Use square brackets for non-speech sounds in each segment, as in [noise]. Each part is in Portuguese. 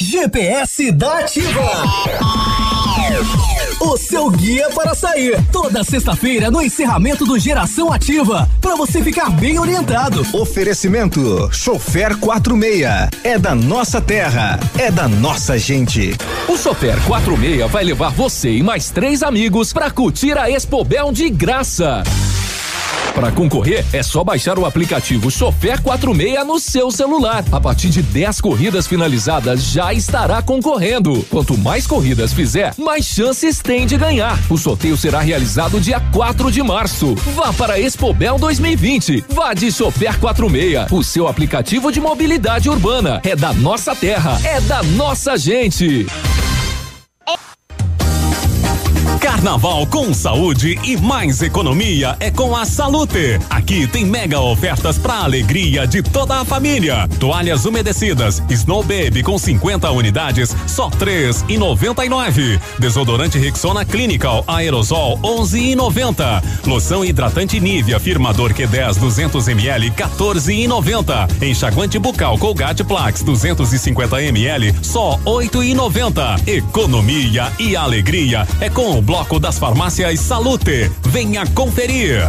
GPS da Ativa. O seu guia para sair. Toda sexta-feira no encerramento do Geração Ativa. Para você ficar bem orientado. Oferecimento: Chofer 46. É da nossa terra. É da nossa gente. O Chofer 46 vai levar você e mais três amigos para curtir a Expobel de graça. Para concorrer, é só baixar o aplicativo Chofer 46 no seu celular. A partir de 10 corridas finalizadas, já estará concorrendo. Quanto mais corridas fizer, mais chances tem de ganhar. O sorteio será realizado dia 4 de março. Vá para Expobel 2020. Vá de Chofer 46, o seu aplicativo de mobilidade urbana. É da nossa terra, é da nossa gente. Carnaval com saúde e mais economia é com a Salute. Aqui tem mega ofertas para alegria de toda a família. Toalhas umedecidas Snow Baby com 50 unidades, só três e noventa e nove. Desodorante Rexona Clinical Aerosol 11 e noventa. Loção hidratante Nivea Firmador Q10 200 ml 14 e noventa. Enxaguante bucal Colgate Plax 250 ml só 8 e noventa. Economia e alegria é com o Bloco das Farmácias Salute. Venha conferir.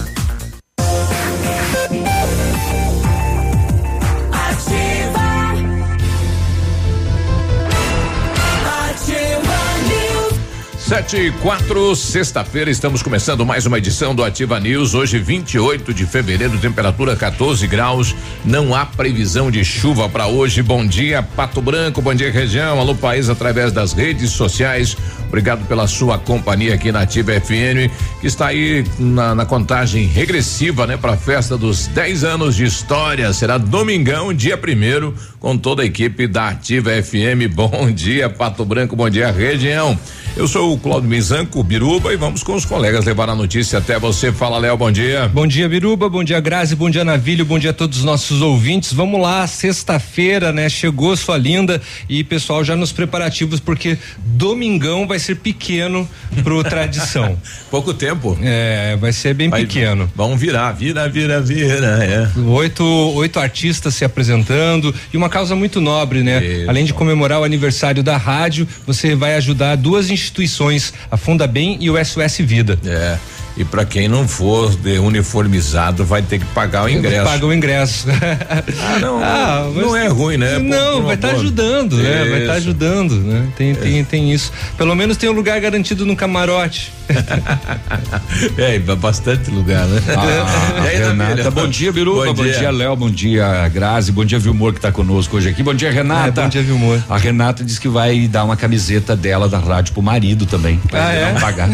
Sete e quatro, sexta-feira, estamos começando mais uma edição do Ativa News. Hoje, 28 de fevereiro, temperatura 14 graus. Não há previsão de chuva para hoje. Bom dia, Pato Branco, bom dia, região. Alô, país, através das redes sociais. Obrigado pela sua companhia aqui na Ativa FM, que está aí na, na contagem regressiva, né, para a festa dos 10 anos de história. Será domingão, dia primeiro, com toda a equipe da Ativa FM. Bom dia, Pato Branco, bom dia, região. Eu sou o Claudio Mizanco, Biruba, e vamos com os colegas levar a notícia até você. Fala, Léo, bom dia. Bom dia, Biruba, bom dia, Grazi, bom dia, Navilho, bom dia a todos os nossos ouvintes. Vamos lá, sexta-feira, né? Chegou sua linda e pessoal já nos preparativos, porque domingão vai ser pequeno pro [laughs] tradição. Pouco tempo. É, vai ser bem vai, pequeno. Vamos virar, vira, vira, vira, é. Oito, oito artistas se apresentando e uma causa muito nobre, né? Isso. Além de comemorar o aniversário da rádio, você vai ajudar duas instituições, a Funda Bem e o SOS Vida. É. E para quem não for de uniformizado vai ter que pagar o ingresso. Paga o ingresso. [laughs] ah, não, ah, não é ruim, né? Não, vai estar tá ajudando, né? Vai estar tá ajudando, né? Tem, tem, tem isso. Pelo menos tem um lugar garantido no camarote. [laughs] é, bastante lugar, né? Ah, aí, Renata, bom dia, Biruba, bom, bom dia, dia Léo, bom dia, Grazi, bom dia, Vilmor, que está conosco hoje aqui. Bom dia, Renata. É, bom dia, Vilmor. A Renata disse que vai dar uma camiseta dela da rádio pro marido também. Ah, é? Não pagar.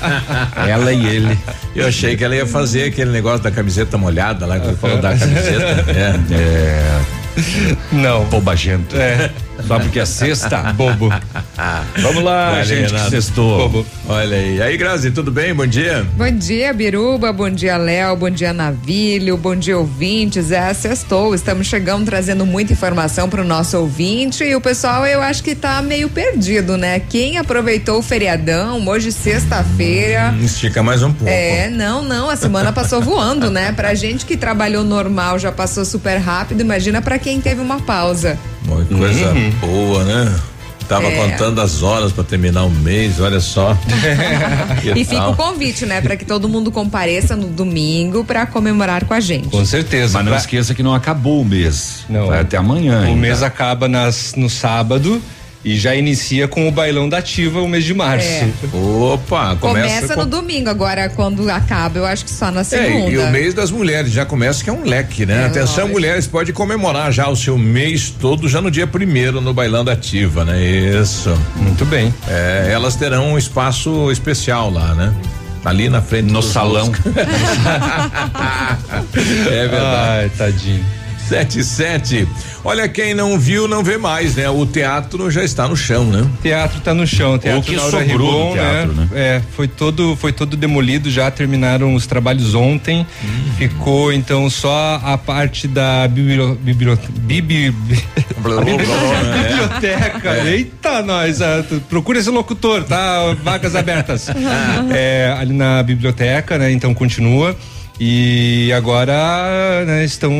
[laughs] ela e ele. [laughs] Eu achei que ela ia fazer aquele negócio da camiseta molhada lá, que ele falou da camiseta. [laughs] é. é. Não. Bobagento. É. Só porque é sexta, [laughs] bobo. Vamos lá, Olha gente, que sextou. Bobo. Olha aí. E aí, Grazi, tudo bem? Bom dia. Bom dia, Biruba. Bom dia, Léo. Bom dia, Navilho. Bom dia, ouvintes. É, sextou. Estamos chegando trazendo muita informação para o nosso ouvinte e o pessoal eu acho que tá meio perdido, né? Quem aproveitou o feriadão, hoje sexta-feira. Hum, estica mais um pouco. É, não, não. A semana passou voando, né? Pra gente que trabalhou normal já passou super rápido. Imagina para quem teve uma pausa. Uma coisa uhum. boa, né? Tava é. contando as horas para terminar o mês, olha só. [laughs] e fica o convite, né, para que todo mundo compareça no domingo para comemorar com a gente. Com certeza. Mas não pra... esqueça que não acabou o mês. Não. Vai até amanhã. O ainda. mês acaba nas, no sábado E já inicia com o bailão da ativa o mês de março. É. Opa, começa, começa no com... domingo, agora quando acaba, eu acho que só na segunda. É, e o mês das mulheres já começa que é um leque, né? É, Atenção, lógico. mulheres, pode comemorar já o seu mês todo já no dia primeiro no bailão da ativa, né? Isso. Muito bem. É, elas terão um espaço especial lá, né? Ali na frente no salão. [laughs] [laughs] é verdade. Ai, tadinho. Sete sete. Olha, quem não viu, não vê mais, né? O teatro já está no chão, né? O teatro está no chão. O teatro o que sobrou Rigon, teatro, né? né? É, foi todo, foi todo demolido, já terminaram os trabalhos ontem. Hum. Ficou então só a parte da bibli, bibli, bibli, biblioteca. Eita, nós, procura esse locutor, tá? Vagas abertas. [laughs] é, ali na biblioteca, né? Então continua. E agora né, estão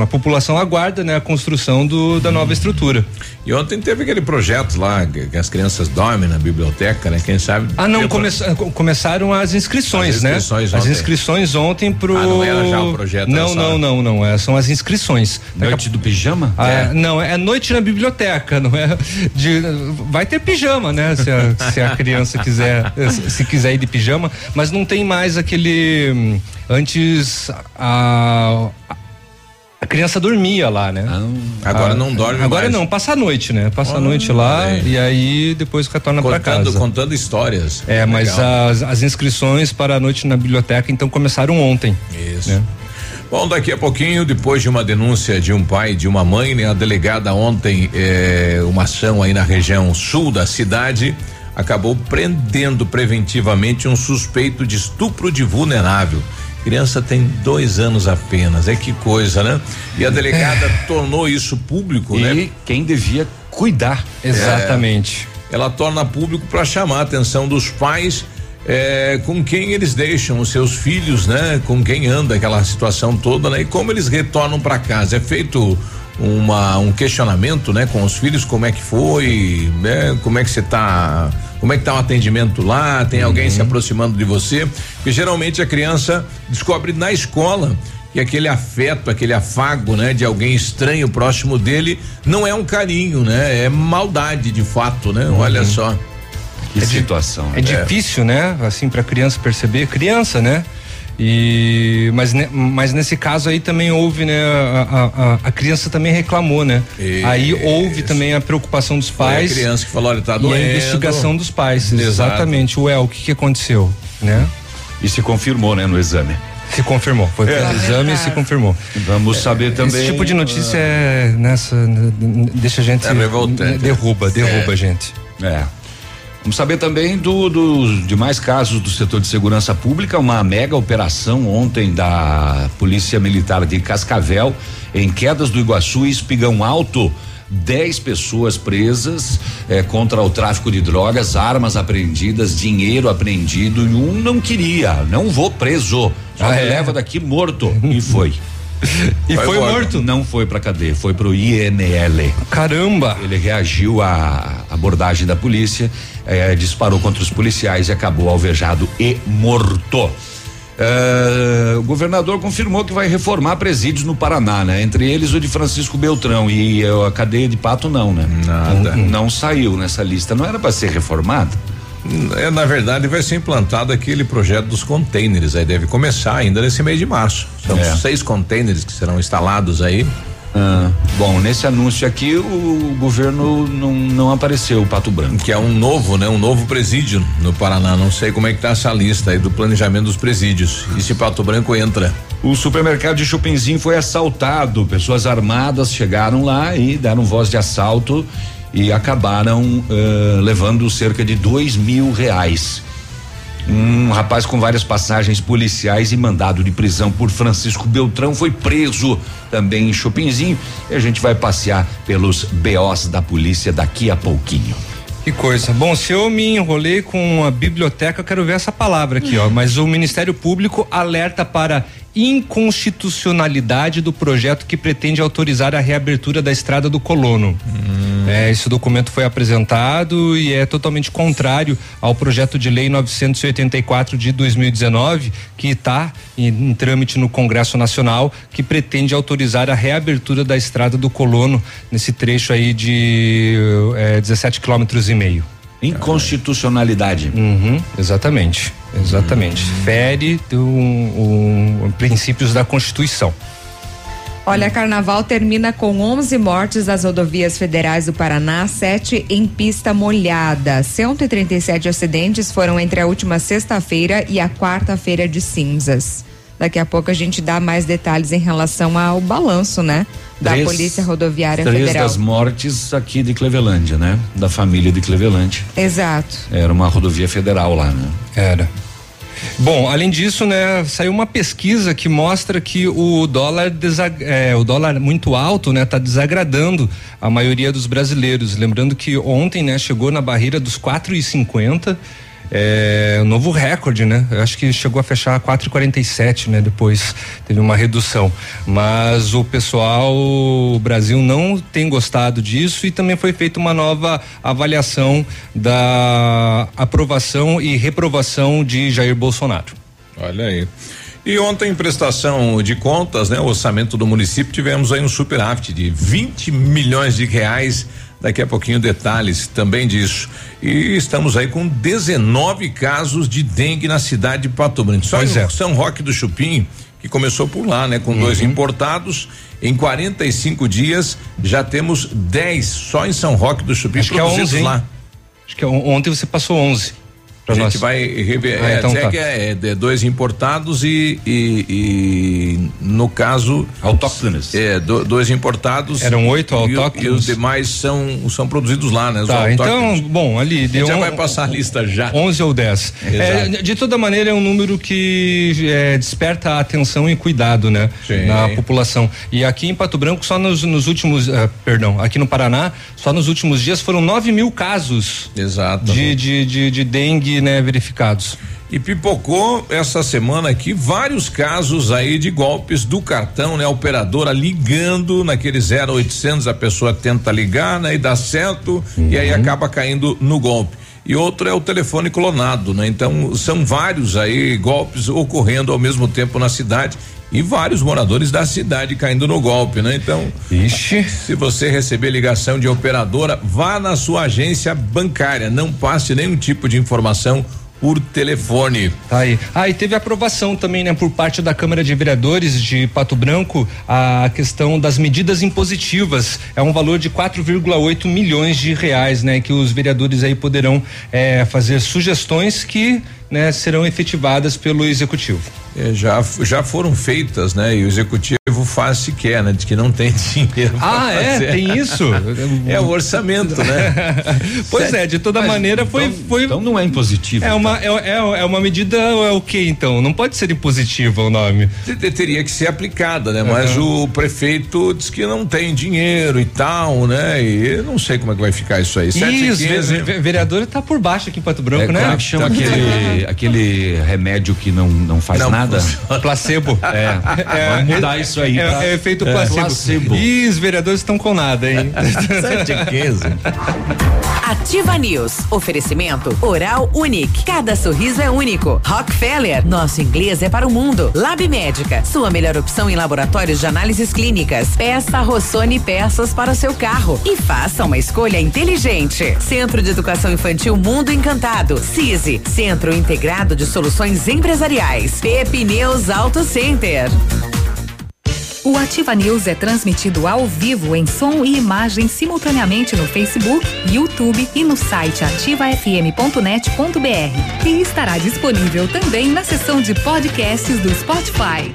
a população aguarda né, a construção do, da nova estrutura. E ontem teve aquele projeto lá que as crianças dormem na biblioteca, né? Quem sabe? Ah, não, come, começaram as inscrições, as inscrições né? Ontem. As inscrições ontem pro. Ah, não era já o projeto. Não, não, não, não, é, são as inscrições. Noite do pijama? Ah, é. Não, é noite na biblioteca, não é? De, vai ter pijama, né? Se a, se a criança quiser, se quiser ir de pijama, mas não tem mais aquele Antes a, a criança dormia lá, né? Ah, agora a, não dorme Agora mais. não, passa a noite, né? Passa oh, a noite lá é. e aí depois retorna para casa. Contando histórias. É, mas as, as, inscrições para a noite na biblioteca então começaram ontem. Isso. Né? Bom, daqui a pouquinho, depois de uma denúncia de um pai e de uma mãe, né? A delegada ontem, eh, uma ação aí na região sul da cidade, acabou prendendo preventivamente um suspeito de estupro de vulnerável. Criança tem dois anos apenas, é que coisa, né? E a delegada é. tornou isso público, e né? E quem devia cuidar. Exatamente. É, ela torna público para chamar a atenção dos pais é, com quem eles deixam os seus filhos, né? Com quem anda aquela situação toda, né? E como eles retornam para casa. É feito uma, um questionamento, né? Com os filhos, como é que foi, né? Como é que você tá como é que tá o atendimento lá? Tem uhum. alguém se aproximando de você? Porque geralmente a criança descobre na escola que aquele afeto, aquele afago, né, de alguém estranho próximo dele não é um carinho, né? É maldade de fato, né? Uhum. Olha só. Que é situação. É, é difícil, né? Assim para criança perceber, criança, né? E mas, mas nesse caso aí também houve, né? A, a, a criança também reclamou, né? Isso. Aí houve também a preocupação dos pais. Foi a criança que falou, olha, tá doendo. E a investigação dos pais, Exato. exatamente. Ué, o que que aconteceu, né? E se confirmou, né, no exame. Se confirmou, foi é. o exame e se confirmou. Vamos saber também. Esse tipo de notícia é nessa deixa a gente é derruba, derruba é. a gente. É. Vamos saber também dos do demais casos do setor de segurança pública, uma mega operação ontem da Polícia Militar de Cascavel, em Quedas do Iguaçu e Espigão Alto. Dez pessoas presas eh, contra o tráfico de drogas, armas apreendidas, dinheiro apreendido e um não queria, não vou preso, só ah, é? leva daqui morto e foi. [laughs] E foi, foi morto? Não foi pra cadeia, foi pro INL. Caramba! Ele reagiu à abordagem da polícia, eh, disparou contra os policiais e acabou alvejado e morto. Uh, o governador confirmou que vai reformar presídios no Paraná, né? Entre eles o de Francisco Beltrão e uh, a cadeia de Pato não, né? Nada. Não, não saiu nessa lista. Não era para ser reformada? É, na verdade, vai ser implantado aquele projeto dos containers. Aí deve começar ainda nesse mês de março. São é. seis containers que serão instalados aí. Ah, bom, nesse anúncio aqui o governo não, não apareceu o Pato Branco. Que é um novo, né? Um novo presídio no Paraná. Não sei como é que tá essa lista aí do planejamento dos presídios. E se Pato Branco entra? O supermercado de Chupinzinho foi assaltado. Pessoas armadas chegaram lá e deram voz de assalto e acabaram uh, levando cerca de dois mil reais. Um rapaz com várias passagens policiais e mandado de prisão por Francisco Beltrão foi preso também em Chopinzinho e a gente vai passear pelos BOs da polícia daqui a pouquinho. Que coisa. Bom, se eu me enrolei com a biblioteca, eu quero ver essa palavra aqui, ó. [laughs] Mas o Ministério Público alerta para inconstitucionalidade do projeto que pretende autorizar a reabertura da estrada do Colono. Hum. Né? Esse documento foi apresentado e é totalmente contrário ao projeto de lei 984 de 2019, que está em, em, trâmite no Congresso Nacional, que pretende autorizar a reabertura da estrada do Colono nesse trecho aí de é, 17 quilômetros e meio. Inconstitucionalidade. Uhum, exatamente, exatamente. Uhum. Fere um, um, princípios da Constituição. Olha, carnaval termina com 11 mortes nas rodovias federais do Paraná, sete em pista molhada. 137 acidentes foram entre a última sexta-feira e a quarta-feira de cinzas. Daqui a pouco a gente dá mais detalhes em relação ao balanço, né? Da três, Polícia Rodoviária três Federal. Três das mortes aqui de Clevelândia, né? Da família de Clevelândia. Exato. Era uma rodovia federal lá, né? Era. Bom, além disso, né, saiu uma pesquisa que mostra que o dólar é, o dólar muito alto, né, tá desagradando a maioria dos brasileiros. Lembrando que ontem, né, chegou na barreira dos quatro e cinquenta é um novo recorde, né? Eu acho que chegou a fechar 4,47, né? Depois teve uma redução. Mas o pessoal, o Brasil não tem gostado disso e também foi feita uma nova avaliação da aprovação e reprovação de Jair Bolsonaro. Olha aí. E ontem, em prestação de contas, né? O orçamento do município, tivemos aí um superávit de 20 milhões de reais Daqui a pouquinho detalhes também disso. E estamos aí com 19 casos de dengue na cidade de Pato Branco. Só pois em é. São Roque do Chupim, que começou por lá, né? Com uhum. dois importados. Em 45 dias já temos 10 só em São Roque do Chupim Acho que é 11, lá. Acho que é ontem você passou 11. A gente nós. vai rever. Ah, é, então tá. é, é dois importados e, e, e no caso. Autóctones. É, do, dois importados. Eram oito autóctones. E, os demais são, são produzidos lá, né? Tá, então, bom, ali. Deu já um, vai passar a lista já. 11 ou 10. É, de toda maneira, é um número que é, desperta atenção e cuidado, né? Sim. Na população. E aqui em Pato Branco, só nos, nos últimos. Uh, perdão, aqui no Paraná, só nos últimos dias foram 9 mil casos. Exato. De, de, de, de dengue né, verificados. E pipocou essa semana aqui vários casos aí de golpes do cartão, né? A operadora ligando naquele 0800, a pessoa tenta ligar, né? E dá certo uhum. e aí uhum. acaba caindo no golpe. E outro é o telefone clonado, né? Então são vários aí golpes ocorrendo ao mesmo tempo na cidade e vários moradores da cidade caindo no golpe, né? Então, Ixi. se você receber ligação de operadora, vá na sua agência bancária, não passe nenhum tipo de informação por telefone. Tá aí. Ah, e teve aprovação também, né, por parte da Câmara de Vereadores de Pato Branco, a questão das medidas impositivas. É um valor de 4,8 milhões de reais, né, que os vereadores aí poderão eh, fazer sugestões que né, serão efetivadas pelo executivo. É, já já foram feitas, né? E o executivo faz se quer, né? De que não tem [laughs] dinheiro. Ah, é? Tem isso? é o orçamento, né? [laughs] pois é, de toda Mas, maneira foi, então, foi. Então não é impositivo. É então. uma, é, é, é, uma medida, é o que então? Não pode ser impositiva o nome. Teria que ser aplicada, né? Uhum. Mas o prefeito diz que não tem dinheiro e tal, né? E eu não sei como é que vai ficar isso aí. Sete isso, ve vereador tá por baixo aqui em Pato Branco, é, né? Como é que chama tá [laughs] aquele, aquele remédio que não, não faz não, nada? Placebo. [laughs] É. é. Vamos mudar isso aí. É, pra... é efeito placebo. É. placebo. E os vereadores estão com nada, hein? [laughs] 7 15. Ativa News. Oferecimento Oral Unique. Cada sorriso é único. Rockefeller. Nosso inglês é para o mundo. Lab Médica. Sua melhor opção em laboratórios de análises clínicas. Peça Rossoni peças para o seu carro. E faça uma escolha inteligente. Centro de Educação Infantil Mundo Encantado. CISI. Centro Integrado de Soluções Empresariais. Pepineus Auto Center. O Ativa News é transmitido ao vivo em som e imagem simultaneamente no Facebook, YouTube e no site ativafm.net.br. E estará disponível também na seção de podcasts do Spotify.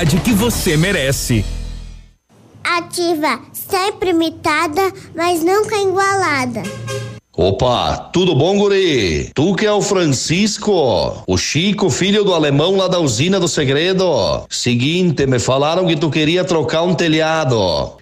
que você merece. Ativa, sempre imitada, mas nunca igualada. Opa, tudo bom, guri? Tu que é o Francisco, o Chico, filho do alemão lá da usina do segredo. Seguinte, me falaram que tu queria trocar um telhado,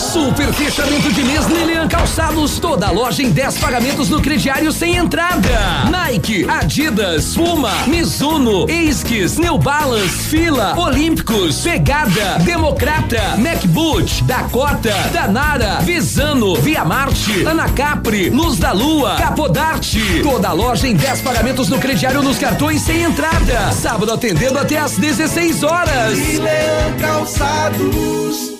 Super fechamento de mês Lilian Calçados. Toda loja em 10 pagamentos no crediário sem entrada. Nike, Adidas, Puma, Mizuno, Esquis, New Balance, Fila, Olímpicos, Pegada, Democrata, MacBoot, Dakota, Danara, Visano, Via Marte, Anacapri, Luz da Lua, Capodarte. Toda loja em 10 pagamentos no crediário nos cartões sem entrada. Sábado atendendo até às 16 horas. Lilian Calçados.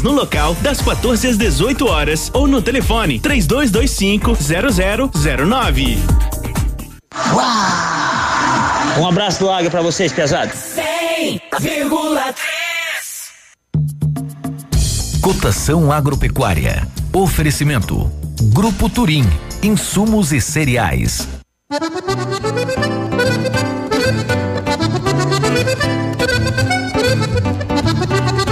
no local das 14 às 18 horas ou no telefone 3225 0009. Um abraço do Águia pra vocês, pesados. 100,3. Cotação agropecuária. Oferecimento. Grupo Turim. Insumos e cereais.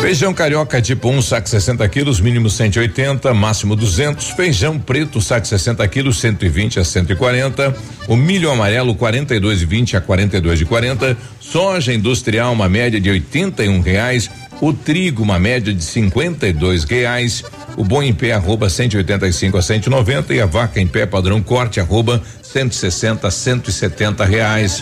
Feijão carioca tipo 1, um, saco 60 quilos, mínimo 180, máximo 200. Feijão preto, saco 60 quilos, 120 a 140. O milho amarelo, 42,20 a 42,40. Soja industrial, uma média de 81 reais. O trigo, uma média de 52 reais. O boi em pé, arroba 185 a 190. E a vaca em pé, padrão corte, arroba 160 a 170 reais.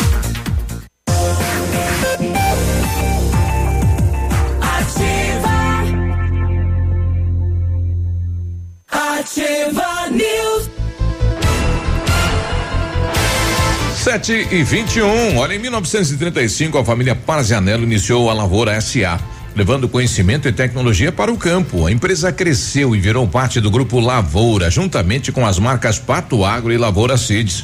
Ativa News. 7 e 21. Olha, em 1935, a família Parzianello iniciou a Lavoura SA, levando conhecimento e tecnologia para o campo. A empresa cresceu e virou parte do grupo Lavoura, juntamente com as marcas Pato Agro e Lavoura Seeds.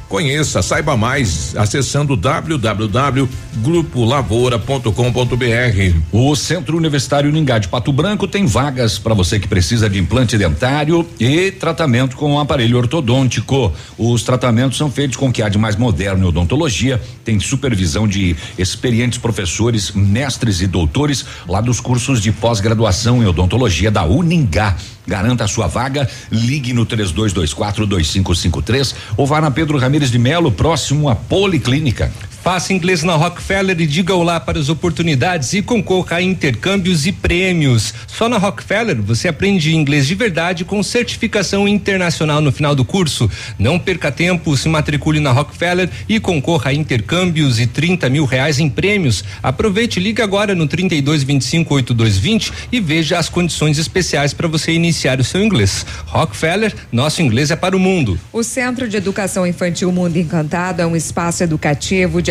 Conheça, saiba mais acessando www.grupolavoura.com.br. O Centro Universitário Uningá de Pato Branco tem vagas para você que precisa de implante dentário e tratamento com aparelho ortodôntico. Os tratamentos são feitos com o que há de mais moderno em odontologia, tem supervisão de experientes professores, mestres e doutores lá dos cursos de pós-graduação em odontologia da Uningá. Garanta a sua vaga, ligue no 3224 2553 ou vá na Pedro De Melo, próximo à Policlínica. Faça inglês na Rockefeller e diga olá para as oportunidades e concorra a intercâmbios e prêmios. Só na Rockefeller você aprende inglês de verdade com certificação internacional no final do curso. Não perca tempo, se matricule na Rockefeller e concorra a intercâmbios e 30 mil reais em prêmios. Aproveite, ligue agora no 32 25 8220 e veja as condições especiais para você iniciar o seu inglês. Rockefeller, nosso inglês é para o mundo. O Centro de Educação Infantil Mundo Encantado é um espaço educativo de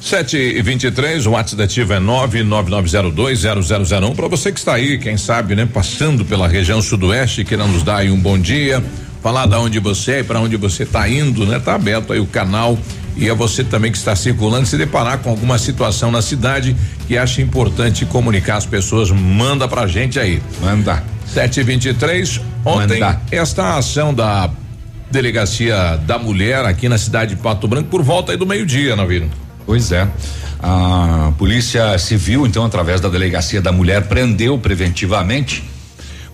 7 e 23 o WhatsApp da Ativa é 999020001. Para você que está aí, quem sabe, né, passando pela região sudoeste, querendo nos dar aí um bom dia, falar da onde você é e para onde você está indo, né? Tá aberto aí o canal e é você também que está circulando, se deparar com alguma situação na cidade que acha importante comunicar às pessoas, manda pra gente aí. Manda. 7 e 23 ontem Manda. esta ação da delegacia da mulher aqui na cidade de Pato Branco por volta aí do meio-dia, Navino. Pois é. A Polícia Civil, então, através da Delegacia da Mulher, prendeu preventivamente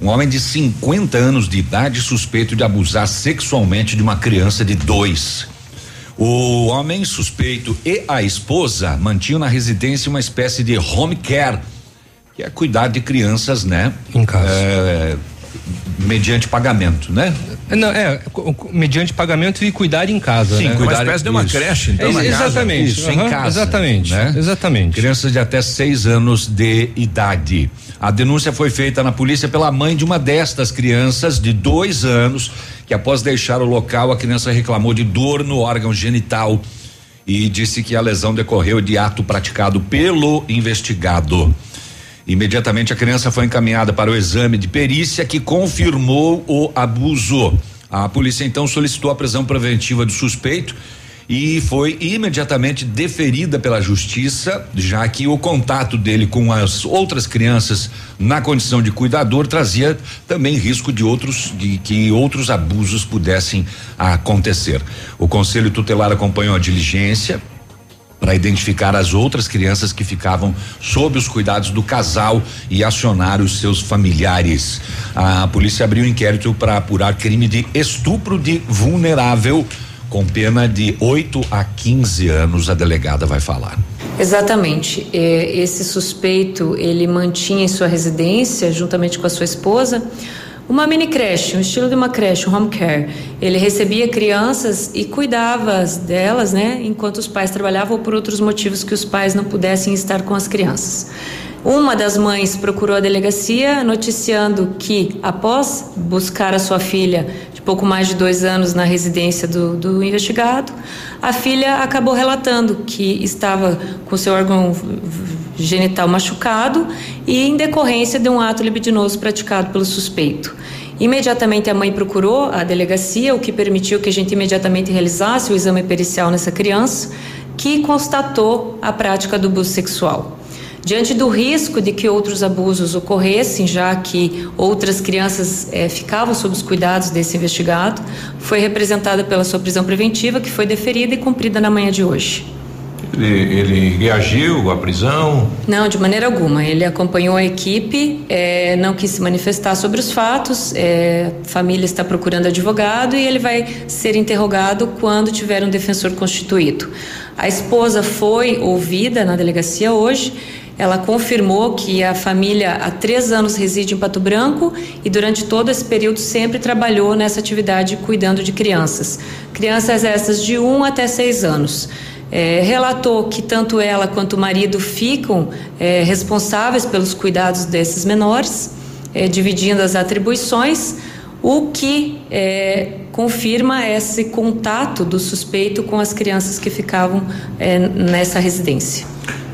um homem de 50 anos de idade suspeito de abusar sexualmente de uma criança de dois. O homem suspeito e a esposa mantinham na residência uma espécie de home care, que é cuidar de crianças, né? Em casa. É, mediante pagamento, né? Não, é, mediante pagamento e cuidar em casa. Sim, né? cuidar espécie de uma isso. creche, então, É, na casa. exatamente. Isso, em aham, casa. Exatamente. né? Exatamente. Crianças de até seis anos de idade. A denúncia foi feita na polícia pela mãe de uma destas crianças de dois anos, que após deixar o local, a criança reclamou de dor no órgão genital e disse que a lesão decorreu de ato praticado pelo investigado. Imediatamente a criança foi encaminhada para o exame de perícia que confirmou o abuso. A polícia então solicitou a prisão preventiva do suspeito e foi imediatamente deferida pela justiça, já que o contato dele com as outras crianças na condição de cuidador trazia também risco de outros de que outros abusos pudessem acontecer. O conselho tutelar acompanhou a diligência para identificar as outras crianças que ficavam sob os cuidados do casal e acionar os seus familiares. A polícia abriu um inquérito para apurar crime de estupro de vulnerável com pena de 8 a 15 anos. A delegada vai falar. Exatamente. É, Esse suspeito, ele mantinha em sua residência, juntamente com a sua esposa, uma mini creche, um estilo de uma creche, um home care. Ele recebia crianças e cuidava delas, né, enquanto os pais trabalhavam ou por outros motivos que os pais não pudessem estar com as crianças. Uma das mães procurou a delegacia noticiando que, após buscar a sua filha de pouco mais de dois anos na residência do, do investigado, a filha acabou relatando que estava com seu órgão genital machucado e em decorrência de um ato libidinoso praticado pelo suspeito. Imediatamente a mãe procurou a delegacia, o que permitiu que a gente imediatamente realizasse o exame pericial nessa criança, que constatou a prática do abuso sexual. Diante do risco de que outros abusos ocorressem, já que outras crianças eh, ficavam sob os cuidados desse investigado, foi representada pela sua prisão preventiva, que foi deferida e cumprida na manhã de hoje. Ele, reagiu à prisão? Não, de maneira alguma. Ele acompanhou a equipe, eh, não quis se manifestar sobre os fatos. eh, a família está procurando advogado e ele vai ser interrogado quando tiver um defensor constituído. A esposa foi ouvida na delegacia hoje. Ela confirmou que a família há três anos reside em Pato Branco e durante todo esse período sempre trabalhou nessa atividade cuidando de crianças. Crianças essas de 1 até 6 anos. É, relatou que tanto ela quanto o marido ficam é, responsáveis pelos cuidados desses menores eh, dividindo as atribuições, o que eh, confirma esse contato do suspeito com as crianças que ficavam eh, nessa residência.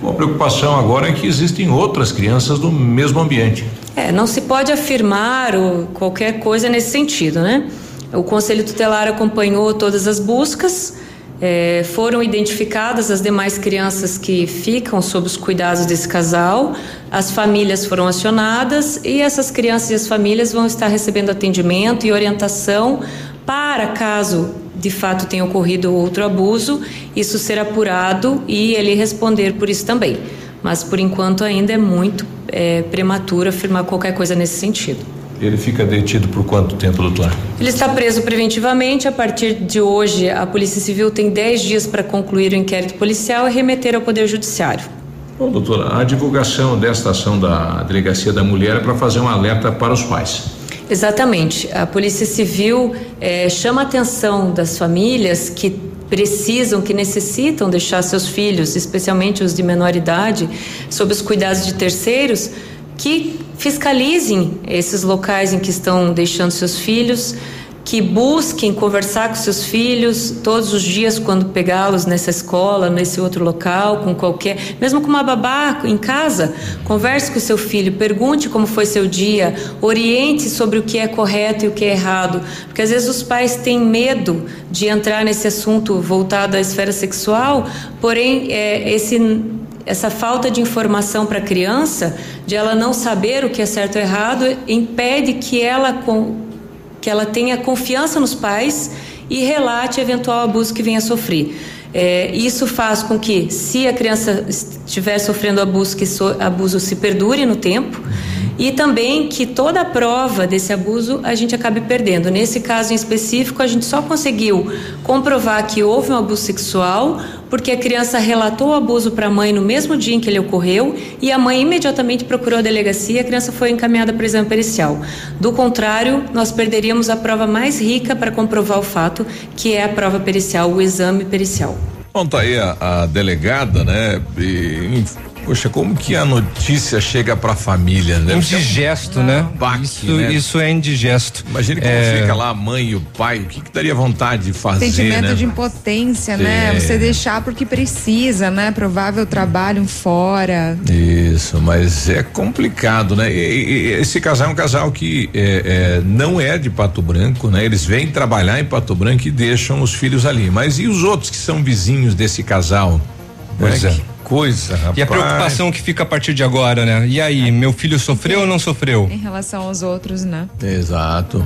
Uma preocupação agora é que existem outras crianças no mesmo ambiente. É, não se pode afirmar ou qualquer coisa nesse sentido, né? O Conselho Tutelar acompanhou todas as buscas, eh, foram identificadas as demais crianças que ficam sob os cuidados desse casal, as famílias foram acionadas e essas crianças e as famílias vão estar recebendo atendimento e orientação para caso de fato tenha ocorrido outro abuso, isso ser apurado e ele responder por isso também. Mas por enquanto ainda é muito eh, prematuro afirmar qualquer coisa nesse sentido. Ele fica detido por quanto tempo, doutor? Ele está preso preventivamente. A partir de hoje, a Polícia Civil tem 10 dias para concluir o inquérito policial e remeter ao Poder Judiciário. Bom, doutora, a divulgação desta ação da Delegacia da Mulher é para fazer um alerta para os pais. Exatamente. A Polícia Civil eh, chama a atenção das famílias que precisam, que necessitam deixar seus filhos, especialmente os de menor idade, sob os cuidados de terceiros, que fiscalizem esses locais em que estão deixando seus filhos, que busquem conversar com seus filhos todos os dias quando pegá-los nessa escola, nesse outro local, com qualquer, mesmo com uma babá em casa, converse com seu filho, pergunte como foi seu dia, oriente sobre o que é correto e o que é errado, porque às vezes os pais têm medo de entrar nesse assunto voltado à esfera sexual, porém é, esse essa falta de informação para a criança, de ela não saber o que é certo ou errado, impede que ela que ela tenha confiança nos pais e relate eventual abuso que venha a sofrer. É, isso faz com que, se a criança estiver sofrendo abuso, que so, abuso se perdure no tempo e também que toda a prova desse abuso a gente acabe perdendo. Nesse caso em específico, a gente só conseguiu comprovar que houve um abuso sexual porque a criança relatou o abuso para a mãe no mesmo dia em que ele ocorreu e a mãe imediatamente procurou a delegacia e a criança foi encaminhada para o exame pericial. Do contrário, nós perderíamos a prova mais rica para comprovar o fato, que é a prova pericial, o exame pericial. Bom, tá aí a, a delegada, né? E, Poxa, como que a notícia chega para a família, né? Indigesto, né? Baque, isso, né? isso é indigesto. Imagine como É. fica lá a mãe e o pai, o que, que daria vontade de fazer, Sentimento né? de impotência, né? Sim. Você deixar porque precisa, né? Provável trabalho fora. Isso, mas é complicado, né? E, e- esse casal é um casal que é, é, não é de Pato Branco, né? Eles vêm trabalhar em Pato Branco e deixam os filhos ali. Mas e os outros que são vizinhos desse casal? Pois Né? é. Que coisa, rapaz. E a preocupação que fica a partir de agora, né? E aí, meu filho sofreu ou não sofreu? Em relação aos outros, né? Exato.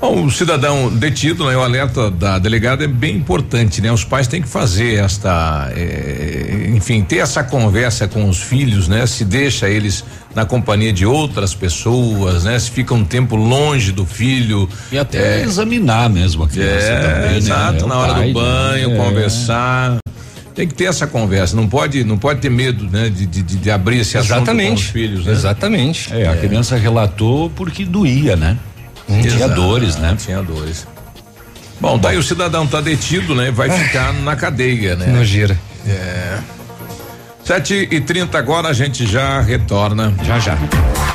Bom, o cidadão detido, né, o alerta da delegada é bem importante, né? Os pais têm que fazer esta, eh, enfim, ter essa conversa com os filhos, né? Se deixa eles na companhia de outras pessoas, né? Se fica um tempo longe do filho. E até examinar mesmo a criança É, também, né? exato, É na hora pai, do banho, né? É. conversar. Tem que ter essa conversa, não pode, não pode ter medo, né? De, de, de abrir esse assunto com Exatamente. os filhos, né? Exatamente. É, a criança relatou porque doía, né? Tinha Exato, dores, né? Tinha dores. Bom, daí o cidadão tá detido, né? Vai ficar na cadeia, né? Nojeira. É. Sete e trinta agora a gente já retorna. Já já.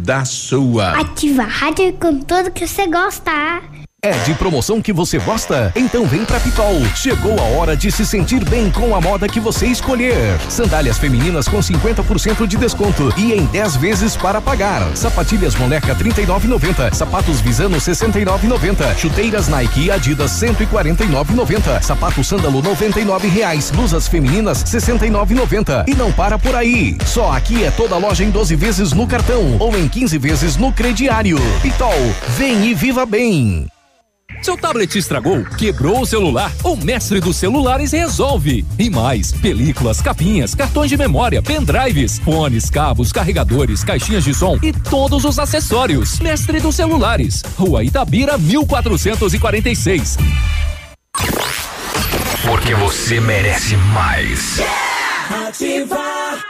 da sua. Ativa a rádio com tudo que você gosta. É de promoção que você gosta? Então vem pra Pitol. Chegou a hora de se sentir bem com a moda que você escolher. Sandálias femininas com 50% de desconto e em 10 vezes para pagar. Sapatilhas Moleca 39,90. Sapatos Visano 69,90. Chuteiras Nike e Adidas 149,90. Sapato Sândalo 99 reais. Blusas femininas 69,90. E não para por aí. Só aqui é toda loja em 12 vezes no cartão ou em 15 vezes no crediário. Pitol, vem e viva bem. Seu tablet estragou? Quebrou o celular? O mestre dos celulares resolve. E mais: películas, capinhas, cartões de memória, pendrives, fones, cabos, carregadores, caixinhas de som e todos os acessórios. Mestre dos celulares. Rua Itabira, 1446. Porque você merece mais. Ativa.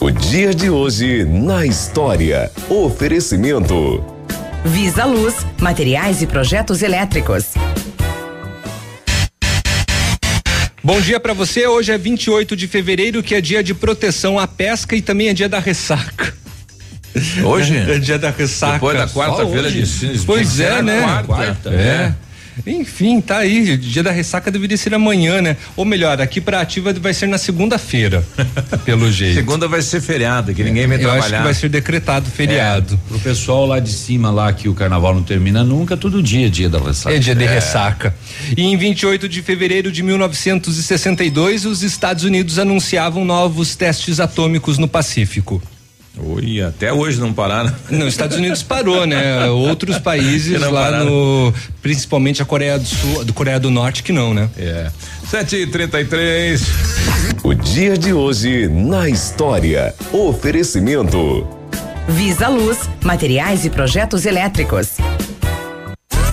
O dia de hoje na história. Oferecimento. Visa Luz, materiais e projetos elétricos. Bom dia pra você. Hoje é 28 de fevereiro, que é dia de proteção à pesca e também é dia da ressaca. Hoje? [laughs] É dia da ressaca. Depois da quarta-feira de cinzas. Pois é, né? quarta. É. Enfim, tá aí. Dia da ressaca deveria ser amanhã, né? Ou melhor, aqui pra ativa vai ser na segunda-feira, [laughs] pelo jeito. Segunda vai ser feriado, que ninguém vai Eu acho trabalhar. que vai ser decretado feriado. É, pro pessoal lá de cima, lá que o carnaval não termina nunca, todo dia é dia da ressaca. É dia de ressaca. E em 28 de fevereiro de 1962, os Estados Unidos anunciavam novos testes atômicos no Pacífico. Oi, até hoje não pararam. Não, Estados Unidos parou, né? Outros países lá pararam. no, principalmente a Coreia do Sul, do Coreia do Norte que não, né? É. 7h33. O dia de hoje na história. Oferecimento. Visa Luz, materiais e projetos elétricos.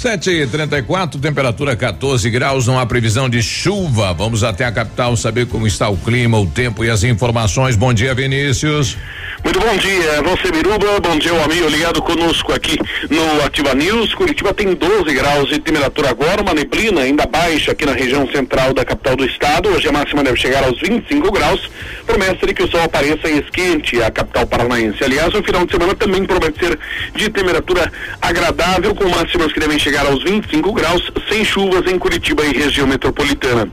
7 e 34 temperatura 14 graus, não há previsão de chuva. Vamos até a capital saber como está o clima, o tempo e as informações. Bom dia, Vinícius. Muito bom dia, você Biruba, bom dia, o amigo ligado conosco aqui no Ativa News. Curitiba tem 12 graus de temperatura agora, uma neblina ainda baixa aqui na região central da capital do estado. Hoje a máxima deve chegar aos 25 graus. Promessa de que o sol apareça e esquente a capital paranaense. Aliás, o final de semana também promete ser de temperatura agradável, com máximas que devem chegar aos 25 graus, sem chuvas em Curitiba e região metropolitana.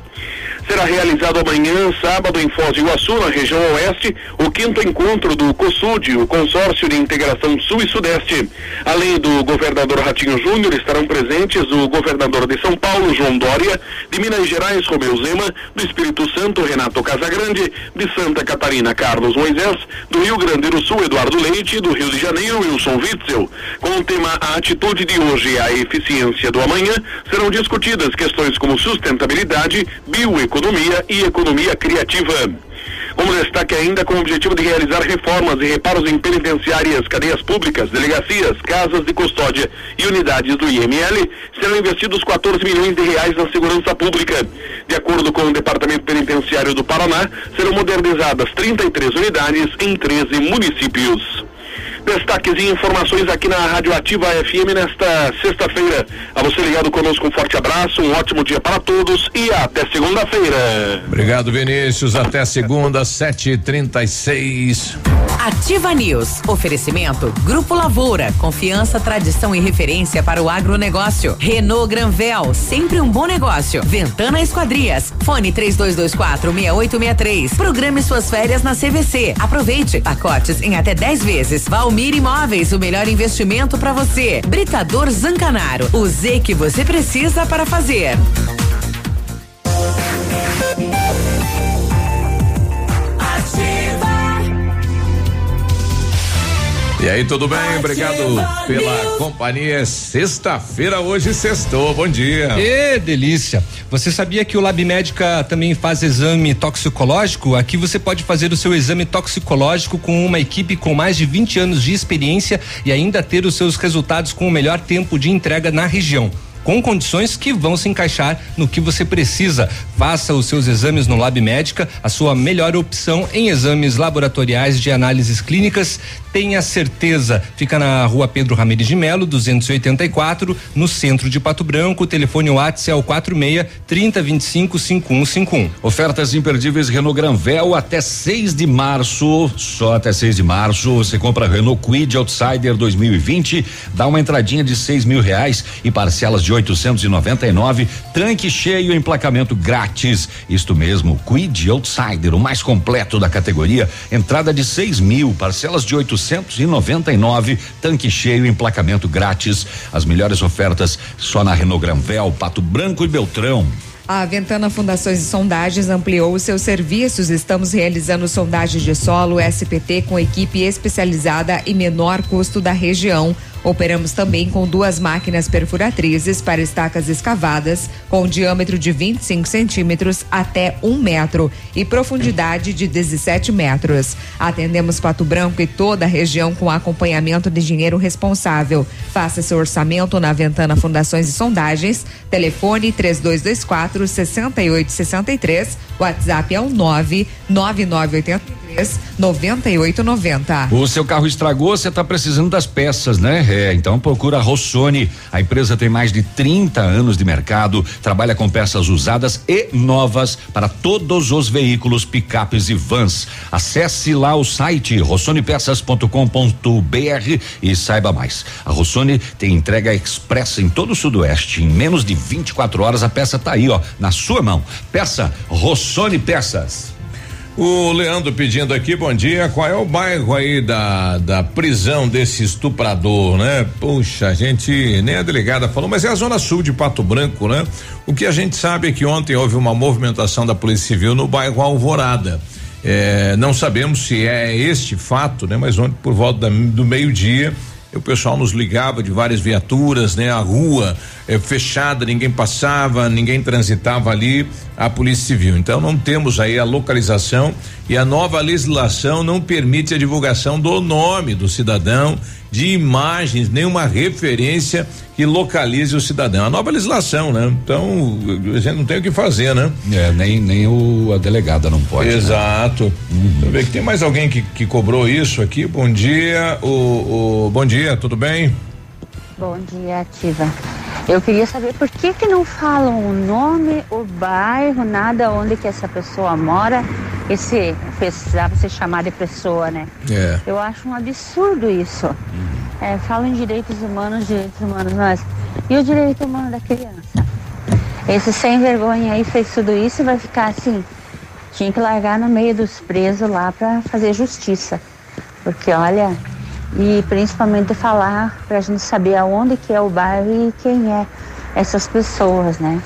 Será realizado amanhã, sábado, em Foz do Iguaçu, na região oeste, o quinto encontro do COSUD, o Consórcio de Integração Sul e Sudeste. Além do governador Ratinho Júnior, estarão presentes o governador de São Paulo, João Dória, de Minas Gerais, Romeu Zema, do Espírito Santo, Renato Casagrande, de Santa Catarina, Carlos Moisés, do Rio Grande do Sul, Eduardo Leite, do Rio de Janeiro, Wilson Witzel. Com o tema A Atitude de Hoje e a Eficiência do Amanhã, serão discutidas questões como sustentabilidade, bioeconomia e economia criativa. Como destaque ainda, com o objetivo de realizar reformas e reparos em penitenciárias, cadeias públicas, delegacias, casas de custódia e unidades do IML, serão investidos 14 milhões de reais na segurança pública. De acordo com o Departamento Penitenciário do Paraná, serão modernizadas 33 unidades em 13 municípios. Destaques e informações aqui na Rádio Ativa FM nesta sexta-feira. A você ligado conosco, um forte abraço, um ótimo dia para todos e até segunda-feira. Obrigado, Vinícius. Até segunda, 7h36. Ativa News. Oferecimento Grupo Lavoura. Confiança, tradição e referência para o agronegócio. Renault Granvel. Sempre um bom negócio. Ventana Esquadrias. Fone 3224 6863. Programe suas férias na CVC. Aproveite. Pacotes em até 10 vezes. Valmir Imóveis. O melhor investimento para você. Britador Zancanaro. O Z que você precisa para fazer. E aí, tudo bem? Obrigado pela companhia. Sexta-feira, hoje, sextou. Bom dia. E delícia. Você sabia que o Lab Médica também faz exame toxicológico? Aqui você pode fazer o seu exame toxicológico com uma equipe com mais de 20 anos de experiência e ainda ter os seus resultados com o melhor tempo de entrega na região com condições que vão se encaixar no que você precisa. Faça os seus exames no Lab Médica, a sua melhor opção em exames laboratoriais de análises clínicas. Tenha certeza. Fica na rua Pedro Ramirez de Melo, 284, no centro de Pato Branco. O telefone WhatsApp é o 46 3025 5151. Ofertas imperdíveis Renault Granvel até 6 de março. Só até 6 de março. Você compra Renault Quid Outsider 2020, dá uma entradinha de seis mil reais e parcelas de 899, tanque cheio, emplacamento grátis. Isto mesmo, Quid Outsider, o mais completo da categoria. Entrada de seis mil, parcelas de 899, tanque cheio, emplacamento grátis. As melhores ofertas só na Renault Granvel, Pato Branco e Beltrão. A Ventana Fundações e Sondagens ampliou os seus serviços. Estamos realizando sondagens de solo SPT com equipe especializada e menor custo da região. Operamos também com duas máquinas perfuratrizes para estacas escavadas, com diâmetro de 25 centímetros até um metro e profundidade de 17 metros. Atendemos Pato Branco e toda a região com acompanhamento de engenheiro responsável. Faça seu orçamento na Ventana Fundações e Sondagens. Telefone 3224 6863. WhatsApp é o 99983 9890. O seu carro estragou, você está precisando das peças, né? É, então procura a Rossoni. A empresa tem mais de 30 anos de mercado, trabalha com peças usadas e novas para todos os veículos, picapes e vans. Acesse lá o site rossonepeças.com.br e saiba mais. A Rossoni tem entrega expressa em todo o sudoeste. Em menos de 24 horas a peça está aí, ó, na sua mão. Peça Rossoni Peças. O Leandro pedindo aqui, bom dia. Qual é o bairro aí da, da prisão desse estuprador, né? Puxa, a gente nem a delegada falou, mas é a zona sul de Pato Branco, né? O que a gente sabe é que ontem houve uma movimentação da Polícia Civil no bairro Alvorada. É, não sabemos se é este fato, né? Mas ontem por volta da, do meio-dia o pessoal nos ligava de várias viaturas, né? A rua é, fechada, ninguém passava, ninguém transitava ali, a Polícia Civil. Então não temos aí a localização e a nova legislação não permite a divulgação do nome do cidadão, de imagens, nenhuma referência que localize o cidadão. A nova legislação, né? Então, a gente não tem o que fazer, né? É, nem, nem o, a delegada não pode. né? Exato. Uhum. Deixa eu ver que tem mais alguém que, que cobrou isso aqui. Bom dia, o, o bom dia, tudo bem? Bom dia, Ativa. Eu queria saber por que que não falam o nome, o bairro, nada onde que essa pessoa mora. Esse precisava ser chamado de pessoa, né? É. Eu acho um absurdo isso. É, falam em direitos humanos, direitos humanos, mas e o direito humano da criança? Esse sem vergonha aí fez tudo isso e vai ficar assim. Tinha que largar no meio dos presos lá para fazer justiça. Porque olha, e principalmente falar para a gente saber aonde que é o bairro e quem é essas pessoas, né?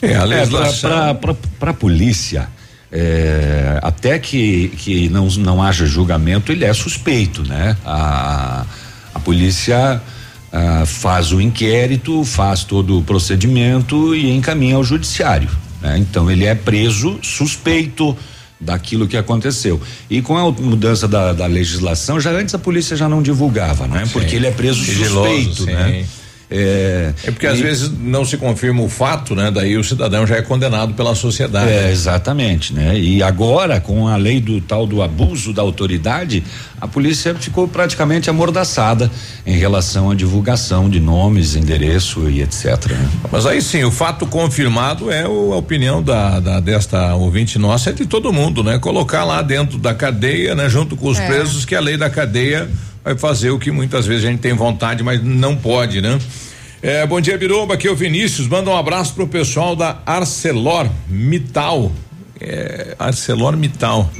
É, a É, legislação. para a polícia, é, até que, que não, não haja julgamento, ele é suspeito, né? A, a polícia ah, faz o inquérito, faz todo o procedimento e encaminha ao judiciário. né? Então ele é preso suspeito daquilo que aconteceu. E com a mudança da, da legislação, já antes a polícia já não divulgava, né? Porque ele é preso Sigiloso, suspeito, sim. né? É, É porque às e- vezes não se confirma o fato, né? Daí o cidadão já é condenado pela sociedade. É, exatamente, né? E agora, com a lei do tal do abuso da autoridade, a polícia ficou praticamente amordaçada em relação à divulgação de nomes, endereço e etc. né? Mas aí sim, o fato confirmado é o- a opinião da, da- desta ouvinte nossa, é de todo mundo, né? Colocar lá dentro da cadeia, né? Junto com os É. presos, que a lei da cadeia vai fazer o que muitas vezes a gente tem vontade, mas não pode, né? É, bom dia, Biruba, aqui é o Vinícius, manda um abraço pro pessoal da Arcelor Mital. É, Arcelor Mital.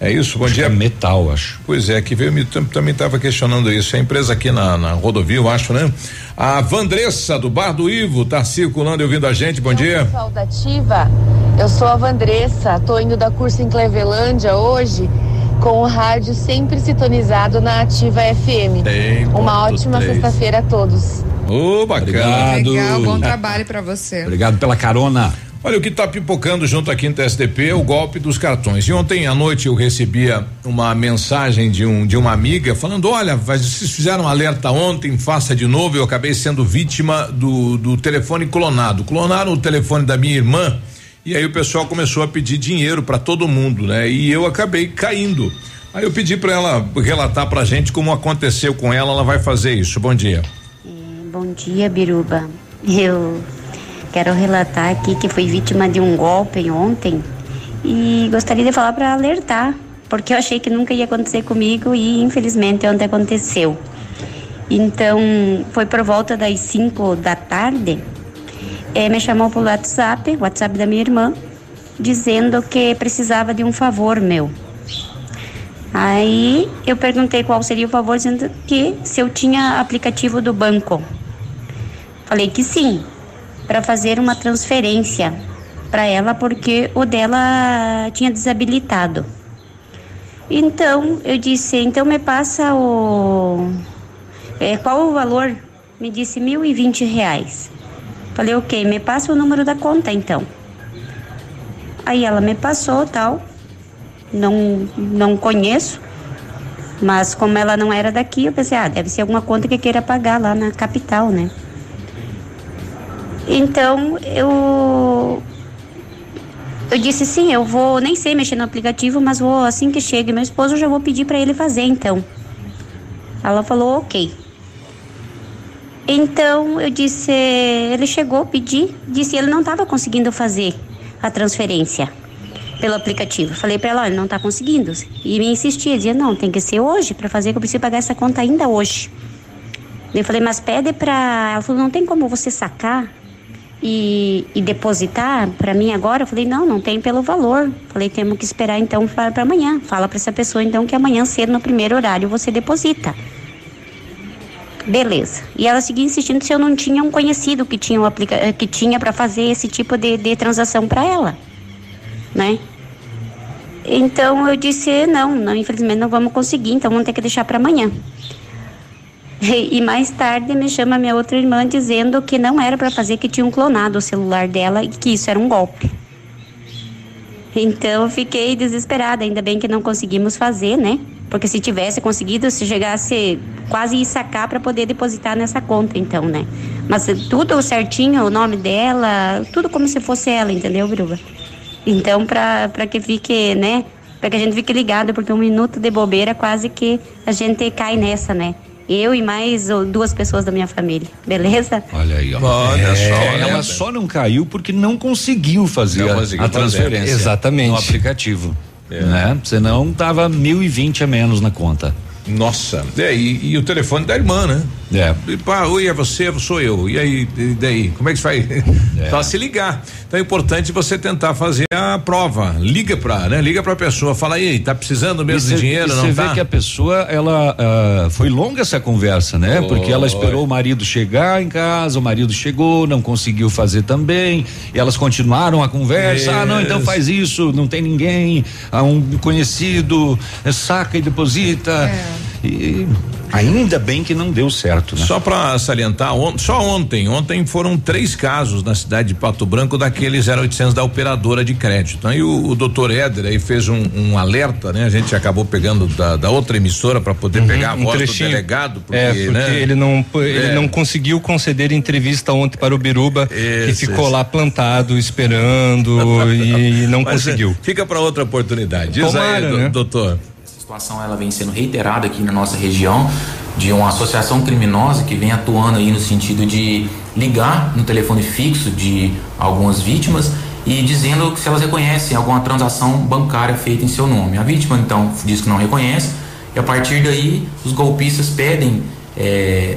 É isso? Bom dia. metal, acho. Pois é, que veio também estava questionando isso. É a empresa aqui na, na rodovia, eu acho, né? A Vandressa do Bar do Ivo tá circulando e ouvindo a gente. Bom dia. Pessoal da Ativa, eu sou a Vandressa, tô indo da curso em Clevelândia hoje com o rádio sempre sintonizado na Ativa FM. Tem Uma ótima sexta-feira a todos. Ô, bacana. Legal, bom trabalho pra você. Obrigado pela carona. Olha, o que está pipocando junto aqui no TSDP é o golpe dos cartões. E ontem à noite eu recebia uma mensagem de, um, de uma amiga falando: olha, vocês fizeram um alerta ontem, faça de novo. Eu acabei sendo vítima do, do telefone clonado. Clonaram o telefone da minha irmã e aí o pessoal começou a pedir dinheiro para todo mundo, né? E eu acabei caindo. Aí eu pedi para ela relatar pra gente como aconteceu com ela, ela vai fazer isso. Bom dia. Bom dia, Biruba. Eu quero relatar aqui que fui vítima de um golpe ontem e gostaria de falar para alertar, porque eu achei que nunca ia acontecer comigo e infelizmente ontem aconteceu. Então, foi por volta das 5 da tarde, eh, me chamou pelo WhatsApp, WhatsApp da minha irmã, dizendo que precisava de um favor meu. Aí eu perguntei qual seria o favor, dizendo que se eu tinha aplicativo do banco. Falei que sim, para fazer uma transferência para ela, porque o dela tinha desabilitado. Então eu disse, então me passa o. é, qual o valor? Me disse e vinte reais. Falei, ok, me passa o número da conta então. Aí ela me passou tal. Não, não conheço. Mas como ela não era daqui, eu pensei, ah, deve ser alguma conta que queira pagar lá na capital, né? Então eu eu disse sim, eu vou nem sei mexer no aplicativo, mas vou assim que chega meu esposo eu já vou pedir para ele fazer então. Ela falou ok. Então eu disse, ele chegou, pedi, disse ele não estava conseguindo fazer a transferência pelo aplicativo. Falei para ela, olha, não está conseguindo. E me insistia, dizia, não, tem que ser hoje para fazer que eu preciso pagar essa conta ainda hoje. Eu falei, mas pede para. Ela falou, não tem como você sacar e, e depositar para mim agora? Eu falei, não, não tem pelo valor. Falei, temos que esperar então para amanhã. Fala para essa pessoa então que amanhã cedo, no primeiro horário, você deposita. Beleza. E ela seguia insistindo se eu não tinha um conhecido que tinha um aplica eh, que tinha para fazer esse tipo de, de transação para ela, né? Então eu disse não, não, infelizmente não vamos conseguir, então vamos ter que deixar para amanhã. E, [laughs] e mais tarde me chama minha outra irmã dizendo que não era para fazer, que tinham clonado o celular dela e que isso era um golpe. Então fiquei desesperada, ainda bem que não conseguimos fazer, né? Porque se tivesse conseguido, se chegasse quase ir sacar para poder depositar nessa conta, então, né? Mas tudo certinho, o nome dela, tudo como se fosse ela, entendeu, Biruba? Então, para que fique, né? Para que a gente fique ligado, porque um minuto de bobeira quase que a gente cai nessa, né? Eu e mais oh, duas pessoas da minha família, beleza? Olha aí, ó. Olha É, só, né? ela só não caiu porque não conseguiu fazer Não a- conseguiu a fazer. transferência. Exatamente. No aplicativo. É. Né? Senão tava mil e vinte a menos na conta. Nossa, é, e, e o telefone da irmã, né? É. E, pá, oi, é você, sou eu. E aí, e daí? Como é que faz? É. Só se ligar. Então é importante você tentar fazer a prova. Liga pra, né? Liga pra pessoa, fala aí, tá precisando mesmo E de cê- dinheiro, e não cê tá? vê que a pessoa, ela ah, foi longa essa conversa, né? Porque ela esperou o marido chegar em casa, o marido chegou, não conseguiu fazer também, e elas continuaram a conversa. Ah, não, então Isso. faz isso, não tem ninguém, ah, um conhecido, saca e deposita. E ainda bem que não deu certo, né? Só para salientar, on, só ontem, ontem foram três casos na cidade de Pato Branco daquele 0800 da operadora de crédito. E o, o doutor Éder aí fez um, um, alerta, né? A gente acabou pegando da, da outra emissora para poder uhum, pegar a um voz trechinho. do delegado, porque, é, porque né? ele não ele é. não conseguiu conceder entrevista ontem para o Biruba, que ficou lá plantado esperando e não [laughs] Mas, é, conseguiu. Fica para outra oportunidade. Diz Tomara, aí, né? doutor situação ela vem sendo reiterada aqui na nossa região de uma associação criminosa que vem atuando aí no sentido de ligar no telefone fixo de algumas vítimas e dizendo que se elas reconhecem alguma transação bancária feita em seu nome. A vítima então diz que não reconhece e a partir daí os golpistas pedem é,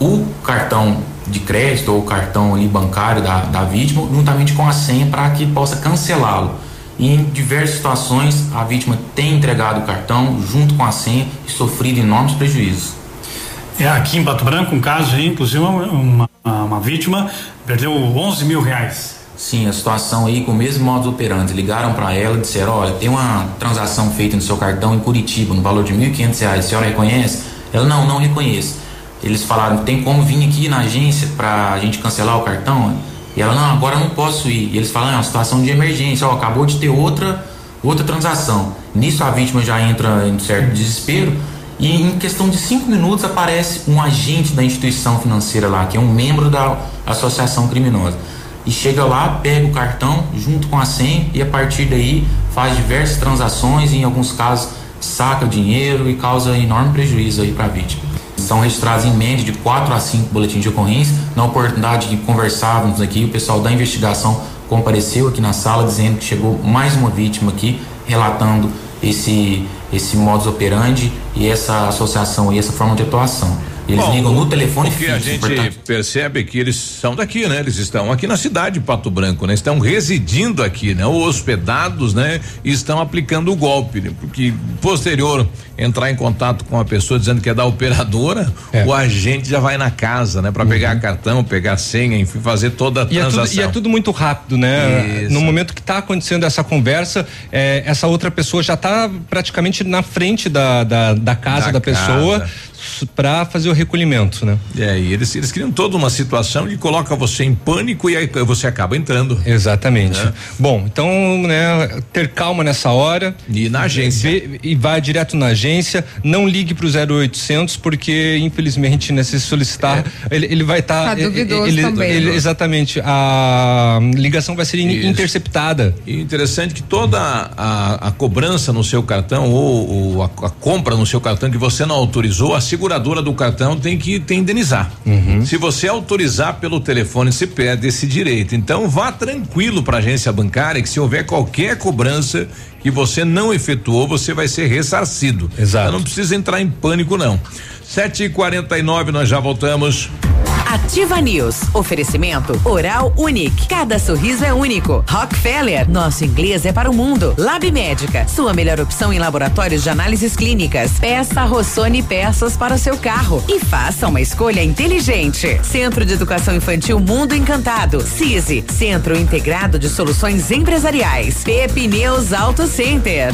o cartão de crédito ou o cartão ali bancário da, da vítima juntamente com a senha para que possa cancelá-lo. Em diversas situações, a vítima tem entregado o cartão junto com a senha e sofrido enormes prejuízos. É, aqui em Pato Branco, um caso inclusive uma, uma vítima perdeu 11 mil reais. Sim, a situação aí com o mesmo modo operante. Ligaram para ela e disseram: olha, tem uma transação feita no seu cartão em Curitiba, no valor de R$ 1.500. A senhora reconhece? Ela: não, não reconheço. Eles falaram: tem como vir aqui na agência para a gente cancelar o cartão? E ela, não, agora não posso ir. E eles falam, é uma situação de emergência, ó, acabou de ter outra, outra transação. Nisso a vítima já entra em certo desespero e em questão de cinco minutos aparece um agente da instituição financeira lá, que é um membro da associação criminosa. E chega lá, pega o cartão junto com a senha e a partir daí faz diversas transações e em alguns casos saca dinheiro e causa enorme prejuízo aí para a vítima são registrados em média de 4 a 5 boletins de ocorrência. Na oportunidade de conversávamos aqui, o pessoal da investigação compareceu aqui na sala dizendo que chegou mais uma vítima aqui, relatando esse, esse modus operandi e essa associação e essa forma de atuação. Eles Bom, ligam no telefone fixo. a gente portanto. percebe que eles são daqui, né? Eles estão aqui na cidade de Pato Branco, né? Estão residindo aqui, né? Ou hospedados, né? E estão aplicando o golpe, né? Porque posterior entrar em contato com a pessoa dizendo que é da operadora, é. o agente já vai na casa, né? Para uhum. pegar cartão, pegar senha, enfim, fazer toda a e transação. É tudo, e é tudo muito rápido, né? Isso. No momento que está acontecendo essa conversa, é, essa outra pessoa já está praticamente na frente da, da, da casa da, da pessoa para fazer o recolhimento, né? É, e eles, eles criam toda uma situação que coloca você em pânico e aí você acaba entrando. Exatamente. Né? Bom, então, né, ter calma nessa hora. E na agência. Vê, e vai direto na agência, não ligue pro 0800 porque infelizmente, né, se solicitar, é. ele, ele vai estar tá, tá duvidoso ele, também. Ele, exatamente, a ligação vai ser Isso. interceptada. E interessante que toda a, a, cobrança no seu cartão ou, ou a, a compra no seu cartão que você não autorizou, a seguradora do cartão tem que te indenizar. Uhum. Se você autorizar pelo telefone, você perde esse direito. Então vá tranquilo para a agência bancária que se houver qualquer cobrança que você não efetuou, você vai ser ressarcido. Exato. Então não precisa entrar em pânico não. Sete e quarenta e nove, nós já voltamos. Ativa News. Oferecimento Oral Unique. Cada sorriso é único. Rockefeller. Nosso inglês é para o mundo. Lab Médica. Sua melhor opção em laboratórios de análises clínicas. Peça Rossoni peças para o seu carro e faça uma escolha inteligente. Centro de Educação Infantil Mundo Encantado. CISI. Centro Integrado de Soluções Empresariais. Pepineus Auto Center.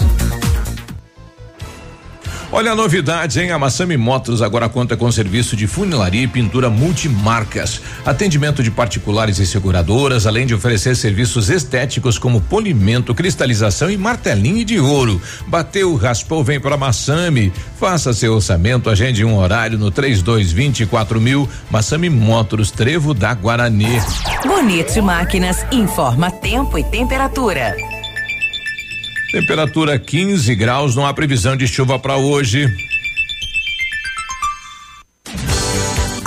Olha a novidade, hein? A Massami Motos agora conta com serviço de funilaria e pintura multimarcas, atendimento de particulares e seguradoras, além de oferecer serviços estéticos como polimento, cristalização e martelinho de ouro. Bateu, raspou, vem para Massami. Faça seu orçamento, agende um horário no 3224 mil. Massami Motors, Trevo da Guarani. Bonito Máquinas informa tempo e temperatura. Temperatura 15 graus, não há previsão de chuva para hoje.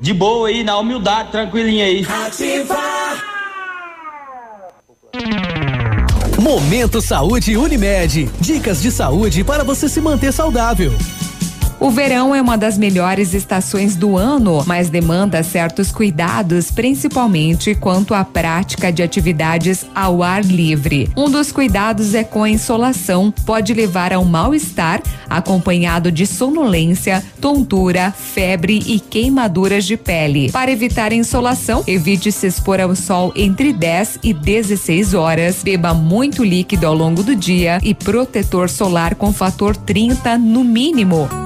De boa aí, na humildade, tranquilinha aí. Ativa! Momento Saúde Unimed. Dicas de saúde para você se manter saudável. O verão é uma das melhores estações do ano, mas demanda certos cuidados, principalmente quanto à prática de atividades ao ar livre. Um dos cuidados é com a insolação, pode levar a um mal-estar, acompanhado de sonolência, tontura, febre e queimaduras de pele. Para evitar a insolação, evite se expor ao sol entre 10 e 16 horas, beba muito líquido ao longo do dia e protetor solar com fator 30 no mínimo.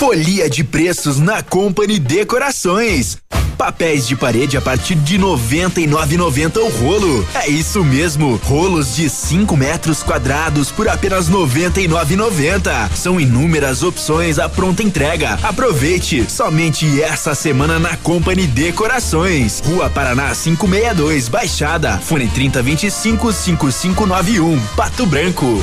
Folia de preços na Company Decorações. Papéis de parede a partir de R$ 99,90 o rolo. É isso mesmo, rolos de 5 metros quadrados por apenas R$ 99,90. São inúmeras opções à pronta entrega. Aproveite somente essa semana na Company Decorações. Rua Paraná 562, Baixada. Fone 3025 5591, Pato Branco.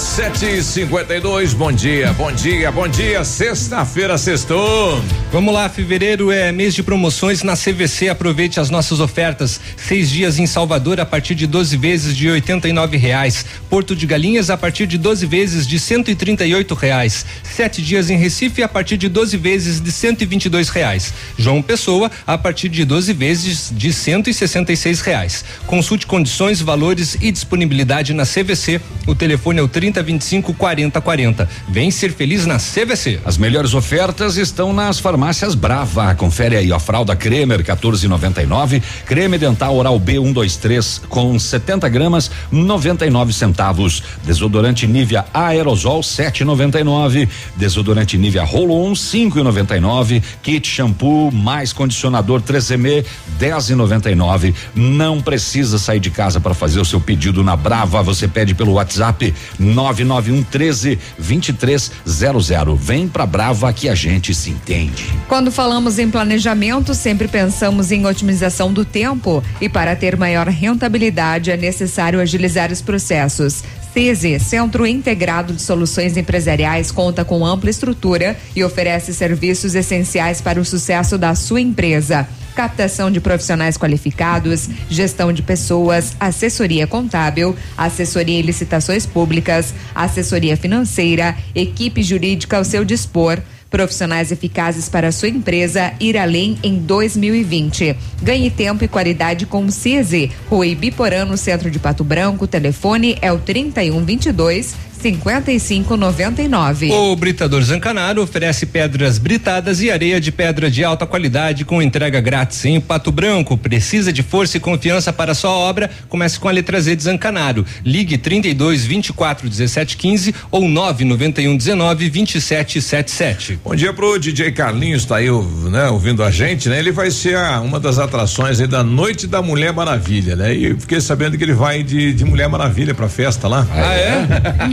Sete e cinquenta e dois, bom dia, bom dia, bom dia, sexta-feira, sextou. Vamos lá, fevereiro é mês de promoções na CVC, aproveite as nossas ofertas, seis dias em Salvador a partir de 12 vezes de oitenta e nove reais, Porto de Galinhas a partir de 12 vezes de cento e trinta e oito reais, sete dias em Recife a partir de 12 vezes de cento e vinte e dois reais, João Pessoa a partir de 12 vezes de cento e sessenta e seis reais. Consulte condições, valores e disponibilidade na CVC, o telefone é o 3025 4040. Vem ser feliz na CVC. As melhores ofertas estão nas farmácias Brava. Confere aí, ó, fralda Cremer 14,99, creme dental oral B 123 com 70 gramas 99 centavos, desodorante Nivea aerosol 7,99, desodorante Nivea Roll-On 5,99, kit shampoo mais condicionador 3M 10,99. Não precisa sair de casa para fazer o seu pedido na Brava, você pede pelo WhatsApp 991 13 2300. Vem pra Brava que a gente se entende. Quando falamos em planejamento, sempre pensamos em otimização do tempo e para ter maior rentabilidade é necessário agilizar os processos. CESE, Centro Integrado de Soluções Empresariais, conta com ampla estrutura e oferece serviços essenciais para o sucesso da sua empresa captação de profissionais qualificados, gestão de pessoas, assessoria contábil, assessoria em licitações públicas, assessoria financeira, equipe jurídica ao seu dispor. Profissionais eficazes para sua empresa ir além em 2020. Ganhe tempo e qualidade com o CISI. Rua Ibiporã, no centro de Pato Branco. Telefone é o 3122 5599. O Britador Zancanaro oferece pedras britadas e areia de pedra de alta qualidade com entrega grátis em Pato Branco. Precisa de força e confiança para sua obra? Comece com a letra Z de Zancanaro. Ligue 32 24 17 15 ou 991 19 27 77. Bom dia pro DJ Carlinhos, tá aí, né, ouvindo a gente, né? Ele vai ser a, uma das atrações aí da Noite da Mulher Maravilha, né? E fiquei sabendo que ele vai de, de Mulher Maravilha pra festa lá. Ah, é?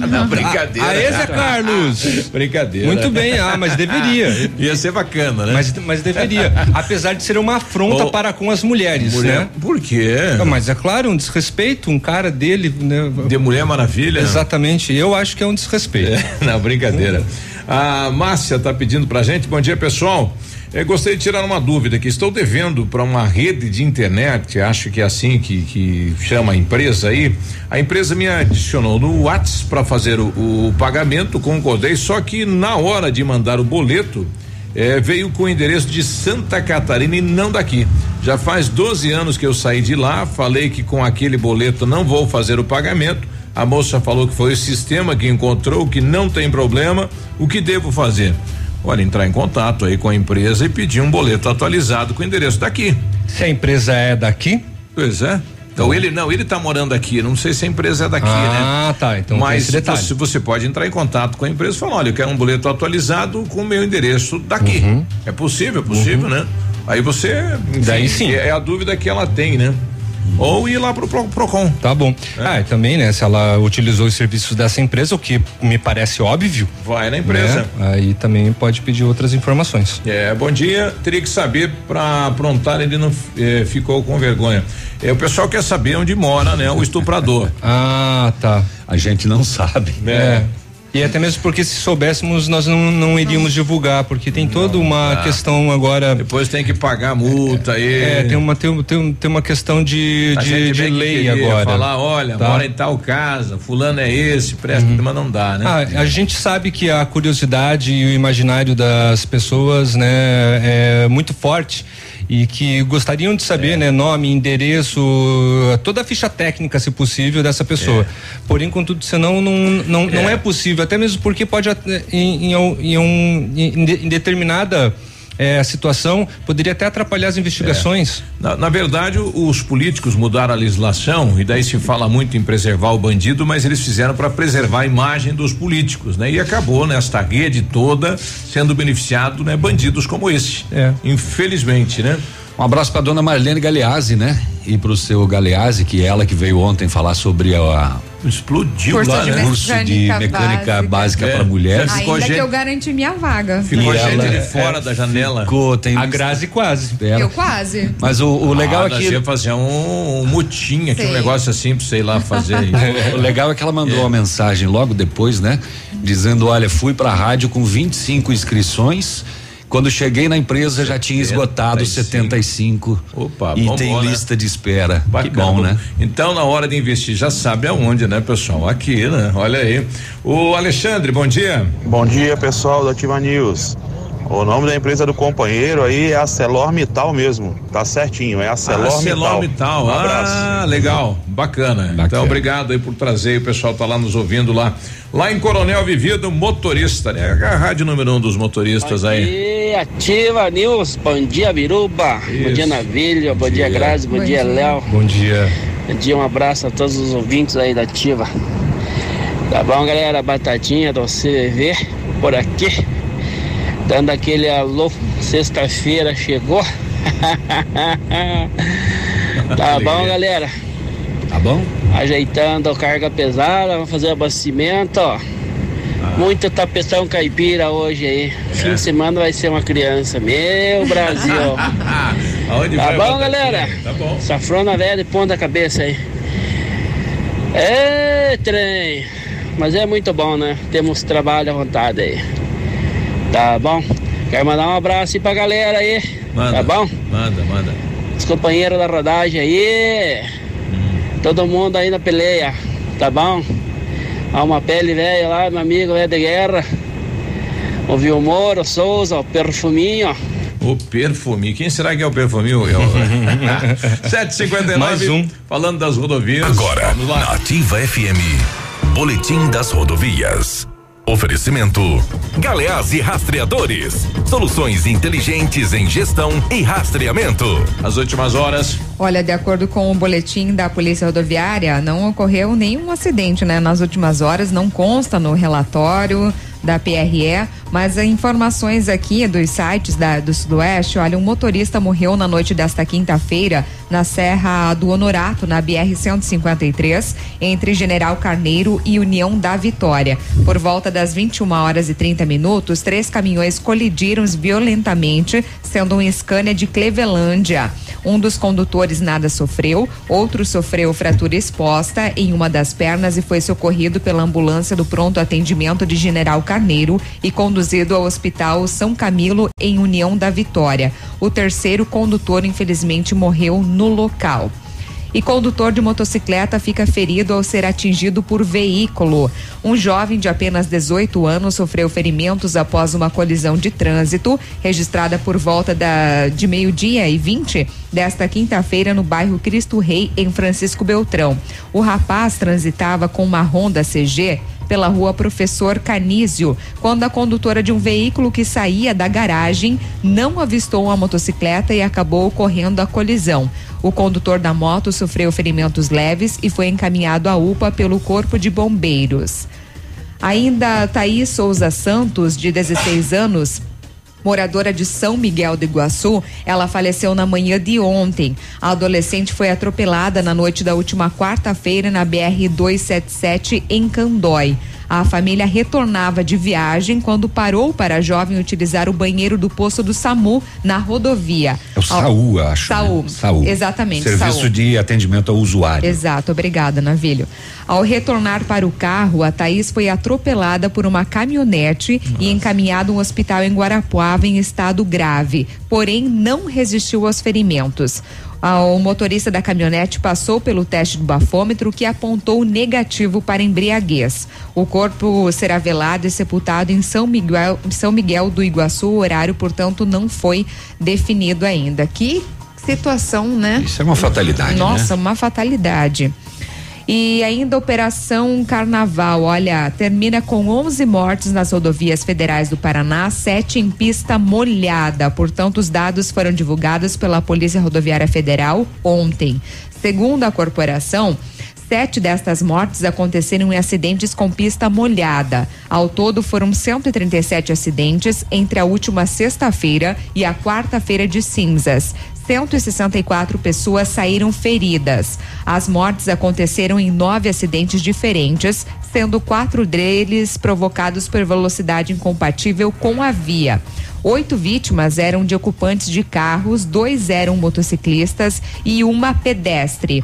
[laughs] Não, brincadeira. Aê, Zé Carlos. brincadeira. Muito bem, ah, mas deveria. [laughs] Ia ser bacana, né? Mas, mas deveria. Apesar de ser uma afronta Oh. para com as mulheres, Mulher- né? Por quê? Ah, Mas é claro, um desrespeito, um cara dele, né? De Mulher Maravilha? Exatamente. Eu acho que é um desrespeito. [laughs] Não, brincadeira. A Márcia tá pedindo pra gente. Bom dia, pessoal. Eu gostaria de tirar uma dúvida aqui. Estou devendo para uma rede de internet, acho que é assim que, que chama a empresa aí. A empresa me adicionou no WhatsApp para fazer o, o pagamento, concordei, só que na hora de mandar o boleto, É, veio com o endereço de Santa Catarina e não daqui. Já faz 12 anos que eu saí de lá, falei que com aquele boleto não vou fazer o pagamento. A moça falou que foi o sistema que encontrou, que não tem problema. O que devo fazer? Olha, entrar em contato aí com a empresa e pedir um boleto atualizado com o endereço daqui. Se a empresa é daqui? Pois é. Então ele não, ele tá morando aqui, não sei se a empresa é daqui, ah, né? Ah, tá, então Mas você, você pode entrar em contato com a empresa e falar, olha, eu quero um boleto atualizado com o meu endereço daqui. Uhum. É possível, é possível, né? Aí você, enfim, Daí sim. É a dúvida que ela tem, né? Ou ir lá pro Pro- Procon. Tá bom. Ah, e também, né? Se ela utilizou os serviços dessa empresa, o que me parece óbvio. Vai na empresa. né, Aí também pode pedir outras informações. É, bom dia. Teria que saber para aprontar, ele não eh, ficou com vergonha. É, o pessoal quer saber onde mora, né? O estuprador. [laughs] Ah, tá. A gente não sabe. É. E até mesmo porque se soubéssemos, nós não, não iríamos divulgar, porque tem toda uma dá. questão agora. Depois tem que pagar multa aí. É, tem uma, tem, tem, tem uma questão de, A de, de lei agora. Falar, olha, Tá. Uhum. mora em tal casa, fulano é esse, presta, mas não dá, né? Ah, a gente sabe que a curiosidade e o imaginário das pessoas, né, é muito forte e que gostariam de saber, É. né, nome, endereço, toda a ficha técnica, se possível, dessa pessoa. Porém, contudo, senão não não, não É. é possível, até mesmo porque pode até, em, em, em um em, de- determinada eh, situação poderia até atrapalhar as investigações. Na, na verdade, os políticos mudaram a legislação e daí se fala muito em preservar o bandido, mas eles fizeram para preservar a imagem dos políticos, né? E acabou nesta rede toda sendo beneficiado, né? Bandidos como esse. É. Infelizmente, né? Um abraço pra dona Marlene Galeazzi, né? E pro seu Galeazzi, que é ela que veio ontem falar sobre a. Explodiu Curso lá, de né? Curso de mecânica básica, básica. para É. mulheres. Ainda que eu garanti minha vaga. Ficou E gente ela- de fora da janela. Ficou, tem A Grazi quase. Ela- Eu quase. Mas o, o legal ah, é que ia fazer um, um mutim aqui, um negócio assim pra sei lá fazer aí. [laughs] o legal é que ela mandou uma mensagem logo depois, né? Dizendo, olha, fui pra rádio com 25 inscrições. Quando cheguei na empresa já tinha esgotado 75. Opa, e tem bom, né? lista de espera. Bacana. Que bom, né? Então, na hora de investir, já sabe aonde, né, pessoal? Aqui, né? Olha aí. O Alexandre, bom dia. Bom dia, pessoal do Ativa News. O nome da empresa do companheiro aí é ArcelorMittal mesmo. Tá certinho, é ArcelorMittal. ArcelorMittal. Um abraço. Ah, legal. Bacana. Então, obrigado aí por trazer. O pessoal tá lá nos ouvindo lá. Lá em Coronel Vivido, motorista, né? A rádio número um dos motoristas aí. E ativa News, bom dia Biruba, bom dia Navilho, bom dia Grazi, bom, Bom dia dia. Léo. Bom dia. Bom dia, um abraço a todos os ouvintes aí da Ativa. Tá bom, galera? Batatinha do CVV por aqui. Dando aquele alô, sexta-feira chegou. [laughs] tá bom, galera? Tá bom? Ajeitando a carga pesada, vamos fazer o abastecimento, ó. Muita tapeção caipira hoje aí. Fim de semana vai ser uma criança. Meu Brasil. [laughs] Tá bom, galera? Tá bom. Safrona velha de ponta cabeça aí. É, trem. Mas é muito bom, né? Temos trabalho à vontade aí. Tá bom? Quero mandar um abraço aí pra galera aí. Manda. Tá bom? Manda, manda. Os companheiros da rodagem aí. Todo mundo aí na peleia. Tá bom? Há uma pele velha lá, meu amigo é de guerra. O Vilmoro, o Souza, o Perfuminho. O perfuminho. Quem será que é o perfuminho? O- 759. [laughs] Mais um. Falando das rodovias. Agora, Vamos lá. na Ativa FM. Boletim das rodovias. Oferecimento. Galeazzi Rastreadores. Soluções inteligentes em gestão e rastreamento. As últimas horas. Olha, de acordo com o boletim da Polícia Rodoviária, não ocorreu nenhum acidente, né? Nas últimas horas, não consta no relatório da PRE, mas as informações aqui dos sites da, do Sudoeste, olha, um motorista morreu na noite desta quinta-feira na Serra do Honorato, na BR-153, entre General Carneiro e União da Vitória. Por volta das 21 horas e 30 minutos, três caminhões colidiram violentamente, sendo um Scania de Clevelândia. Um dos condutores nada sofreu, outro sofreu fratura exposta em uma das pernas e foi socorrido pela ambulância do pronto atendimento de General Carneiro e conduzido ao Hospital São Camilo em União da Vitória. O terceiro condutor infelizmente morreu no local. E condutor de motocicleta fica ferido ao ser atingido por veículo. Um jovem de apenas 18 anos sofreu ferimentos após uma colisão de trânsito registrada por volta da, de meio-dia e 20 desta quinta-feira no bairro Cristo Rei, em Francisco Beltrão. O rapaz transitava com uma Honda CG pela rua Professor Canísio, quando a condutora de um veículo que saía da garagem não avistou a motocicleta e acabou ocorrendo a colisão. O condutor da moto sofreu ferimentos leves e foi encaminhado à UPA pelo Corpo de Bombeiros. Ainda Thaís Souza Santos, de 16 anos, moradora de São Miguel do Iguaçu, ela faleceu na manhã de ontem. A adolescente foi atropelada na noite da última quarta-feira na BR 277 em Candói. A família retornava de viagem quando parou para a jovem utilizar o banheiro do posto do SAMU na rodovia. É o SAU, acho. SAU. Né? SAU. Exatamente. Serviço SAU. de atendimento ao usuário. Exato, obrigada, Navilho. Ao retornar para o carro, a Thaís foi atropelada por uma caminhonete e encaminhada a um hospital em Guarapuava em estado grave, porém não resistiu aos ferimentos. O motorista da caminhonete passou pelo teste do bafômetro que apontou negativo para embriaguez. O corpo será velado e sepultado em São Miguel, São Miguel do Iguaçu. O horário, portanto, não foi definido ainda. Que situação, né? Isso é uma fatalidade, Nossa, né? uma fatalidade. E ainda Operação Carnaval, olha, termina com 11 mortes nas rodovias federais do Paraná, sete em pista molhada. Portanto, os dados foram divulgados pela Polícia Rodoviária Federal ontem. Segundo a corporação, Sete destas mortes aconteceram em acidentes com pista molhada. Ao todo, foram 137 acidentes entre a última sexta-feira e a quarta-feira de cinzas. 164 pessoas saíram feridas. As mortes aconteceram em nove acidentes diferentes, sendo quatro deles provocados por velocidade incompatível com a via. Oito vítimas eram de ocupantes de carros, dois eram motociclistas e uma pedestre.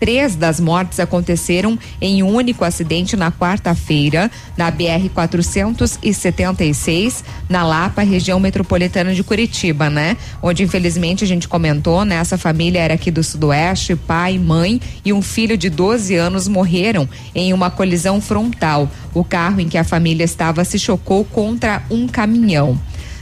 Três das mortes aconteceram em um único acidente na quarta-feira, na BR 476, na Lapa, região metropolitana de Curitiba, né? Onde infelizmente a gente comentou, né? Essa família era aqui do Sudoeste, pai, mãe e um filho de 12 anos morreram em uma colisão frontal. O carro em que a família estava se chocou contra um caminhão.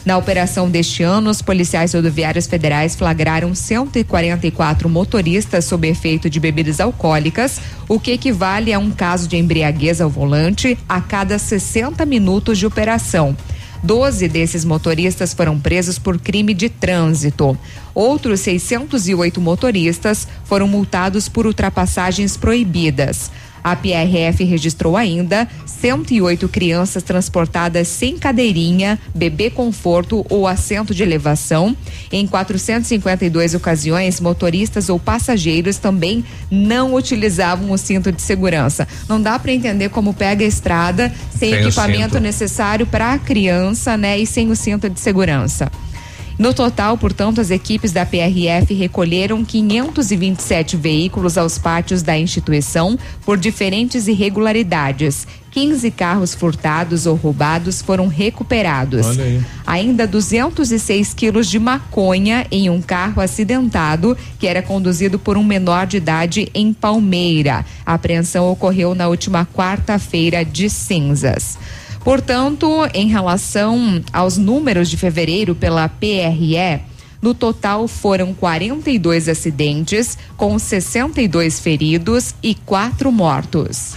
Na operação deste ano, os policiais rodoviários federais flagraram 144 motoristas sob efeito de bebidas alcoólicas, o que equivale a um caso de embriaguez ao volante a cada 60 minutos de operação. Doze desses motoristas foram presos por crime de trânsito. Outros 608 motoristas foram multados por ultrapassagens proibidas. A PRF registrou ainda 108 crianças transportadas sem cadeirinha, bebê conforto ou assento de elevação. Em 452 ocasiões, motoristas ou passageiros também não utilizavam o cinto de segurança. Não dá para entender como pega a estrada sem Sem equipamento necessário para a criança, né, e sem o cinto de segurança. No total, portanto, as equipes da PRF recolheram 527 veículos aos pátios da instituição por diferentes irregularidades. 15 carros furtados ou roubados foram recuperados. Ainda 206 quilos de maconha em um carro acidentado que era conduzido por um menor de idade em Palmeira. A apreensão ocorreu na última quarta-feira de cinzas. Portanto, em relação aos números de fevereiro pela PRE, no total foram 42 acidentes, com 62 feridos e quatro mortos.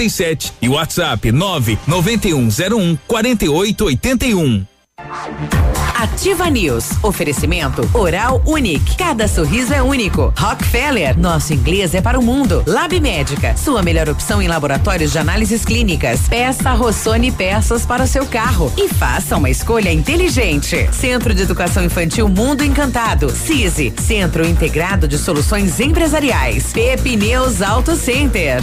3367 e WhatsApp 99101 4881. Ativa News. Oferecimento Oral Unique. Cada sorriso é único. Rockefeller. Nosso inglês é para o mundo. Lab Médica. Sua melhor opção em laboratórios de análises clínicas. Peça Rossoni peças para o seu carro e faça uma escolha inteligente. Centro de Educação Infantil Mundo Encantado. CISI. Centro Integrado de Soluções Empresariais. Pepineus Auto Center.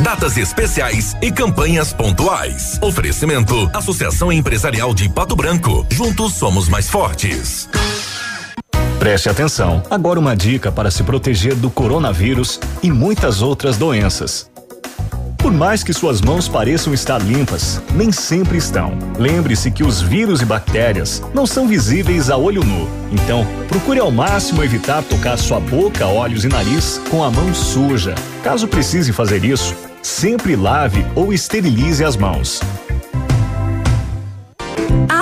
Datas especiais e campanhas pontuais. Oferecimento: Associação Empresarial de Pato Branco. Juntos somos mais fortes. Preste atenção. Agora uma dica para se proteger do coronavírus e muitas outras doenças. Por mais que suas mãos pareçam estar limpas, nem sempre estão. Lembre-se que os vírus e bactérias não são visíveis a olho nu. Então, procure ao máximo evitar tocar sua boca, olhos e nariz com a mão suja. Caso precise fazer isso, sempre lave ou esterilize as mãos.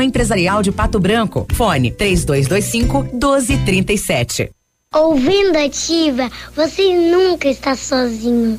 Empresarial de Pato Branco. Fone 3225 1237. Ouvindo ativa, você nunca está sozinho.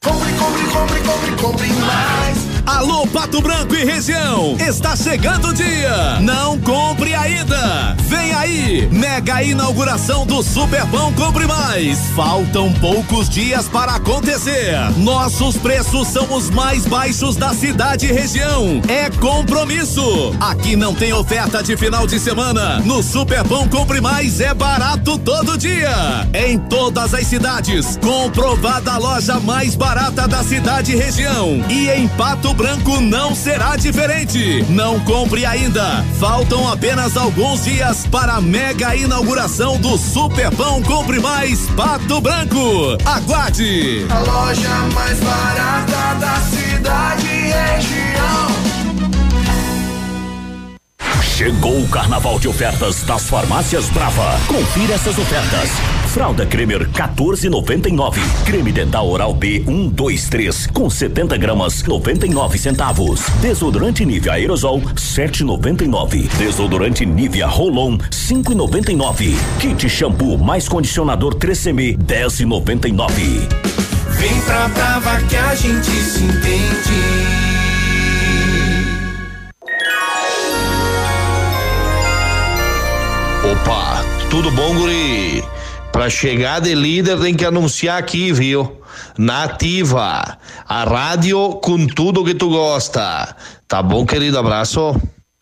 Compre, compre, compre, compre, compre mais. Alô Pato Branco e região, está chegando o dia. Não compre ainda. Vem aí, mega inauguração do Superpão Compre Mais. Faltam poucos dias para acontecer. Nossos preços são os mais baixos da cidade e região. É compromisso. Aqui não tem oferta de final de semana. No Superpão Compre Mais é barato todo dia. Em todas as cidades, comprovada a loja mais barata da cidade e região. E em Pato Branco não será diferente. Não compre ainda. Faltam apenas alguns dias para a mega inauguração do Superpão Compre Mais Pato Branco. Aguarde! A loja mais barata da cidade e região. Chegou o carnaval de ofertas das farmácias Brava. Confira essas ofertas. Fralda Cremer 14,99. Creme dental oral B 123 com 70 gramas 99 centavos. Desodorante Nivea aerosol 7,99. Desodorante Nivea Rolon 5,99. Kit shampoo mais condicionador 3CM 10,99. Vem pra Brava que a gente se entende. Opa, tudo bom, guri? Pra chegar de líder tem que anunciar aqui, viu? Nativa, a rádio com tudo que tu gosta. Tá bom, querido? Abraço.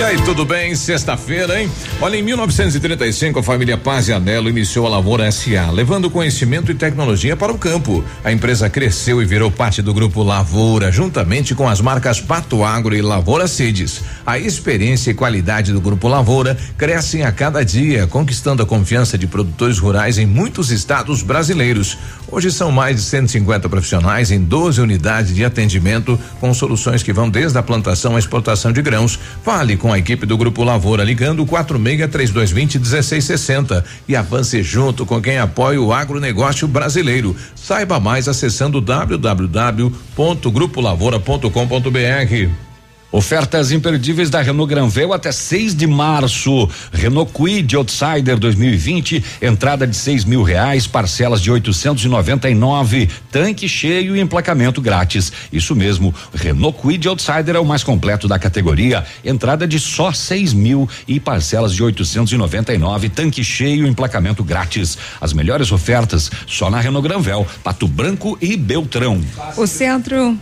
E aí, tudo bem? Sexta-feira, hein? Olha, em 1935, a família Paz e Anelo iniciou a Lavoura SA, levando conhecimento e tecnologia para o campo. A empresa cresceu e virou parte do grupo Lavoura, juntamente com as marcas Pato Agro e Lavoura Seeds. A experiência e qualidade do grupo Lavoura crescem a cada dia, conquistando a confiança de produtores rurais em muitos estados brasileiros. Hoje são mais de 150 profissionais em 12 unidades de atendimento com soluções que vão desde a plantação à exportação de grãos. Fale com a equipe do Grupo Lavoura ligando 46 3220 1660 e avance junto com quem apoia o agronegócio brasileiro. Saiba mais acessando www.grupolavoura.com.br. Ofertas imperdíveis da Renault Granvel até 6 de março. Renault Kwid Outsider 2020, entrada de seis mil reais, parcelas de 899, tanque cheio e emplacamento grátis. Isso mesmo, Renault Kwid Outsider é o mais completo da categoria, entrada de só seis mil e parcelas de 899, tanque cheio e emplacamento grátis. As melhores ofertas só na Renault Granvel, Pato Branco e Beltrão. O centro.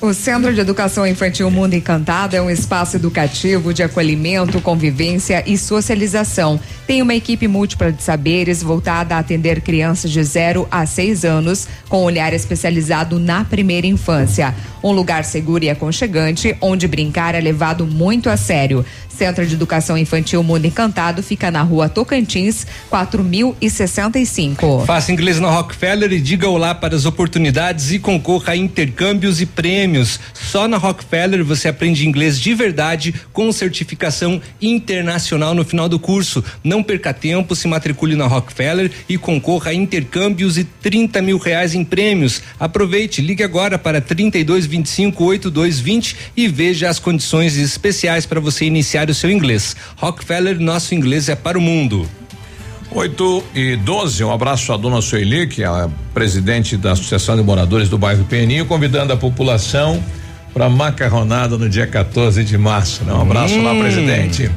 O Centro de Educação Infantil Mundo Encantado é um espaço educativo de acolhimento, convivência e socialização. Tem uma equipe múltipla de saberes voltada a atender crianças de 0 a 6 anos, com olhar especializado na primeira infância. Um lugar seguro e aconchegante, onde brincar é levado muito a sério. Centro de Educação Infantil Mundo Encantado fica na rua Tocantins, 4065. Faça inglês na Rockefeller e diga olá para as oportunidades e concorra a intercâmbios e prêmios. Só na Rockefeller você aprende inglês de verdade com certificação internacional no final do curso. Não perca tempo, se matricule na Rockefeller e concorra a intercâmbios e 30 mil reais em prêmios. Aproveite, ligue agora para 32 25 8220 e veja as condições especiais para você iniciar o seu inglês. Rockefeller, nosso inglês é para o mundo. 8 e 12, um abraço à dona Sueli, que é a presidente da Associação de Moradores do bairro Peninho, convidando a população para macarronada no dia 14 de março. Né? Um abraço hum. lá, presidente.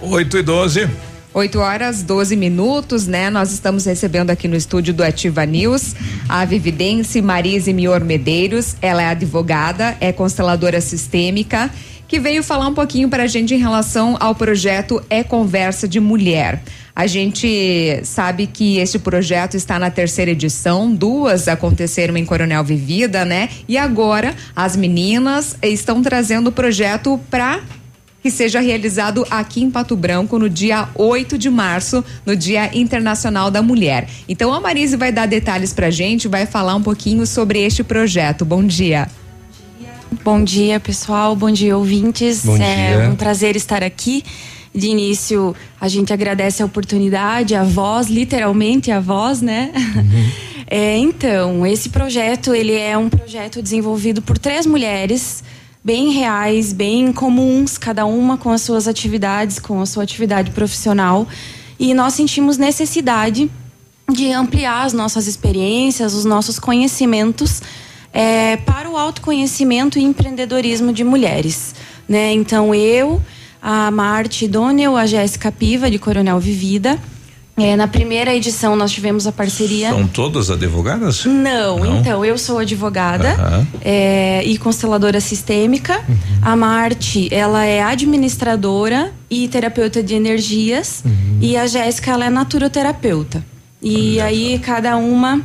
8 e 12. 8 horas 12 minutos, né? Nós estamos recebendo aqui no estúdio do Ativa News a Vividense Marise Mior Medeiros. Ela é advogada, é consteladora sistêmica, que veio falar um pouquinho para a gente em relação ao projeto É Conversa de Mulher. A gente sabe que este projeto está na terceira edição, duas aconteceram em Coronel Vivida, né? E agora as meninas estão trazendo o projeto para que seja realizado aqui em Pato Branco no dia 8 de março, no Dia Internacional da Mulher. Então a Marise vai dar detalhes pra gente, vai falar um pouquinho sobre este projeto. Bom dia. Bom dia, pessoal. Bom dia, ouvintes. Bom é dia. um prazer estar aqui. De início, a gente agradece a oportunidade, a voz, literalmente a voz, né? [laughs] É, então, esse projeto, ele é um projeto desenvolvido por três mulheres bem reais, bem comuns, cada uma com as suas atividades, com a sua atividade profissional. E nós sentimos necessidade de ampliar as nossas experiências, os nossos conhecimentos é, para o autoconhecimento e empreendedorismo de mulheres. Né? Então, eu, a Marte Donnell, a Jéssica Piva, de Coronel Vivida. É, na primeira edição nós tivemos a parceria. São todas advogadas? Não, Não? então eu sou advogada Aham. é, e consteladora sistêmica. A Marte, ela é administradora e terapeuta de energias. E a Jéssica, ela é naturoterapeuta. E aí cada uma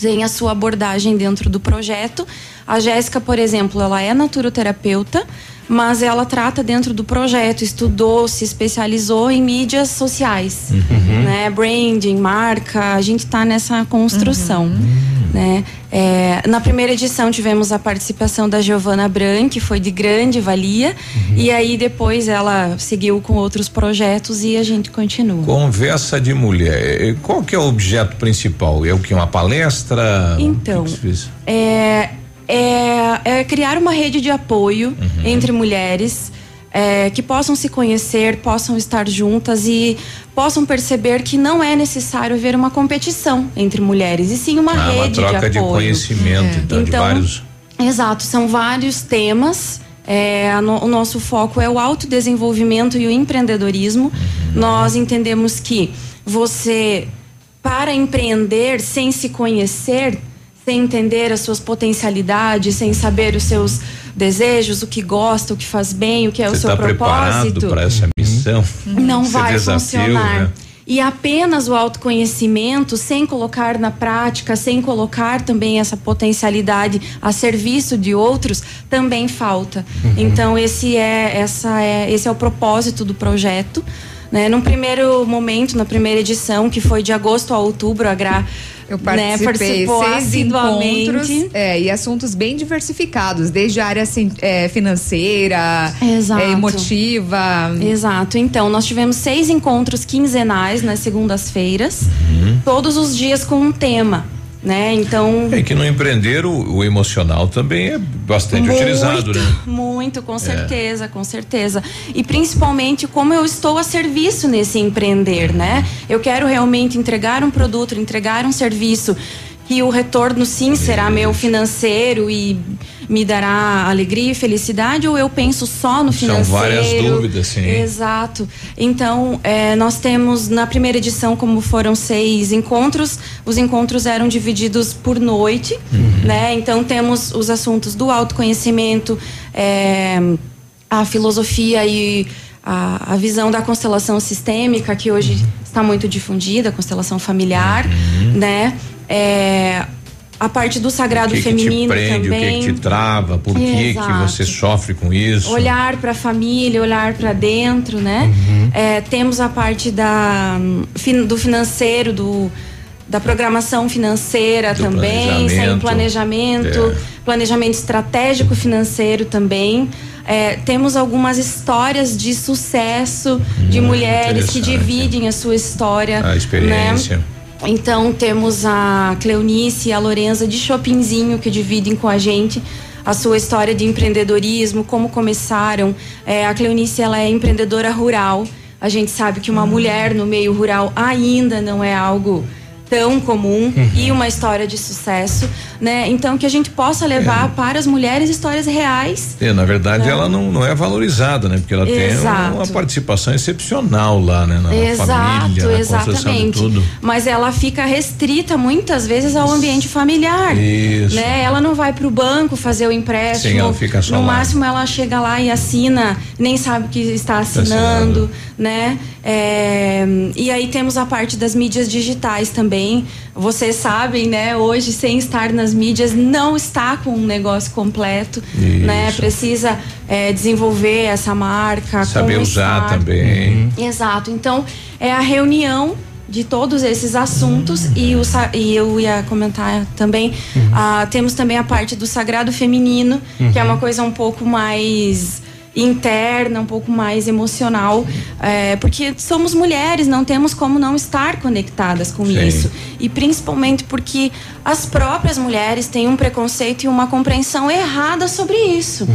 tem a sua abordagem dentro do projeto. A Jéssica, por exemplo, ela é naturoterapeuta, mas ela trata dentro do projeto, estudou, se especializou em mídias sociais, Uhum. né? Branding, marca, a gente está nessa construção. Né? É, na primeira edição tivemos a participação da Giovana Bran, que foi de grande valia, e aí depois ela seguiu com outros projetos e a gente continua. Conversa de mulher. Qual que é o objeto principal? É o que? Uma palestra? Então, que que é, é, é criar uma rede de apoio entre mulheres é, que possam se conhecer, possam estar juntas e possam perceber que não é necessário ver uma competição entre mulheres, e sim uma Ah, uma rede troca de, de apoio. conhecimento, então, de vários. Exato, são vários temas. É, no- o nosso foco é o autodesenvolvimento e o empreendedorismo. Nós entendemos que você, para empreender sem se conhecer, sem entender as suas potencialidades, sem saber os seus desejos, o que gosta, o que faz bem, o que é o Você seu está preparado propósito, para essa missão? não Esse vai desafio, funcionar. né? E apenas o autoconhecimento, sem colocar na prática, sem colocar também essa potencialidade a serviço de outros, também falta. Uhum. Então esse é essa é esse é o propósito do projeto. Né? Num primeiro momento, na primeira edição, que foi de agosto a outubro, a Gra Eu né, participei participou seis encontros é, e assuntos bem diversificados, desde a área assim, é, financeira, Exato. é, emotiva. Exato. Então, nós tivemos seis encontros quinzenais nas segundas-feiras, todos os dias com um tema, né? Então. É que no empreender o, o emocional também é bastante Muito, utilizado, né? Muito, com certeza, com certeza. E principalmente como eu estou a serviço nesse empreender, né? Eu quero realmente entregar um produto, entregar um serviço que o retorno sim será meu financeiro e me dará alegria e felicidade ou eu penso só no São financeiro? várias dúvidas, sim. Exato. Então, eh, nós temos na primeira edição, como foram seis encontros, os encontros eram divididos por noite, né? Então temos os assuntos do autoconhecimento, eh, a filosofia e a, a visão da constelação sistêmica, que hoje está muito difundida, a constelação familiar, né? É, a parte do O sagrado que, que te feminino prende, o também. que, que te trava, por que, que Exato. você sofre com isso? Olhar para a família, olhar para dentro, né? Uhum. É, temos a parte da, hum, do financeiro, do, da programação financeira Do também, sem planejamento. planejamento, É. planejamento estratégico financeiro também. É, temos algumas histórias de sucesso de mulheres que dividem a sua história. A experiência. Né? Então temos a Cleonice e a Lorenza de Chopinzinho que dividem com a gente a sua história de empreendedorismo, como começaram. É, a Cleonice ela é empreendedora rural. A gente sabe que uma mulher no meio rural ainda não é algo tão comum e uma história de sucesso, né? Então que a gente possa levar para as mulheres histórias reais É, na verdade, Né? ela não, não é valorizada, né? Porque ela Exato. tem uma participação excepcional lá, né? Na Exato, família, na de exatamente. tudo. Mas ela fica restrita muitas vezes ao ambiente familiar. Isso. Né? Ela não vai para o banco fazer o empréstimo. Sim, ela fica só no lá. máximo ela chega lá e assina, nem sabe que está assinando, né? É, e aí temos a parte das mídias digitais também. Vocês sabem, né? Hoje, sem estar nas mídias, não está com um negócio completo, né? Precisa é, desenvolver essa marca. Saber usar também. Exato. Então, é a reunião de todos esses assuntos e, o, e eu ia comentar também, ah, temos também a parte do sagrado feminino, que é uma coisa um pouco mais interna, um pouco mais emocional, é, porque somos mulheres, não temos como não estar conectadas com Sim. isso. E principalmente porque as próprias mulheres têm um preconceito e uma compreensão errada sobre isso.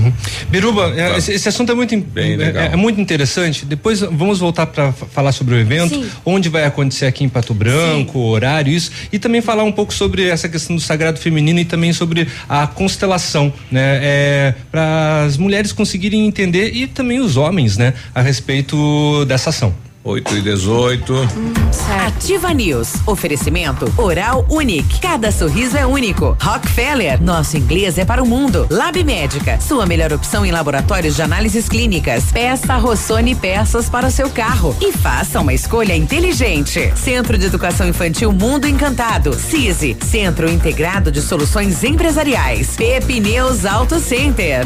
Biruba, é, esse, esse assunto é muito, im- é, é muito interessante. Depois vamos voltar para falar sobre o evento, Sim. onde vai acontecer aqui em Pato Branco, horário, isso, e também falar um pouco sobre essa questão do sagrado feminino e também sobre a constelação, né? É, para as mulheres conseguirem entender e também os homens, né? A respeito dessa ação. 8 e 18. Ativa News. Oferecimento Oral Unique. Cada sorriso é único. Rockefeller. Nosso inglês é para o mundo. Lab Médica. Sua melhor opção em laboratórios de análises clínicas. Peça Rossoni peças para o seu carro. E faça uma escolha inteligente. Centro de Educação Infantil Mundo Encantado. CISI. Centro Integrado de Soluções Empresariais. Pepineus Auto Center.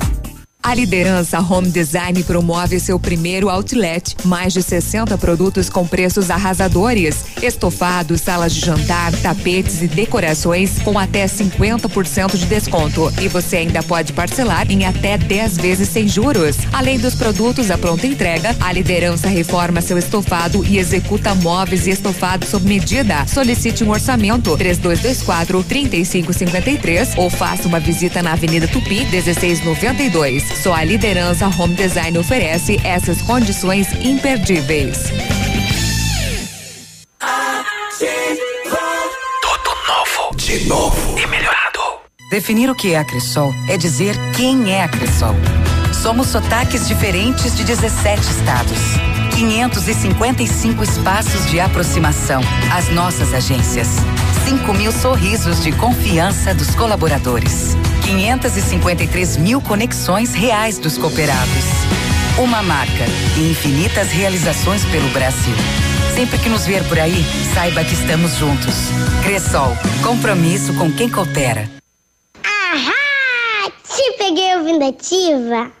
A liderança Home Design promove seu primeiro outlet. Mais de 60 produtos com preços arrasadores. Estofados, salas de jantar, tapetes e decorações com até 50% de desconto. E você ainda pode parcelar em até 10 vezes sem juros. Além dos produtos à pronta entrega, a liderança reforma seu estofado e executa móveis e estofados sob medida. Solicite um orçamento 3224 3553 ou faça uma visita na Avenida Tupi 1692. Só a liderança Home Design oferece essas condições imperdíveis. Tudo novo. De novo. E melhorado. Definir o que é a Cressol é dizer quem é a Cressol. Somos sotaques diferentes de 17 estados. 555 espaços de aproximação. As nossas agências. 5 mil sorrisos de confiança dos colaboradores. 553 mil conexões reais dos cooperados. Uma marca e infinitas realizações pelo Brasil. Sempre que nos ver por aí, saiba que estamos juntos. Cressol, compromisso com quem coopera. Ahá! Te peguei ouvindo ativa.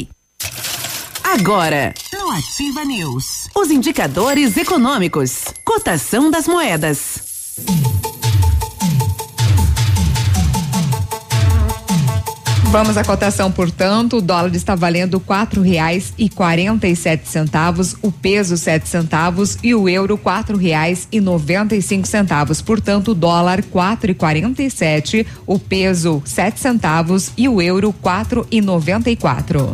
Agora, no Ativa News, os indicadores econômicos, cotação das moedas. Vamos à cotação, portanto, o dólar está valendo quatro reais e quarenta e sete centavos, o peso sete centavos e o euro quatro reais e noventa e cinco centavos. Portanto, o dólar quatro e quarenta e sete, o peso sete centavos e o euro quatro e noventa e quatro.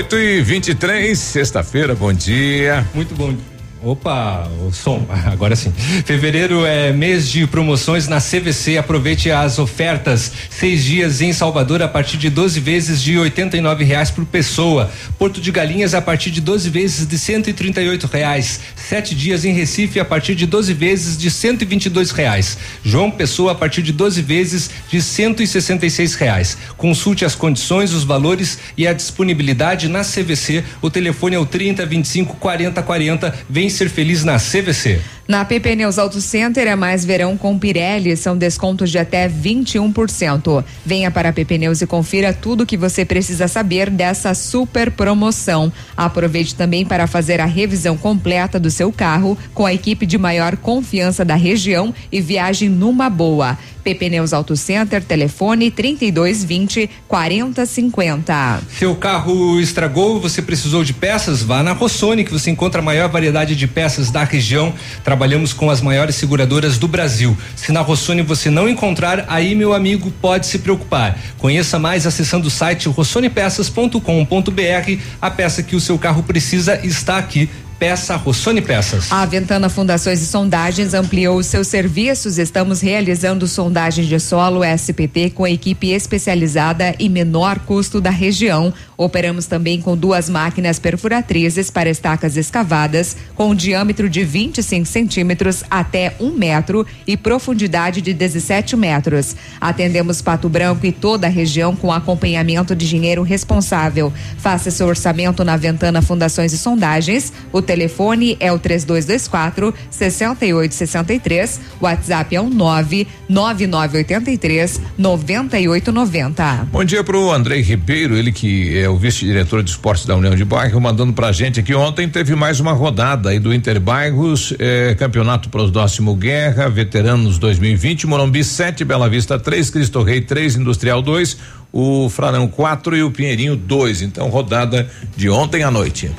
8 e 23 sexta-feira, bom dia. Muito bom. Opa, o som, [laughs] agora sim. Fevereiro é mês de promoções na CVC. Aproveite as ofertas. Seis dias em Salvador a partir de 12 vezes de R$ reais por pessoa. Porto de Galinhas a partir de 12 vezes de R$ reais. Sete dias em Recife a partir de 12 vezes de R$ reais. João Pessoa a partir de 12 vezes de R$ reais. Consulte as condições, os valores e a disponibilidade na CVC. O telefone é o 30 25 40 40. Vem ser feliz na CVC. Na PP Neus Auto Center é mais verão com Pirelli, são descontos de até 21%. Venha para a PP Neus e confira tudo o que você precisa saber dessa super promoção. Aproveite também para fazer a revisão completa do seu carro com a equipe de maior confiança da região e viagem numa boa. PP Neus Auto Center, telefone 3220 4050. Seu carro estragou, você precisou de peças? Vá na Rossoni, que você encontra a maior variedade de peças da região. Trabalhamos com as maiores seguradoras do Brasil. Se na Rossoni você não encontrar, aí, meu amigo, pode se preocupar. Conheça mais acessando o site rossonepeças.com.br. A peça que o seu carro precisa está aqui Peça Rossoni Peças. A Ventana Fundações e Sondagens ampliou seus serviços. Estamos realizando sondagens de solo SPT com equipe especializada e menor custo da região. Operamos também com duas máquinas perfuratrizes para estacas escavadas, com diâmetro de 25 centímetros até um metro e profundidade de 17 metros. Atendemos Pato Branco e toda a região com acompanhamento de dinheiro responsável. Faça seu orçamento na Ventana Fundações e Sondagens. O telefone é o 3224 6863. WhatsApp é o 99983 9890. Bom dia pro Andrei Ribeiro, ele que é o vice-diretor de esportes da União de Bairro, mandando pra gente que ontem teve mais uma rodada aí do Interbairros, eh, campeonato próximo Guerra, veteranos 2020, Morumbi 7, Bela Vista 3, Cristo Rei 3, Industrial 2, o Frarão 4 e o Pinheirinho 2. Então, rodada de ontem à noite.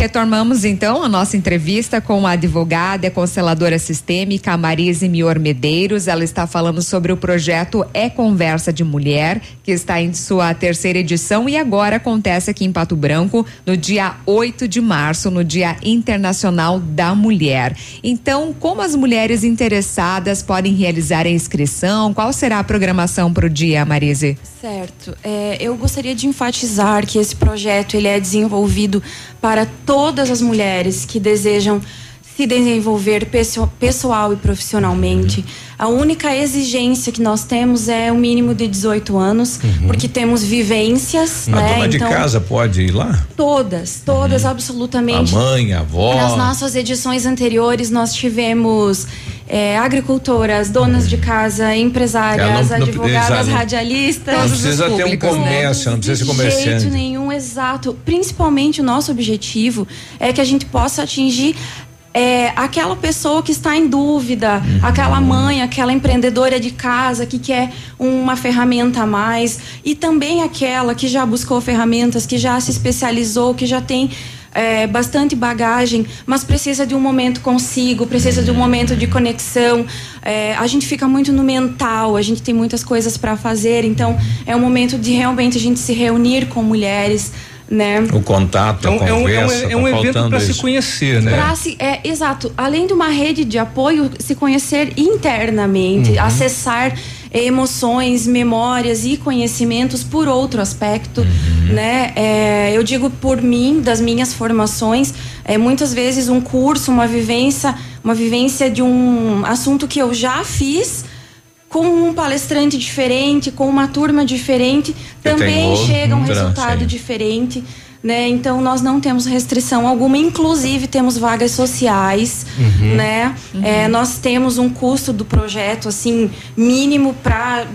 Retomamos então a nossa entrevista com a advogada e consteladora sistêmica Marise Mior Medeiros. Ela está falando sobre o projeto É Conversa de Mulher, que está em sua terceira edição e agora acontece aqui em Pato Branco no dia 8 de março, no Dia Internacional da Mulher. Então, como as mulheres interessadas podem realizar a inscrição? Qual será a programação para o dia, Marise? Certo. É, eu gostaria de enfatizar que esse projeto ele é desenvolvido para todas as mulheres que desejam se desenvolver pessoal e profissionalmente. A única exigência que nós temos é o um mínimo de 18 anos, uhum. porque temos vivências. A né? dona de então, casa pode ir lá? Todas, todas, uhum. absolutamente. A mãe, a avó. Nas nossas edições anteriores, nós tivemos é, agricultoras, donas de casa, empresárias, não, não, advogadas, não, radialistas. Não precisa ter um comércio, né? não precisa ser comerciante. De jeito nenhum, exato. Principalmente o nosso objetivo é que a gente possa atingir é, aquela pessoa que está em dúvida, uhum. aquela mãe, aquela empreendedora de casa que quer uma ferramenta a mais, e também aquela que já buscou ferramentas, que já se especializou, que já tem é, bastante bagagem, mas precisa de um momento consigo, precisa de um momento de conexão. É, a gente fica muito no mental, a gente tem muitas coisas para fazer, então é um momento de realmente a gente se reunir com mulheres. Né? O contato, a é um, conversa, é um, é um tá evento para se conhecer, né? Se, é, exato. Além de uma rede de apoio, se conhecer internamente, uhum. acessar emoções, memórias e conhecimentos por outro aspecto, uhum. né? É, eu digo por mim, das minhas formações, é muitas vezes um curso, uma vivência, uma vivência de um assunto que eu já fiz com um palestrante diferente, com uma turma diferente, também chega um resultado diferente né? Então nós não temos restrição alguma, inclusive temos vagas sociais, uhum. né? Uhum. É, nós temos um custo do projeto assim mínimo para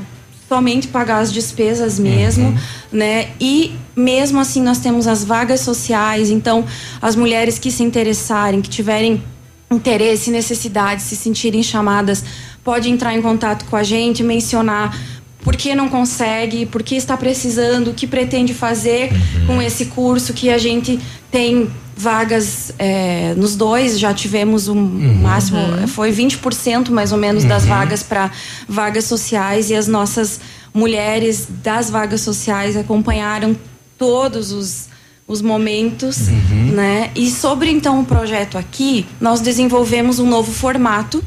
somente pagar as despesas mesmo, uhum. né? E mesmo assim nós temos as vagas sociais, então as mulheres que se interessarem, que tiverem interesse, necessidade, se sentirem chamadas, pode entrar em contato com a gente, mencionar por que não consegue, por que está precisando, o que pretende fazer uhum. com esse curso que a gente tem vagas é, nos dois, já tivemos um uhum. máximo, uhum. foi 20% mais ou menos das vagas para vagas sociais e as nossas mulheres das vagas sociais acompanharam todos os, os momentos, uhum. né? E sobre então o projeto aqui, nós desenvolvemos um novo formato.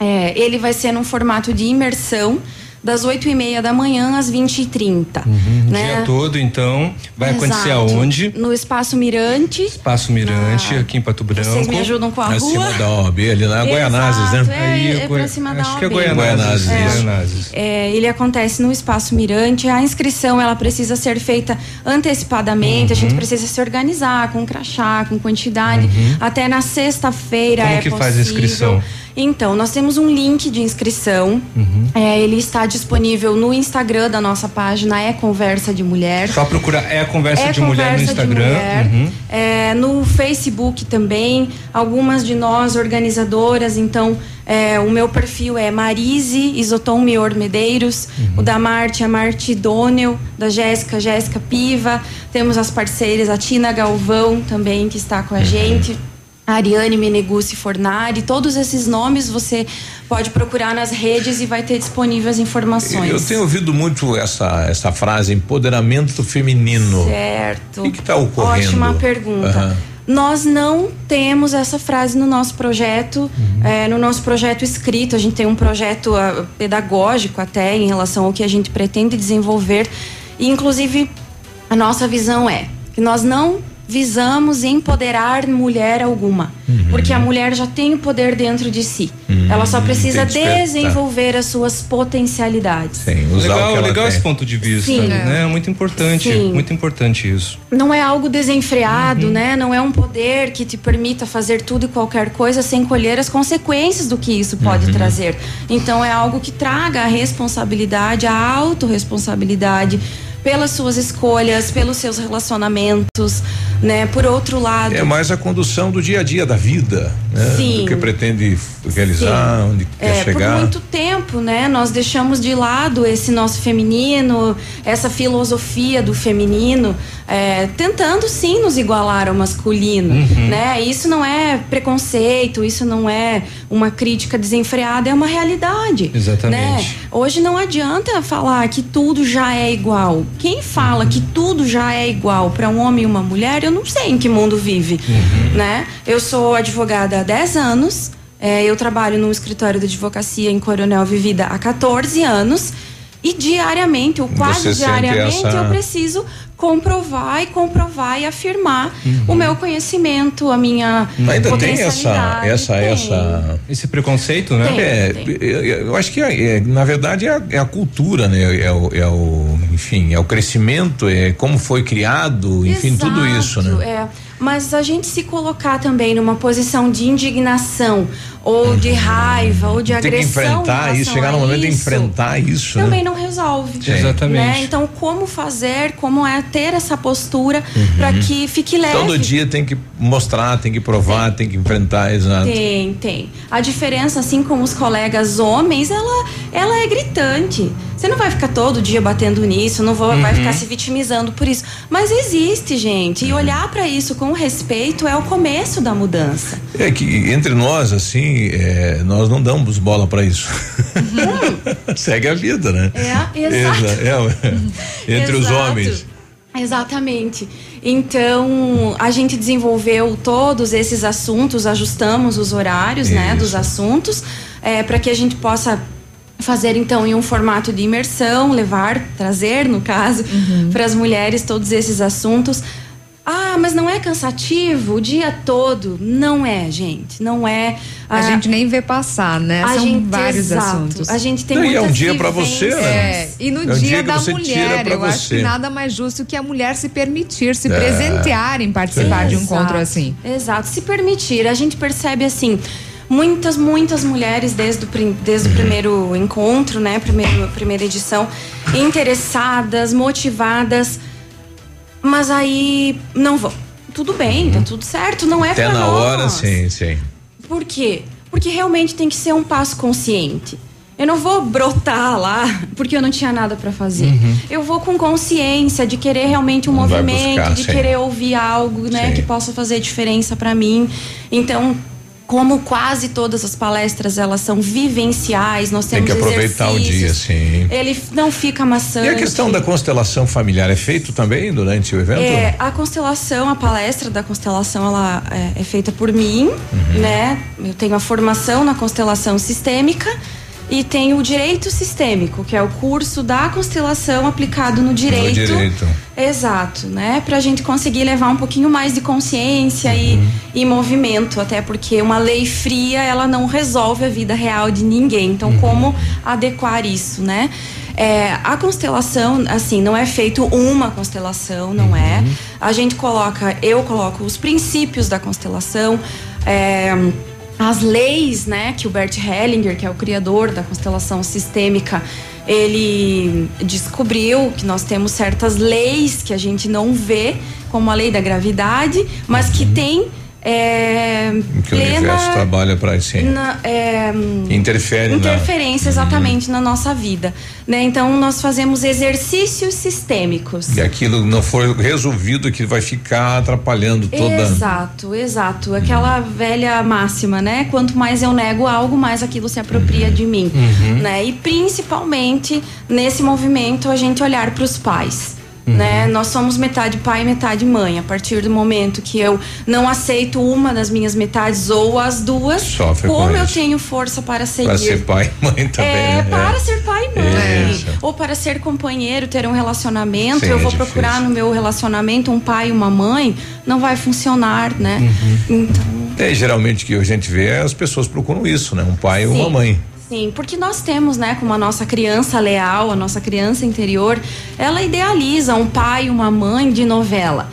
É, ele vai ser num formato de imersão das 8 e meia da manhã às 20 e 30 uhum, né? O dia todo, então, vai Exato. acontecer aonde? No Espaço Mirante. Espaço Mirante, na... aqui em Pato Branco. Vocês me ajudam com a rua? Acima da OAB, ali na Goianazes, né? É, Aí, é, é pra cima da Acho que é Goianazes. É. Goianazes. É, ele acontece no Espaço Mirante. A inscrição, ela precisa ser feita antecipadamente. Uhum. A gente uhum. precisa se organizar com crachá, com quantidade. Uhum. Até na sexta-feira Como é que possível. faz a inscrição? Então, nós temos um link de inscrição. É, ele está disponível no Instagram da nossa página É Conversa de Mulher. Só procurar é conversa É de mulher no Conversa de Instagram. Mulher. Uhum. É, no Facebook também, algumas de nós organizadoras, então é, o meu perfil é Marise Isotom Mior Medeiros, o da Marte é Marte Dônel, da Jéssica, Jéssica Piva, temos as parceiras, a Tina Galvão também que está com a gente. Ariane Menegucci Fornari, todos esses nomes você pode procurar nas redes e vai ter disponíveis informações. Eu tenho ouvido muito essa, essa frase, empoderamento feminino. Certo. O que que tá ocorrendo? Ótima pergunta. Aham. Nós não temos essa frase no nosso projeto, Uhum. eh, no nosso projeto escrito. A gente tem um projeto ah, pedagógico até em relação ao que a gente pretende desenvolver. E, inclusive, a nossa visão é que nós não visamos empoderar mulher alguma. Uhum. Porque a mulher já tem o poder dentro de si. Ela só precisa desenvolver as suas potencialidades. Sim, usar o que Legal, ela legal tem. esse ponto de vista, Sim. né? Muito importante, Sim. muito importante isso. não é algo desenfreado, Uhum. né? Não é um poder que te permita fazer tudo e qualquer coisa sem colher as consequências do que isso pode Uhum. trazer. Então é algo que traga a responsabilidade, a autorresponsabilidade pelas suas escolhas, pelos seus relacionamentos, né? Por outro lado, É mais a condução do dia a dia da vida, né? Sim. Do que pretende realizar, onde É, quer chegar. por muito tempo, né, nós deixamos de lado esse nosso feminino, essa filosofia do feminino, é, tentando sim nos igualar ao masculino, Uhum. né? Isso não é preconceito, isso não é uma crítica desenfreada, é uma realidade. Exatamente. Né? Hoje não adianta falar que tudo já é igual. Quem fala que tudo já é igual para um homem e uma mulher, eu não sei em que mundo vive, né? Eu sou advogada há 10 anos, é, eu trabalho num escritório de advocacia em Coronel Vivida há 14 anos e diariamente, ou quase diariamente, essa- eu preciso comprovar e comprovar e afirmar o meu conhecimento, a minha Ainda tem essa, essa, Tem. essa. Esse preconceito, né? Tem, É, tem. eu- acho que é, é, na verdade é a, é a cultura, né? É o, é o, enfim, é o crescimento, é como foi criado, enfim, tudo isso, Exato, né? É. Mas a gente se colocar também numa posição de indignação, ou de raiva, ou de Tem que agressão. em enfrentar isso, chegar a no momento de isso, enfrentar isso, Também né? não resolve. Sim. Exatamente. Né? Então, como fazer, como é ter essa postura Uhum. para que fique leve. Todo dia tem que mostrar, tem que provar, tem que enfrentar, exato. Tem, tem. A diferença, assim como os colegas homens, ela, ela é gritante. Você não vai ficar todo dia batendo nisso, não vou, vai Uhum. ficar se vitimizando por isso. Mas existe, gente. E olhar para isso com respeito é o começo da mudança. É que entre nós, assim, é, nós não damos bola pra isso. [laughs] Segue a vida, né? É, exato. Exa- [laughs] é, entre os Exato. homens. Exatamente. Então, a gente desenvolveu todos esses assuntos, ajustamos os horários, né, dos assuntos, para que a gente possa fazer então em um formato de imersão, levar, trazer, no caso, para as mulheres todos esses assuntos. Ah, mas não é cansativo o dia todo? Não é, gente. Não é. A Ah, gente nem vê passar, né? São gente- vários exato. assuntos. A gente tem Não, e é um muitas dia pra você, né? É, e no É um dia, dia da mulher, eu acho você. que nada mais justo que a mulher se permitir, se É. presentear em participar de um Exato, encontro assim. Exato. Se permitir, a gente percebe assim. Muitas, muitas mulheres desde o, prim- desde o primeiro encontro, né? Primeiro, primeira edição, interessadas, motivadas, mas aí não vão. Tudo bem, tá tudo certo, não é Uhum. Até pra na nós. hora, sim, sim. Por quê? Porque realmente tem que ser um passo consciente. Eu não vou brotar lá [laughs] porque eu não tinha nada pra fazer. Uhum. Eu vou com consciência de querer realmente um Vai movimento, buscar, de sim. querer ouvir algo, né, Sim. que possa fazer diferença pra mim. Então, como quase todas as palestras elas são vivenciais, nós Tem temos que aproveitar o dia, sim. Ele não fica maçante. E a questão da constelação familiar é feito também durante o evento? É, a constelação, a palestra da constelação, ela é, é feita por mim, Uhum. né? Eu tenho a formação na constelação sistêmica e tenho o direito sistêmico, que é o curso da constelação aplicado no direito. direito. Exato, né? Pra gente conseguir levar um pouquinho mais de consciência e, e movimento, até porque uma lei fria, ela não resolve a vida real de ninguém. Então, como adequar isso, né? É, a constelação, assim, não é feito uma constelação, não é. A gente coloca, eu coloco os princípios da constelação, é, as leis, né, que o Bert Hellinger, que é o criador da constelação sistêmica, ele descobriu que nós temos certas leis que a gente não vê, como a lei da gravidade, mas que tem é, Que o universo trabalha para assim. na- é, Interfere na- interferência exatamente na nossa vida, né? Então nós fazemos exercícios sistêmicos. E aquilo não for resolvido que vai ficar atrapalhando toda. Exato, exato. Aquela velha máxima, né? Quanto mais eu nego algo, mais aquilo se apropria de mim, Uhum. né? E principalmente nesse movimento a gente olhar para os pais. Uhum. Né? Nós somos metade pai e metade mãe. A partir do momento que eu não aceito uma das minhas metades ou as duas, Sofre com como eu isso. tenho força para seguir? Para ser pai e mãe também. É, né? para ser pai e mãe. Isso. Ou para ser companheiro, ter um relacionamento. Sim, eu é vou difícil. procurar no meu relacionamento um pai e uma mãe. Não vai funcionar, né? Uhum. Então, É, geralmente o que a gente vê é as pessoas procuram isso, né? Um pai e uma mãe. Sim, porque nós temos, né, como a nossa criança leal, a nossa criança interior, ela idealiza um pai e uma mãe de novela.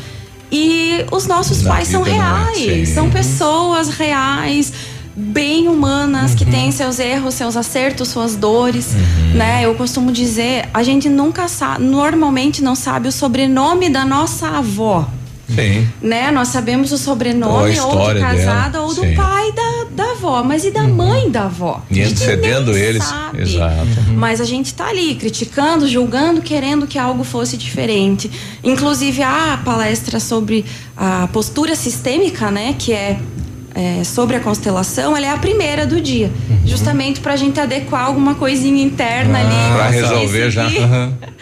E os nossos pais são vida não é, reais, sim. são pessoas reais, bem humanas, que têm seus erros, seus acertos, suas dores, né? Eu costumo dizer, a gente nunca sabe, normalmente não sabe o sobrenome da nossa avó. Sim. Né? Nós sabemos o Ou sobrenome ou, de história casada dela, ou do sim. pai da, da avó, mas e da mãe da avó? E antecedendo eles. sabe. Exato. Mas a gente tá ali criticando, julgando, querendo que algo fosse diferente. Inclusive a palestra sobre a postura sistêmica, né, que é, é, sobre a constelação, ela é a primeira do dia, justamente para a gente adequar alguma coisinha interna ali. Pra conseguir resolver já. seguir.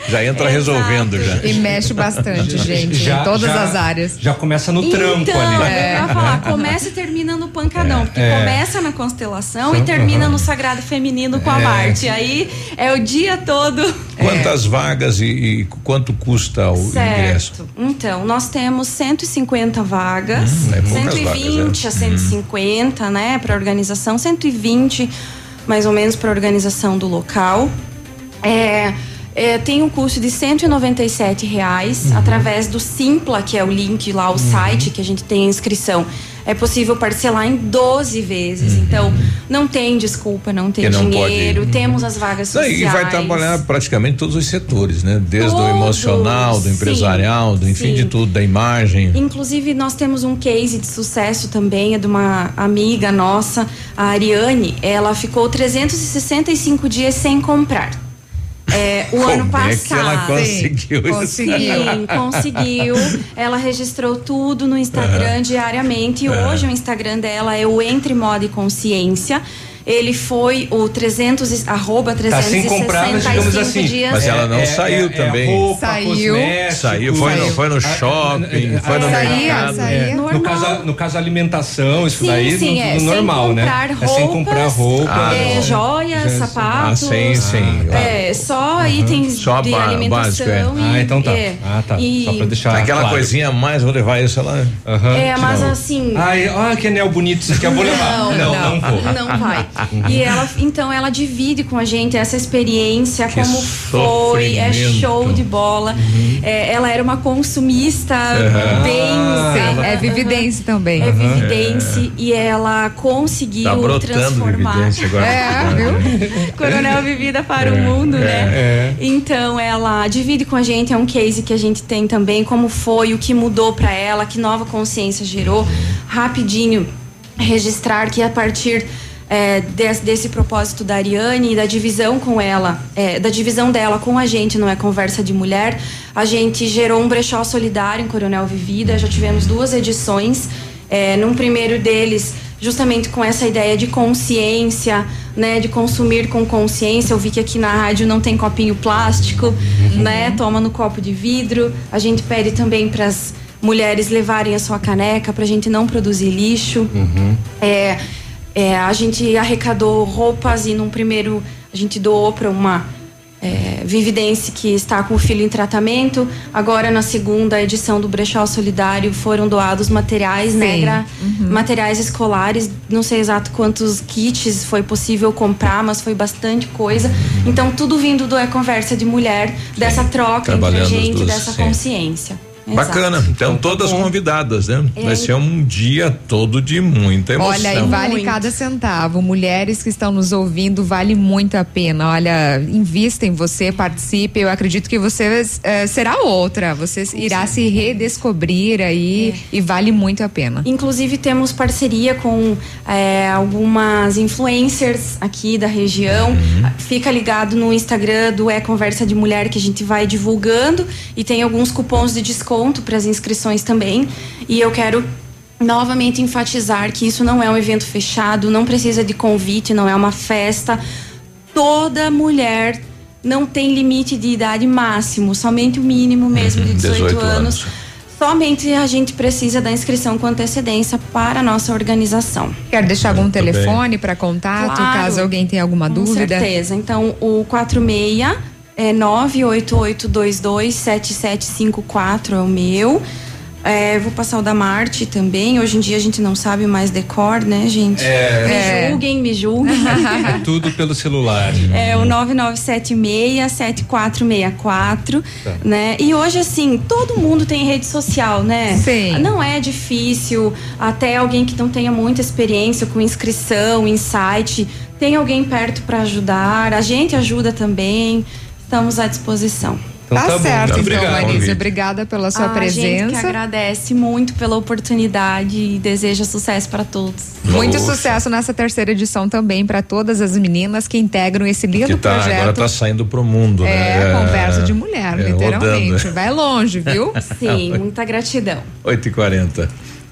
Já entra resolvendo já. E mexe bastante, gente, Já- em todas já- as áreas. Já começa no trampo então, ali. eu ia falar, começa e termina no pancadão. porque É. começa na constelação e Sim, termina aham. no sagrado feminino com a É. Marte. Aí é o dia todo. [laughs] Quantas vagas e, e quanto custa o ingresso? Certo. Então, nós temos 150 vagas, Hum, é poucas 120 vagas, a 150, né, para organização, 120 mais ou menos para organização do local. É, é, tem um custo de 197 reais Uhum. através do Simpla, que é o link lá, o site que a gente tem a inscrição. É possível parcelar em 12 vezes. Então, não tem desculpa, não tem Uhum. Não dinheiro. pode- Temos as vagas Não, sociais. e vai trabalhar praticamente todos os setores, né? Desde o Todos, emocional, do sim, empresarial, do enfim sim. de tudo, da imagem. Inclusive, nós temos um case de sucesso também, é de uma amiga nossa, a Ariane. Ela ficou 365 dias sem comprar. É, o Como ano é passado. que ela conseguiu? Sim, conseguiu. Ela registrou tudo no Instagram Aham. diariamente. E hoje o Instagram dela é o Entre Moda e Consciência. Ele foi o 300, e- arroba Tá sem 365 digamos assim. dias. Mas ela não É, saiu é, é também. roupa, Saiu. Saiu, foi no, foi no Ah, shopping, foi no Saía, mercado. saía. É, no, Normal. caso, no caso, alimentação, isso Sim, daí sim, no, é, no sem normal, né? comprar é sem comprar roupas, roupa. Ah, é, joias, Já- sapatos. Ah, sim, sim. É, só itens Só de alimentação. básico, é. e- Ah, então tá. é. Ah, tá. E- Só pra deixar Aquela claro. coisinha a mais, vou levar isso lá. Aham. É, mas assim. Ai, olha que anel bonito isso aqui, eu vou levar. Não, não, não, vou. não vai. E ela, então, ela divide com a gente essa experiência, Que como foi, é show de bola. É, ela era uma consumista Aham. bem. Ah, É vividência também. É vividência e ela conseguiu Tá transformar. agora. É, viu? Coronel Vivida para o mundo, né? É. Então ela divide com a gente, é um case que a gente tem também, como foi, o que mudou para ela, que nova consciência gerou. Rapidinho registrar que a partir é, des- desse propósito da Ariane e da divisão com ela, é, da divisão dela com a gente, não é conversa de mulher, a gente gerou um brechó solidário em Coronel Vivida, já tivemos duas edições. É, num primeiro deles, justamente com essa ideia de consciência, né, de consumir com consciência. Eu vi que aqui na rádio não tem copinho plástico, né, toma no copo de vidro. A gente pede também para as mulheres levarem a sua caneca para a gente não produzir lixo. É, é, a gente arrecadou roupas e num primeiro a gente doou para uma é, Vividense que está com o filho em tratamento. Agora, na segunda edição do Brechó Solidário, foram doados materiais, né? Sim. Gra- Materiais escolares. Não sei exato quantos kits foi possível comprar, mas foi bastante coisa. Então, tudo vindo do É Conversa de Mulher, dessa troca entre a gente, duas, dessa sim. Consciência. Bacana. Então, todas convidadas, né? É. Vai ser um dia todo de muita emoção. Olha, e vale cada centavo. Mulheres que estão nos ouvindo, vale muito a pena. Olha, invista em você, participe. Eu acredito que você eh, será outra. Você irá se redescobrir aí e vale muito a pena. Inclusive temos parceria com é, algumas influencers aqui da região. Uhum. Fica ligado no Instagram do É Conversa de Mulher que a gente vai divulgando e tem alguns cupons de desconto para as inscrições também. E eu quero novamente enfatizar que isso não é um evento fechado, não precisa de convite, não é uma festa. Toda mulher não tem limite de idade máximo, somente o mínimo mesmo de 18, 18 anos. anos. Somente a gente precisa da inscrição com antecedência para a nossa organização. Quer deixar algum Muito telefone para contato, Claro. caso alguém tenha alguma Com dúvida? certeza. Então, o 46 é 988227754 é o meu. É, vou passar o da Marte também. Hoje em dia a gente não sabe mais decor, né, gente? É. Me julguem, me julguem. É tudo pelo celular. [laughs] É o 9976-7464, Tá. né? E hoje, assim, todo mundo tem rede social, né? Sim. Não é difícil, até alguém que não tenha muita experiência com inscrição, em site, tem alguém perto para ajudar, a gente ajuda também, estamos à disposição. Então tá, tá bom. certo, Muito então, obrigado, Marisa. Obrigada pela sua a gente que presença. agradece muito pela oportunidade e deseja sucesso para todos. Muito sucesso nessa terceira edição também para todas as meninas que integram esse lindo que tá, projeto. agora tá saindo pro mundo, É, né? conversa de mulher, é, literalmente. rodando. Vai longe, viu? [laughs] Sim, muita gratidão. 8 e 40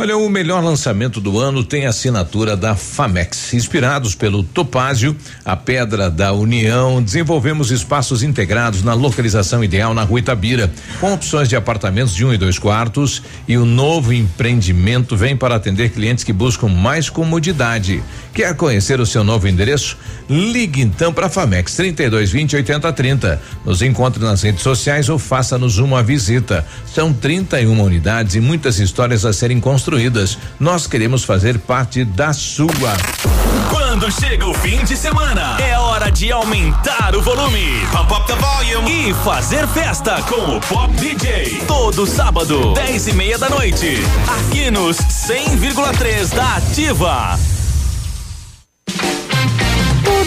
Olha, o melhor lançamento do ano tem assinatura da Famex. Inspirados pelo Topázio, a Pedra da União, desenvolvemos espaços integrados na localização ideal na Rua Itabira, com opções de apartamentos de um e dois quartos. E o novo empreendimento vem para atender clientes que buscam mais comodidade. Quer conhecer o seu novo endereço? Ligue então para Famex 3220 8030. Nos encontre nas redes sociais ou faça-nos uma visita. São 31 unidades e muitas histórias a serem construídas. Nós queremos fazer parte da sua. Quando chega o fim de semana, é hora de aumentar o volume. Pump up the volume. E fazer festa com o Pop DJ. Todo sábado, 10 e meia da noite. Aqui nos 100,3 da Ativa.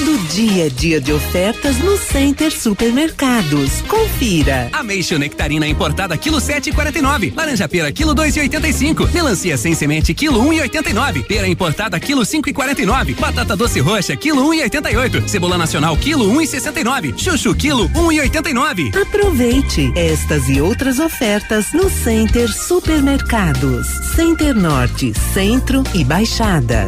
Todo dia é dia de ofertas no Center Supermercados. Confira. Ameixa nectarina importada quilo 7,49. Laranja pera quilo 2,85. Melancia sem semente quilo 1,89. Pera importada quilo 5,49. Batata doce roxa quilo 1,88. Cebola nacional quilo 1,69. Chuchu quilo 1,89. Aproveite estas e outras ofertas no Center Supermercados. Center Norte, Centro e Baixada.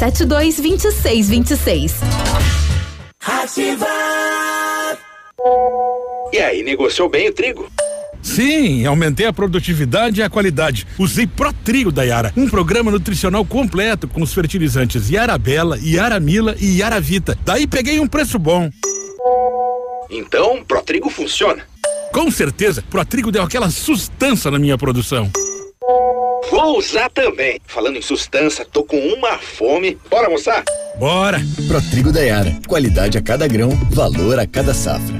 3272 2626. E aí, negociou bem o trigo? Sim, aumentei a produtividade e a qualidade. Usei ProTrigo da Yara, um programa nutricional completo com os fertilizantes Yara Bela, Yara Mila e Yara Vita. Daí peguei um preço bom. Então, Protrigo funciona. Com certeza, ProTrigo deu aquela sustância na minha produção. Vou usar também. Falando em sustância, tô com uma fome. Bora almoçar? Bora! Protrigo da Yara. Qualidade a cada grão, valor a cada safra.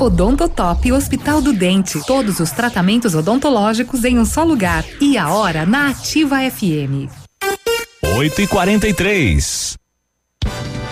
Odontotop Hospital do Dente. Todos os tratamentos odontológicos em um só lugar. E a hora na Ativa FM. 8 e 43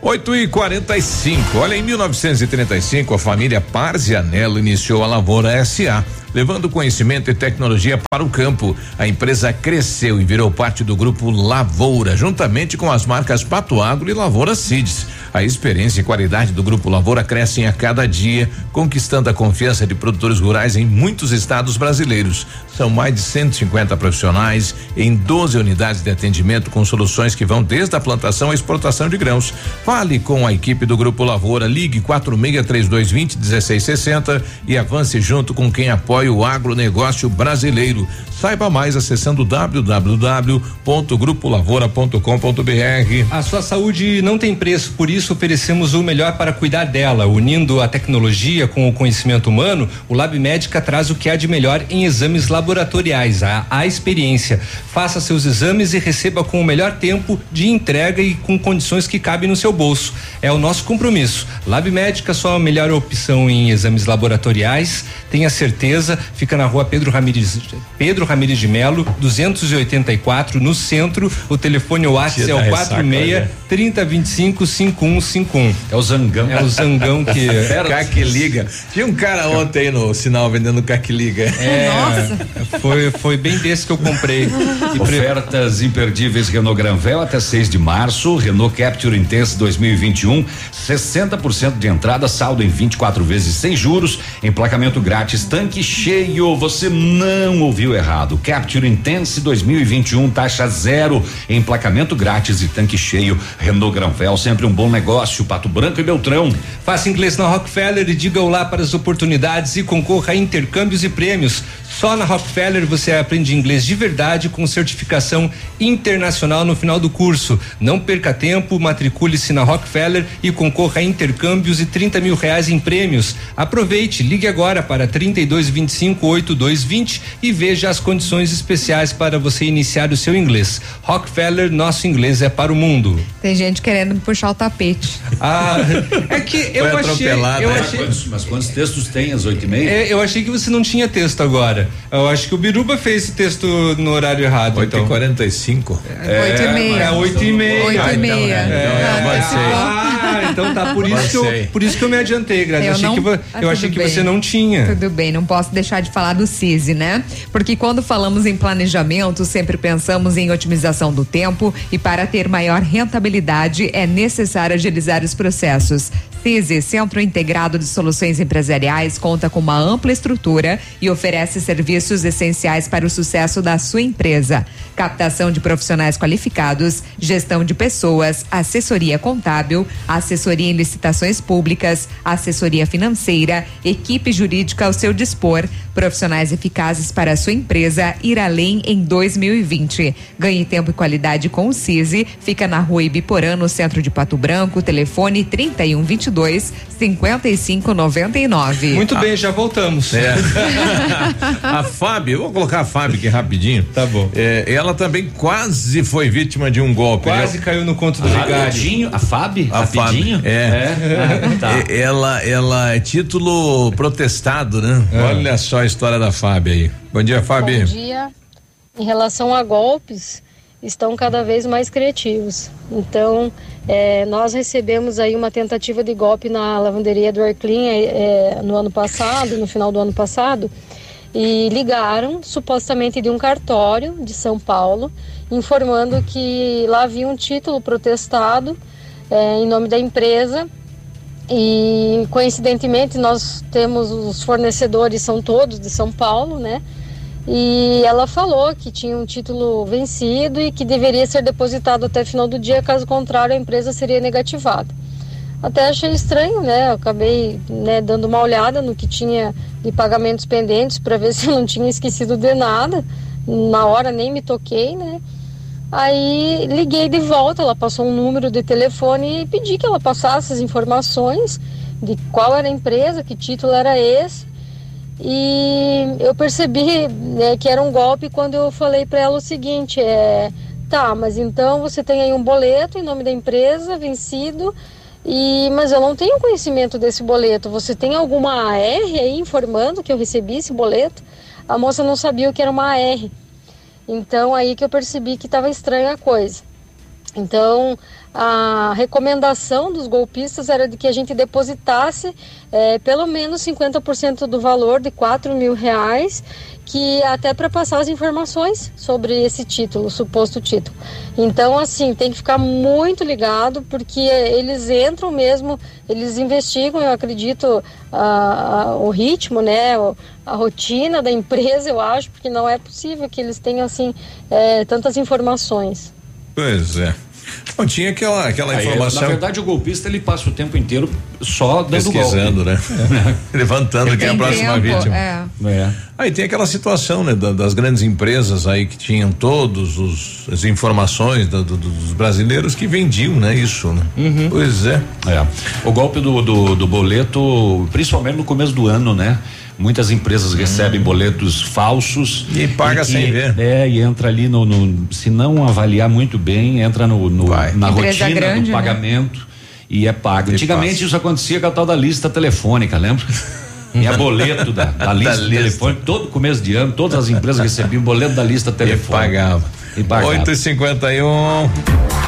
Oito e quarenta e cinco. Olha, em 1935, a família Parzianello iniciou a Lavoura SA levando conhecimento e tecnologia para o campo. A empresa cresceu e virou parte do grupo Lavoura, juntamente com as marcas Pato Agro e Lavoura Seeds. A experiência e qualidade do Grupo Lavoura crescem a cada dia, conquistando a confiança de produtores rurais em muitos estados brasileiros. São mais de 150 profissionais em 12 unidades de atendimento com soluções que vão desde a plantação à exportação de grãos. Fale com a equipe do Grupo Lavoura, ligue 463220 1660 e avance junto com quem apoia o agronegócio brasileiro. Saiba mais acessando www.grupolavoura.com.br. A sua saúde não tem preço, por isso oferecemos o melhor para cuidar dela. Unindo a tecnologia com o conhecimento humano, o Lab Médica traz o que há de melhor em exames laboratoriais, a, a experiência. Faça seus exames e receba com o melhor tempo de entrega e com condições que cabem no seu bolso. É o nosso compromisso. Lab Médica, sua melhor opção em exames laboratoriais. Tenha certeza, fica na rua Pedro Ramires, Pedro Ramires de Melo, 284, no centro. O telefone WhatsApp é o 46 3025 5151. É o Zangão. É o Zangão que. [laughs] Caque liga. Tinha um cara ontem aí no sinal vendendo Caque liga. É, foi, foi bem desse que eu comprei. E Ofertas imperdíveis Renault Granvel até 6 de março. Renault Capture Intense 2021. 60% de entrada, saldo em 24 vezes sem juros. Emplacamento grátis, tanque cheio. Você não ouviu errado. Capture Intense 2021, taxa zero. Emplacamento grátis e tanque cheio. Renault Granvel, sempre um bom negócio. Pato Branco e Beltrão. Faça inglês na Rockefeller e diga olá para as oportunidades e concorra a intercâmbios e prêmios. Só na Rockefeller você aprende inglês de verdade com certificação internacional no final do curso. Não perca tempo, matricule-se na Rockefeller e concorra a intercâmbios e 30 mil reais em prêmios. Aproveite, ligue agora para 3225 8220 e veja as condições especiais para você iniciar o seu inglês. Rockefeller, nosso inglês é para o mundo. Tem gente querendo puxar o tapete. Ah, [laughs] é que eu Foi achei, atropelado, eu né? achei Quantos- mas quantos textos tem às oito e meia? É, eu achei que você não tinha texto agora. Eu acho que o Biruba fez o texto no horário errado. 8 e 45 É, Oito e meia. É 8 e meia. Oito e Ah, então, meia. é, então Ah, avancei. antecipou. Ah, então tá. Por isso, que eu, por isso que eu me adiantei, Grazi. Eu, Eu achei não- que, Ah, eu achei que bem. você não tinha. Tudo bem, não posso deixar de falar do CISI, né? Porque quando falamos em planejamento, sempre pensamos em otimização do tempo e para ter maior rentabilidade é necessário agilizar os processos. CISI, Centro Integrado de Soluções Empresariais, conta com uma ampla estrutura e oferece serviços essenciais para o sucesso da sua empresa. Captação de profissionais qualificados, gestão de pessoas, assessoria contábil, assessoria em licitações públicas, assessoria financeira, equipe jurídica ao seu dispor, Profissionais eficazes para a sua empresa ir além em 2020. Ganhe tempo e qualidade com o CISI. Fica na rua Ibiporã, no centro de Pato Branco. Telefone 3122 5599. Muito bem, já voltamos. É. [laughs] a Fábio, vou colocar a Fábio aqui rapidinho. Tá bom. É, ela também quase foi vítima de um golpe. Quase né? caiu no conto do Vigário. A Fábio? A? Fábio. É. Ah, tá. É, Ela, ela é título protestado, né? Olha só história da Fábio aí. Bom dia, Fábio. Bom dia. Em relação a golpes, estão cada vez mais criativos. Então, eh, nós recebemos aí uma tentativa de golpe na lavanderia do Airclean eh, no ano passado, no final do ano passado, e ligaram supostamente de um cartório de São Paulo, informando que lá havia um título protestado eh, em nome da empresa e coincidentemente nós temos os fornecedores são todos de São Paulo, né? E ela falou que tinha um título vencido e que deveria ser depositado até final do dia, caso contrário a empresa seria negativada. Até achei estranho, né? Eu acabei né, dando uma olhada no que tinha de pagamentos pendentes para ver [laughs] se eu não tinha esquecido de nada. Na hora nem me toquei, né? Aí liguei de volta, ela passou um número de telefone e pedi que ela passasse as informações de qual era a empresa, que título era esse. E eu percebi né, que era um golpe quando eu falei para ela o seguinte: é, tá, mas então você tem aí um boleto em nome da empresa vencido, e mas eu não tenho conhecimento desse boleto. Você tem alguma AR aí informando que eu recebi esse boleto? A moça não sabia o que era uma AR. Então aí que eu percebi que estava estranha a coisa. Então a recomendação dos golpistas era de que a gente depositasse eh, pelo menos 50% do valor de 4 mil reais, que até para passar as informações sobre esse título, suposto título. Então, assim, tem que ficar muito ligado, porque eles entram mesmo, eles investigam, eu acredito, a- a- o ritmo, né, a rotina da empresa, eu acho, porque não é possível que eles tenham, assim, eh, tantas informações. Pois é. Bom, tinha aquela, aquela Aí, informação. Na verdade, o golpista ele passa o tempo inteiro só dando Pesquisando, golpe. né? [laughs] Levantando quem é a próxima tempo, vítima. é. É. Aí tem aquela situação, né, da- das grandes empresas aí que tinham todos os as informações da- do- do- dos brasileiros que vendiam, né, isso, né? Pois é. É. O golpe do, do, do boleto, principalmente no começo do ano, né? Muitas empresas recebem boletos falsos. E paga que- sem ver. É, e entra ali no, no- Se não avaliar muito bem, entra no, no- na Empresa rotina grande, do né? pagamento e é pago. E Antigamente passa. isso acontecia com a tal da lista telefônica, lembra? [laughs] Tinha boleto da, da lista lista. telefônica, todo começo de ano, todas as empresas recebiam boleto da lista E telefônica. pagava. E pagava. 8 e 51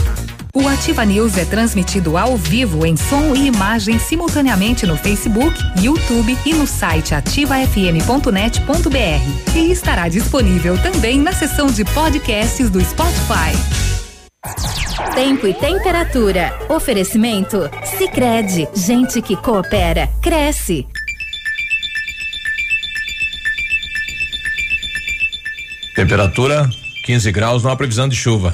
O Ativa News é transmitido ao vivo em som e imagem simultaneamente no Facebook, YouTube e no site ativafm.net.br. E estará disponível também na seção de podcasts do Spotify. Tempo e temperatura. Oferecimento? Sicredi Gente que coopera, cresce. Temperatura 15 graus, não há previsão de chuva.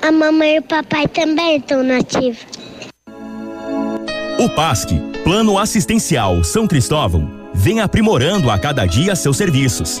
A mamãe e o papai também estão nativos. O PASC, Plano Assistencial São Cristóvão, vem aprimorando a cada dia seus serviços.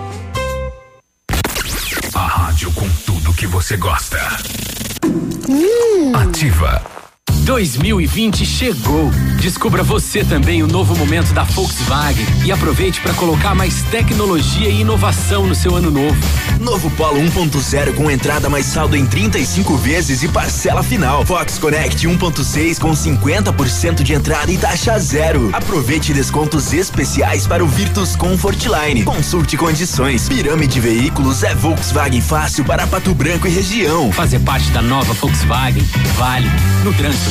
Você gosta. Ativa. 2020 chegou. Descubra você também o novo momento da Volkswagen e aproveite para colocar mais tecnologia e inovação no seu ano novo. Novo Polo 1.0 com entrada mais saldo em 35 vezes e parcela final. Fox Connect 1.6 com 50% de entrada e taxa zero. Aproveite descontos especiais para o Virtus Comfortline. Consulte condições. Pirâmide Veículos é Volkswagen fácil para Pato Branco e região. Fazer parte da nova Volkswagen vale. No trânsito,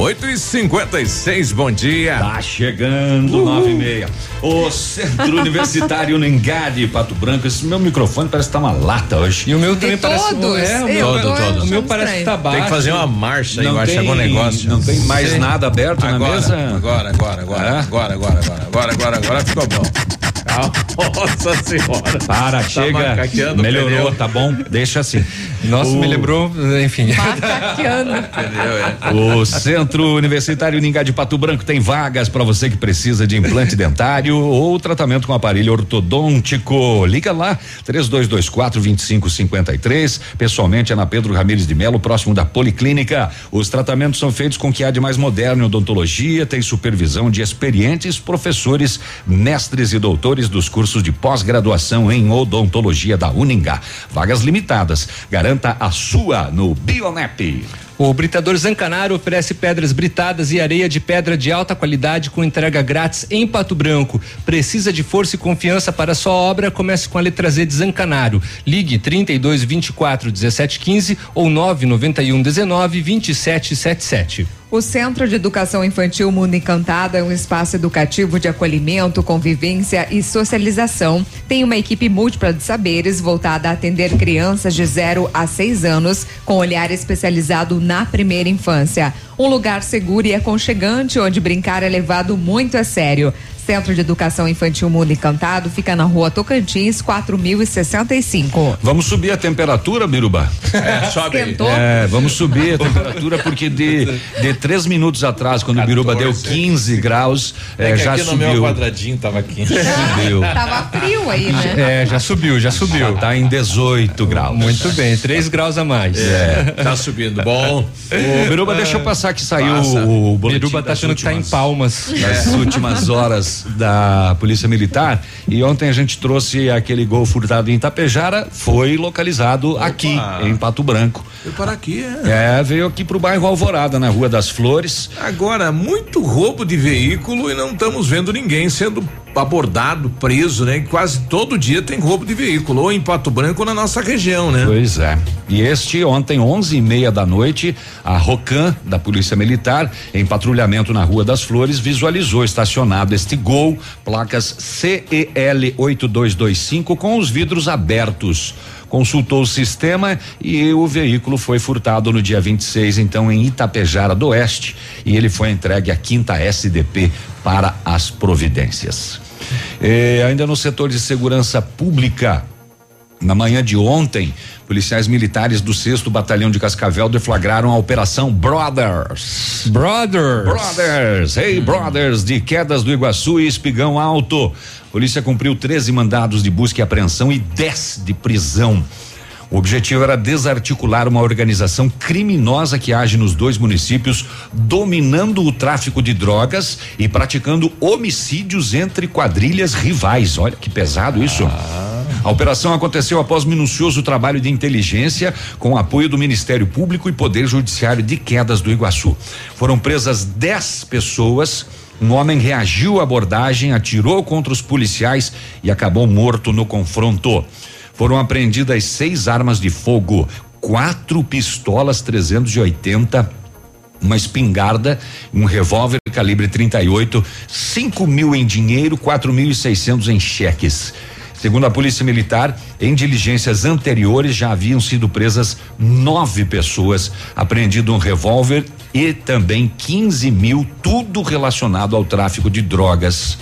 8 e 56 bom dia. Tá chegando, nove e meia. O Centro [laughs] Universitário Nengade, Pato Branco. Esse meu microfone parece que tá uma lata hoje. E o meu também parece. É, o meu, Todo, todo. o meu parece que tá baixo. Tem que fazer uma marcha aí, Não vai tem- chegar um negócio. não tem mais nada aberto na Agora, mesa? Agora, agora, agora, É? agora, agora, agora, agora, agora, agora ficou bom. Nossa senhora. Para, Tá chega. o Melhorou, pneu. tá bom? Deixa assim. Nossa, me lembrou, enfim. [laughs] O Centro Universitário Ningá de Pato Branco tem vagas para você que precisa de implante dentário ou tratamento com aparelho ortodôntico. Liga lá, 3224 2553. Pessoalmente é na Pedro Ramires de Melo, próximo da Policlínica. Os tratamentos são feitos com o que há de mais moderno em odontologia, tem supervisão de experientes professores, mestres e doutores dos cursos de pós-graduação em odontologia da Uningá. Vagas limitadas. Garanta a sua no Bionep. O Britador Zancanaro oferece pedras britadas e areia de pedra de alta qualidade com entrega grátis em Pato Branco. Precisa de força e confiança para sua obra? Comece com a letra Z de Zancanaro. Ligue 32 24 17 15 ou 991 19 27 77. O Centro de Educação Infantil Mundo Encantado é um espaço educativo de acolhimento, convivência e socialização. Tem uma equipe múltipla de saberes voltada a atender crianças de 0 a 6 anos, com olhar especializado na primeira infância. Um lugar seguro e aconchegante onde brincar é levado muito a sério. Centro de Educação Infantil Mundo Encantado fica na rua Tocantins, 4065. Vamos subir a temperatura, Biruba? É, sobe. Esquentou? É, vamos subir a temperatura porque de, de três minutos atrás, quando o Biruba deu 15 graus, É, é, que já aqui no meu subiu. quadradinho tava quente. Subiu. [laughs] Tava frio aí, né? É, já subiu, já subiu. Já tá em 18 graus. Muito bem, 3 graus a mais. É. Tá subindo. Bom. Ô, Biruba, deixa eu passar que saiu Passa. o boletim Biruba tá achando que tá em últimas- palmas. nas últimas horas da Polícia Militar. E ontem a gente trouxe aquele gol furtado em Itapejara, foi localizado aqui, em Pato Branco. Eu para aqui, é. É, veio aqui pro bairro Alvorada, na Rua das Flores. Agora, muito roubo de veículo e não estamos vendo ninguém sendo abordado, preso, né? Quase todo dia tem roubo de veículo, ou em Pato Branco ou na nossa região, né? Pois é. E este ontem, onze e meia da noite, a Rocan da Polícia Militar, em patrulhamento na Rua das Flores, visualizou estacionado este gol, placas CEL 8225 com os vidros abertos. Consultou o sistema e o veículo foi furtado no dia 26, então em Itapejara do Oeste, e ele foi entregue à quinta SDP para as providências. Eh, ainda no setor de segurança pública, na manhã de ontem, policiais militares do 6 Batalhão de Cascavel deflagraram a Operação Brothers. Brothers. Brothers, hey brothers, de quedas do Iguaçu e Espigão Alto. Polícia cumpriu 13 mandados de busca e apreensão e 10 de prisão. O objetivo era desarticular uma organização criminosa que age nos dois municípios, dominando o tráfico de drogas e praticando homicídios entre quadrilhas rivais. Olha que pesado isso. A operação aconteceu após minucioso trabalho de inteligência com apoio do Ministério Público e Poder Judiciário de Quedas do Iguaçu. Foram presas 10 pessoas. Um homem reagiu à abordagem, atirou contra os policiais e acabou morto no confronto. Foram apreendidas seis armas de fogo, quatro pistolas 380 uma espingarda, um revólver calibre 38, 5 mil em dinheiro, 4.600 em cheques. Segundo a Polícia Militar, em diligências anteriores já haviam sido presas nove pessoas, apreendido um revólver e também 15 mil, tudo relacionado ao tráfico de drogas.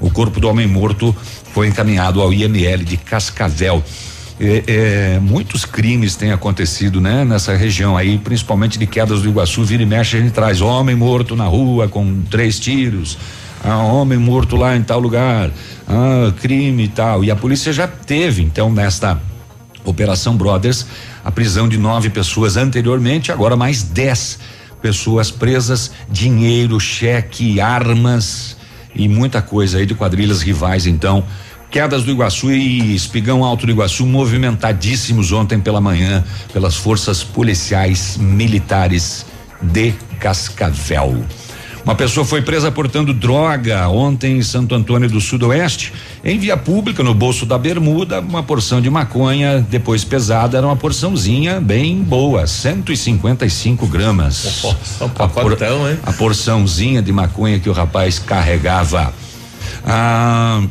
O corpo do homem morto foi encaminhado ao IML de Cascavel. É, é, muitos crimes têm acontecido, né? Nessa região aí, principalmente de quedas do Iguaçu, vira e mexe, a gente traz homem morto na rua com três tiros, ah, homem morto lá em tal lugar, ah, crime e tal. E a polícia já teve, então, nesta Operação Brothers, a prisão de nove pessoas anteriormente, agora mais dez pessoas presas, dinheiro, cheque, armas e muita coisa aí de quadrilhas rivais, então. Quedas do Iguaçu e Espigão Alto do Iguaçu movimentadíssimos ontem pela manhã pelas forças policiais militares de Cascavel. Uma pessoa foi presa portando droga ontem em Santo Antônio do Sudoeste. Em via pública, no bolso da bermuda, uma porção de maconha, depois pesada, era uma porçãozinha bem boa, 155 gramas. [laughs] Nossa, um a, pacotão, hein? a porçãozinha de maconha que o rapaz carregava. Ah,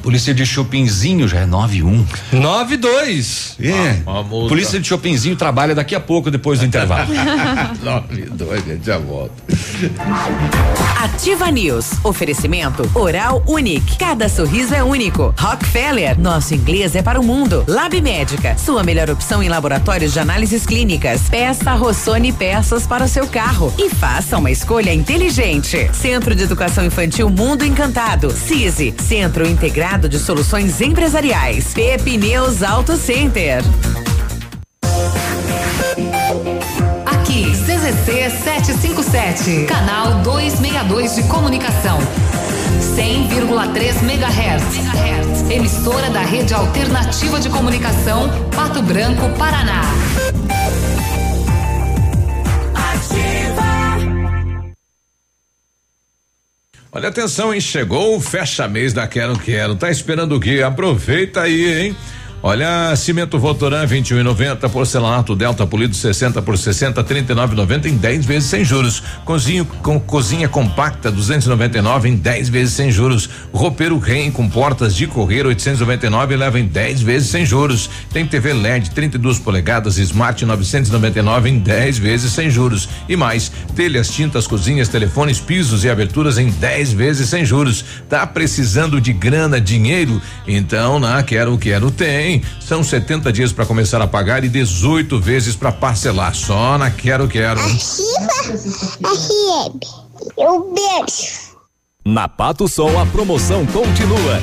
polícia de Chopinzinho já é 91. 92. É. Uma multa. Polícia de Chopinzinho trabalha daqui a pouco, depois do intervalo. [laughs] Nove, dois, gente, já volto. Ativa News. Oferecimento Oral Unique. Cada sorriso é único. Rockefeller. Nosso inglês é para o mundo. Lab Médica. Sua melhor opção em laboratórios de análises clínicas. Peça Rossoni peças para o seu carro. E faça uma escolha inteligente. Centro de Educação Infantil Mundo Encantado. CISI. Centro Integrado de Soluções Empresariais. Pepineus Auto Center. Aqui, CZC 757, canal 262 de comunicação. 100,3 MHz. Emissora da Rede Alternativa de Comunicação, Pato Branco, Paraná. Olha, atenção, hein? Chegou o fecha mês da Quero Quero. Tá esperando o quê? Aproveita aí, hein? Olha, cimento Votoran 21,90, porcelanato Delta Polido 60 por 60, 39,90 em 10 vezes sem juros. Cozinho com cozinha compacta 299 em 10 vezes sem juros. Roupeiro Rem com portas de correr 899 leva em 10 vezes sem juros. Tem TV LED 32 polegadas Smart 999 em 10 vezes sem juros. E mais, telhas, tintas, cozinhas, telefones, pisos e aberturas em 10 vezes sem juros. Tá precisando de grana, dinheiro? Então, na Quero Quero tem. São 70 dias para começar a pagar e 18 vezes para parcelar. Só na Quero Quero. FM. Um beijo. Na Pato Sol a promoção continua.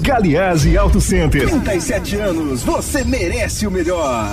Galiase Auto Center. 37 anos, você merece o melhor.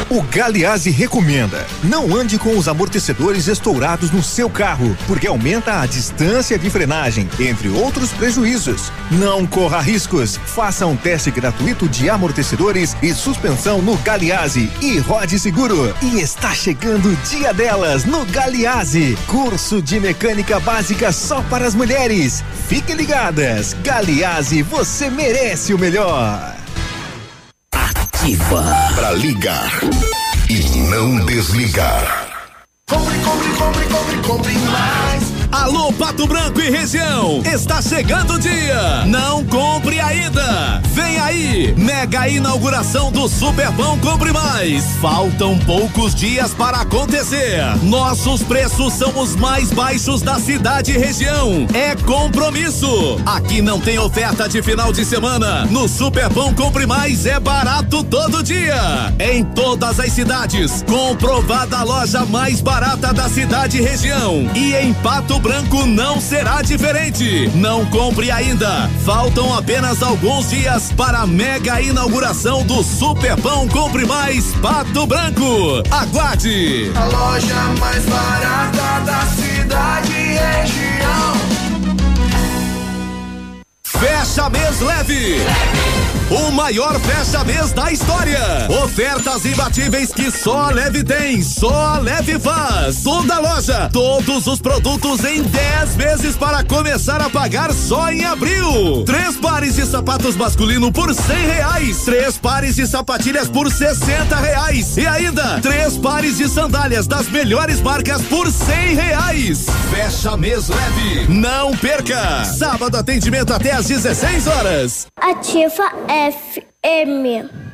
O Galiase recomenda: não ande com os amortecedores estourados no seu carro, porque aumenta a distância de frenagem, entre outros prejuízos. Não corra riscos. Faça um teste gratuito de amortecedores e suspensão no Galiase e rode seguro. E está chegando o dia delas no Galiase. Curso de mecânica básica só para as mulheres. Fiquem ligadas. Galiase, você merece o melhor. Ativa. Pra ligar e não desligar. Compre, compre, compre, compre, compre mais. Alô Pato Branco e região, está chegando o dia. Não compre ainda. Vem aí, mega inauguração do Superpão Compre Mais. Faltam poucos dias para acontecer. Nossos preços são os mais baixos da cidade e região. É compromisso. Aqui não tem oferta de final de semana. No Superpão Compre Mais é barato todo dia. Em todas as cidades, comprovada a loja mais barata da cidade e região. E em Pato Branco não será diferente. Não compre ainda. Faltam apenas alguns dias para a mega inauguração do Superpão Compre Mais Pato Branco. Aguarde! A loja mais barata da cidade e região. Fecha mês leve. O maior fecha mês da história. Ofertas imbatíveis que só a Leve tem, só a Leve faz. Toda loja, todos os produtos em 10 vezes para começar a pagar só em abril. Três pares de sapatos masculino por cem reais. Três pares de sapatilhas por sessenta reais. E ainda, três pares de sandálias das melhores marcas por cem reais. Fecha mês leve. Não perca. Sábado atendimento até às 16 horas. Ativa FM.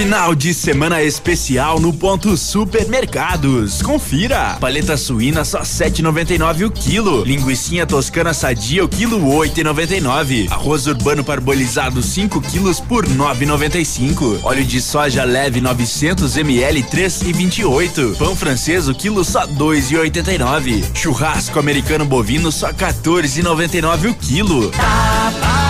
Final de semana especial no ponto supermercados. Confira. Paleta suína só 7,99 o quilo. Linguiça toscana sadia o quilo 8,99. Arroz urbano parbolizado 5 quilos por 9,95. Óleo de soja leve 900 ml 3,28. Pão francês o quilo só 2,89. Churrasco americano bovino só 14,99 o quilo. Tá tá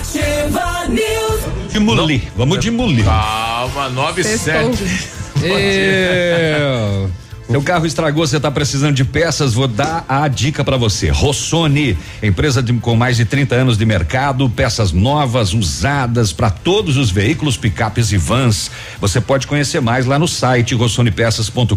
Ativa News. De muli, vamos de muli. Calma, 9 e 7. É. [laughs] Seu carro estragou, você está precisando de peças, vou dar a dica para você. Rossoni, empresa de, com mais de 30 anos de mercado, peças novas, usadas para todos os veículos, picapes e vans. Você pode conhecer mais lá no site rossonepeças.com.br.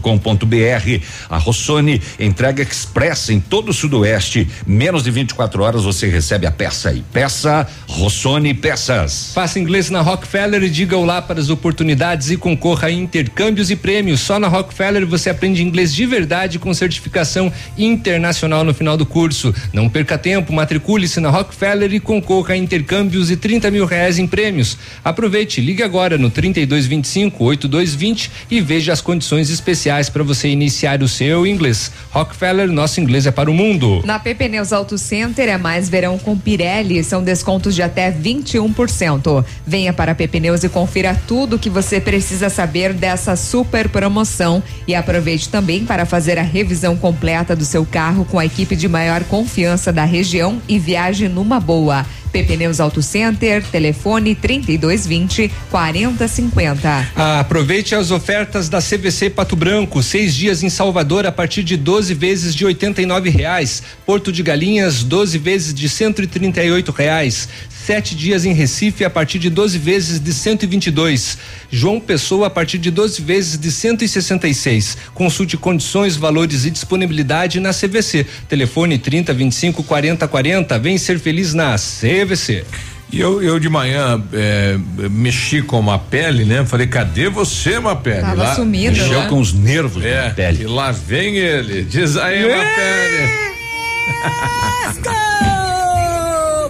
A Rossoni entrega express em todo o sudoeste. Menos de 24 horas você recebe a peça aí. Peça Rossoni Peças. Faça inglês na Rockefeller e diga olá para as oportunidades e concorra a intercâmbios e prêmios. Só na Rockefeller você aprende inglês de verdade com certificação internacional no final do curso. Não perca tempo, matricule-se na Rockefeller e concorra a intercâmbios e 30 mil reais em prêmios. Aproveite, ligue agora no 3225 8220 e veja as condições especiais para você iniciar o seu inglês. Rockefeller, nosso inglês é para o mundo. Na PP Neus Auto Center é mais verão com Pirelli, são descontos de até 21%. Venha para a e confira tudo o que você precisa saber dessa super promoção e aproveite também para fazer a revisão completa do seu carro com a equipe de maior confiança da região e viaje numa boa. PP Neus Auto Center, telefone 3220 4050. Ah, aproveite as ofertas da CVC Pato Branco, seis dias em Salvador a partir de 12 vezes de R$ reais. Porto de Galinhas, 12 vezes de R$ reais. Sete dias em Recife a partir de 12 vezes de 122. João Pessoa a partir de 12 vezes de 166. Consulte condições, valores e disponibilidade na CVC. Telefone 30 25 40 40. Vem ser feliz na CVC. E eu, eu de manhã é, mexi com uma pele, né? Falei, cadê você, uma pele? Tava lá, sumido, Mexeu né? com os nervos é, da pele. E lá vem ele. Diz aí, uma pele.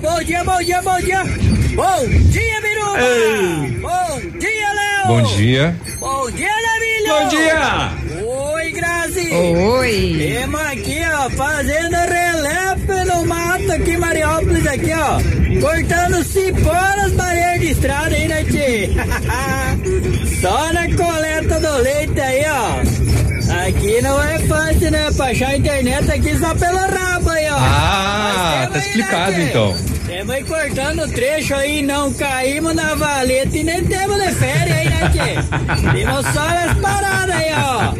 Bom dia, bom dia, bom dia. Bom dia, Biruba. Bom dia, Léo. Bom dia. Bom dia, Navilho. Bom dia. Oi, Grazi. Oi. Temos aqui, ó, fazendo relefe no mato aqui, Mariópolis, aqui, ó. Cortando cipó nas barreiras de estrada aí, né? [laughs] Só na coleta do leite aí, ó. Aqui não é fácil, né? Pra achar a internet aqui só pelo rabo aí, ó. Ah, tá explicado então. Temos aí cortando o trecho aí, não caímos na valeta e nem temos de férias aí, né, tchê? Temos só as paradas aí, ó.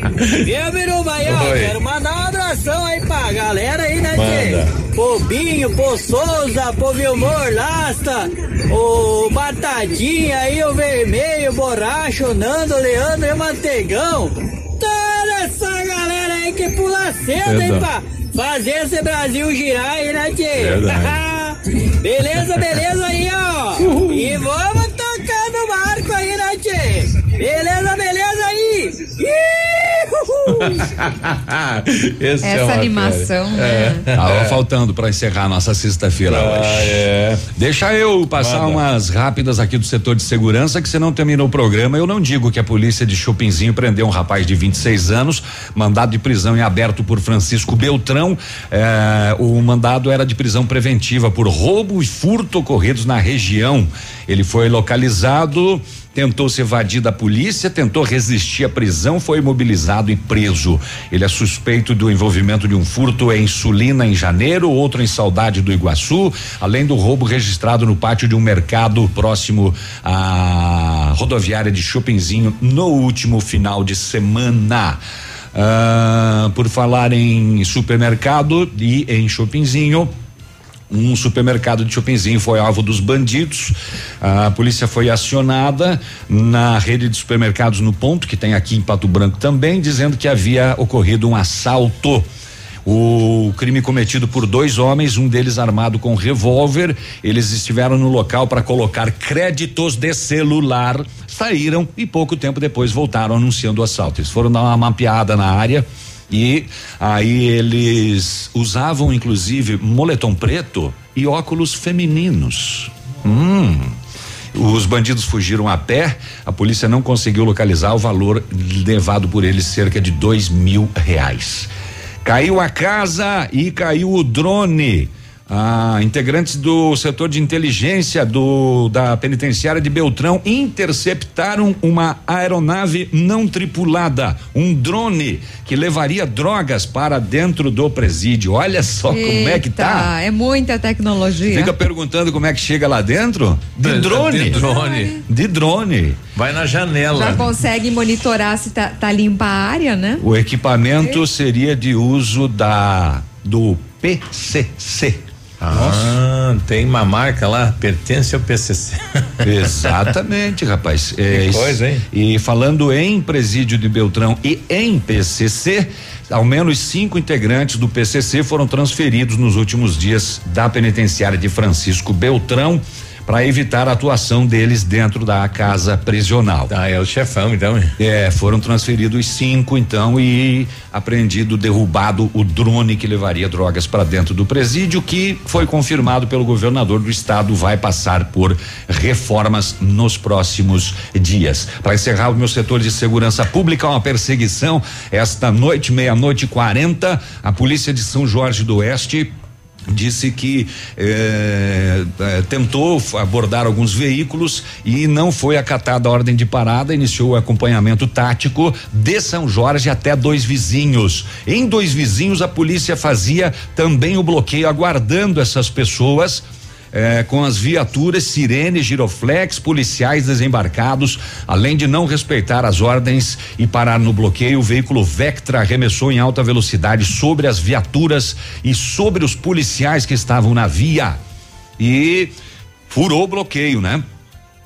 Viu, Biruba aí, ó? Oi. Quero mandar um abração aí pra galera aí, né, tchê? Pro Binho, pro Souza, pro Vilmor Lasta, o Batadinha aí, o Vermelho, o Borracho, o Nando, o Leandro e o aí que pula cedo, hein, pá? Fazer esse Brasil girar aí, né, tchê? [laughs] Beleza, beleza aí, ó. E vamos tocar no barco aí, né, tchê? Beleza, beleza aí. É Essa uma animação, pele. né? É. Tava faltando para encerrar nossa sexta-feira Ah, hoje. é. Deixa eu passar Manda. umas rápidas aqui do setor de segurança, que se não terminou o programa, eu não digo que a polícia de Chopinzinho prendeu um rapaz de 26 anos, mandado de prisão em aberto por Francisco Beltrão. Eh, o mandado era de prisão preventiva por roubo e furto ocorridos na região. Ele foi localizado. Tentou se evadir da polícia, tentou resistir à prisão, foi imobilizado e preso. Ele é suspeito do envolvimento de um furto em Sulina em janeiro, outro em Saudade do Iguaçu, além do roubo registrado no pátio de um mercado próximo à rodoviária de Chopinzinho no último final de semana. Ah, por falar em supermercado e em Chopinzinho, um supermercado de Chopinzinho foi alvo dos bandidos. A polícia foi acionada na rede de supermercados no ponto, que tem aqui em Pato Branco também, dizendo que havia ocorrido um assalto. O crime cometido por dois homens, um deles armado com revólver. Eles estiveram no local para colocar créditos de celular, saíram e pouco tempo depois voltaram anunciando o assalto. Eles foram dar uma mapeada na área E aí eles usavam inclusive moletom preto e óculos femininos. Hum. Os bandidos fugiram a pé, a polícia não conseguiu localizar o valor levado por eles, cerca de dois mil reais. Caiu a casa e caiu o drone. Ah, integrantes do setor de inteligência do da penitenciária de Beltrão interceptaram uma aeronave não tripulada, um drone que levaria drogas para dentro do presídio. Olha só como é que tá. É muita tecnologia. Fica perguntando como é que chega lá dentro? De drone. De drone. De drone. Vai na janela. Já consegue monitorar se tá, tá limpa a área, né? O equipamento seria de uso da do PCC. Ah, tem uma marca lá, pertence ao PCC. [laughs] Exatamente, rapaz. É, Que coisa, hein? E falando em presídio de Beltrão e em PCC, ao menos cinco integrantes do PCC foram transferidos nos últimos dias da penitenciária de Francisco Beltrão para evitar a atuação deles dentro da casa prisional. Ah, é o chefão, então. É, foram transferidos cinco, então, e apreendido, derrubado o drone que levaria drogas para dentro do presídio, que foi confirmado pelo governador do estado, vai passar por reformas nos próximos dias. Para encerrar o meu setor de segurança pública, uma perseguição esta noite, meia-noite e quarenta, a polícia de São Jorge do Oeste disse que eh, eh, tentou abordar alguns veículos e não foi acatada a ordem de parada, iniciou o acompanhamento tático de São Jorge até dois vizinhos. Em dois vizinhos, a polícia fazia também o bloqueio, aguardando essas pessoas. Eh, com as viaturas, sirene, giroflex, policiais desembarcados, além de não respeitar as ordens e parar no bloqueio, o veículo Vectra arremessou em alta velocidade sobre as viaturas e sobre os policiais que estavam na via e furou o bloqueio, né?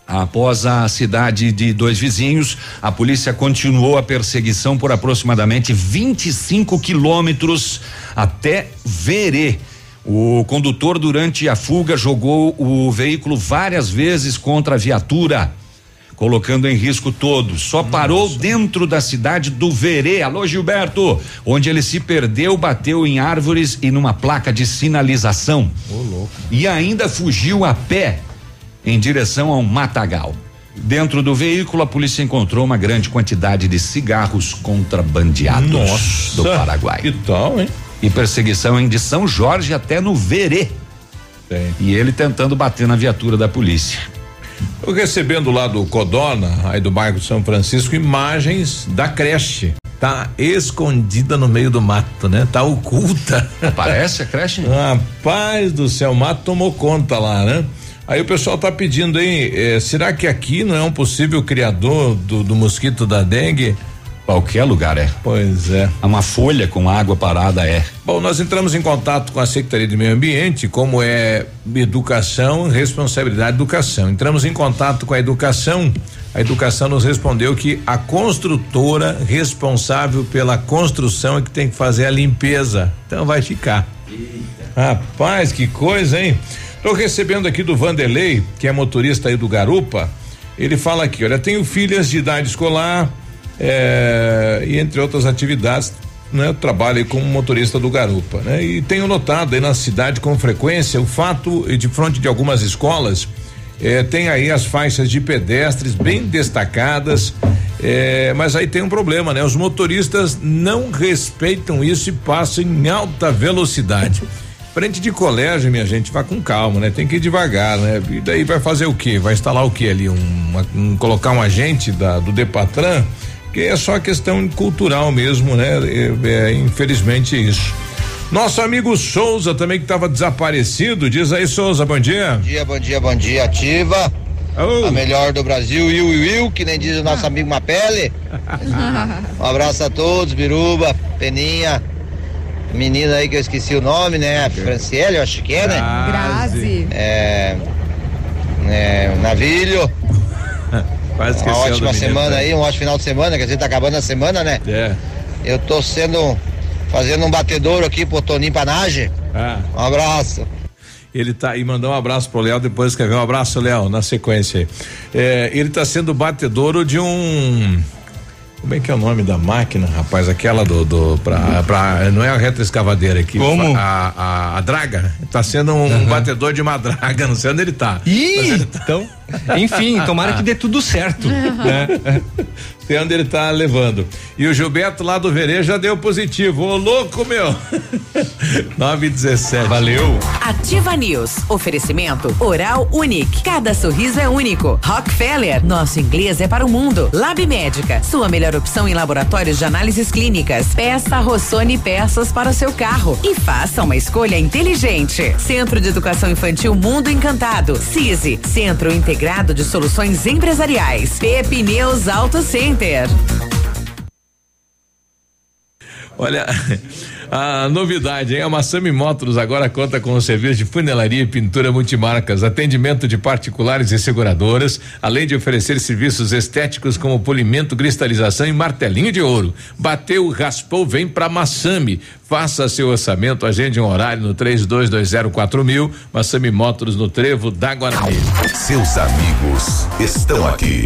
Após a cidade de dois vizinhos, a polícia continuou a perseguição por aproximadamente 25 quilômetros até Verê. O condutor, durante a fuga, jogou o veículo várias vezes contra a viatura, colocando em risco todos. Só parou dentro da cidade do Verê. Alô, Gilberto, onde ele se perdeu, bateu em árvores e numa placa de sinalização. E ainda fugiu a pé em direção a um matagal. Dentro do veículo, a polícia encontrou uma grande quantidade de cigarros contrabandeados Nossa, do Paraguai. Que tal, hein? E perseguição em de São Jorge até no Verê. E ele tentando bater na viatura da polícia. Eu recebendo lá do Codorna, aí do bairro São Francisco, imagens da creche. Tá escondida no meio do mato, né? Tá oculta. Parece a creche? [laughs] Rapaz do céu, o mato tomou conta lá, né? Aí o pessoal tá pedindo, hein? eh, será que aqui não é um possível criador do, do mosquito da dengue? Qualquer lugar é. Pois é. Uma folha com água parada é. Bom, nós entramos em contato com a Secretaria de Meio Ambiente, como é educação, responsabilidade educação. Entramos em contato com a educação. A educação nos respondeu que a construtora responsável pela construção é que tem que fazer a limpeza. Então vai ficar. Rapaz, que coisa, hein? Estou recebendo aqui do Vanderlei, que é motorista aí do Garupa. Ele fala aqui, olha, tenho filhas de idade escolar eh, e entre outras atividades, né? Aí como motorista do Garupa, né? E tenho notado aí na cidade com frequência o fato de frente de algumas escolas eh, tem aí as faixas de pedestres bem destacadas, eh, mas aí tem um problema, né? Os motoristas não respeitam isso e passam em alta velocidade. Frente de colégio, minha gente, vá com calma, né? Tem que ir devagar, né? E daí vai fazer o quê? Vai instalar o quê ali? Um, uma- um- colocar um agente da, do Depatran? Que é só questão cultural mesmo, né? É, é, infelizmente isso. Nosso amigo Souza também que estava desaparecido, diz aí Souza, bom dia. Bom dia, bom dia, bom dia. Ativa. A melhor do Brasil, Will, Will, Will, que nem diz o nosso amigo Mapele. [laughs] Um abraço a todos, Biruba, Peninha, menina aí que eu esqueci o nome, né? Franciele, eu acho que é, né? Grazi. É. é Navilho. Quase Uma ótima semana tá? aí, um ótimo final de semana, quer dizer, tá acabando a semana, né? É. Eu tô sendo. fazendo um batedouro aqui pro Toninho Panage. Ah. Um abraço. Ele tá e mandou um abraço pro Léo, depois escreveu um abraço, Léo, na sequência aí. É, ele tá sendo batedouro de um Como é que é o nome da máquina, rapaz? Aquela do. do pra, pra, não é a retroescavadeira aqui. Como? A, a, a draga. Tá sendo um Uhum. batedor de uma draga, [laughs] não sei onde ele tá. Ih, então, [laughs] enfim, tomara que dê tudo certo. né? [laughs] Onde ele tá levando. E o Gilberto lá do Verê já deu positivo. Ô, louco, meu! [laughs] 9 e 17. Valeu. Ativa News. Oferecimento Oral Unique. Cada sorriso é único. Rockefeller. Nosso inglês é para o mundo. Lab Médica. Sua melhor opção em laboratórios de análises clínicas. Peça Rossoni peças para o seu carro. E faça uma escolha inteligente. Centro de Educação Infantil Mundo Encantado. CISI. Centro Integrado de Soluções Empresariais. Pepineus Auto Center. Olha, a novidade, hein? A Massami Motors agora conta com o serviço de funilaria e pintura multimarcas, atendimento de particulares e seguradoras, além de oferecer serviços estéticos como polimento, cristalização e martelinho de ouro. Bateu, raspou, vem pra Massami. Faça seu orçamento, agende um horário no 32204000, mil, Massami Motors no Trevo da Guarani. Seus amigos estão aqui.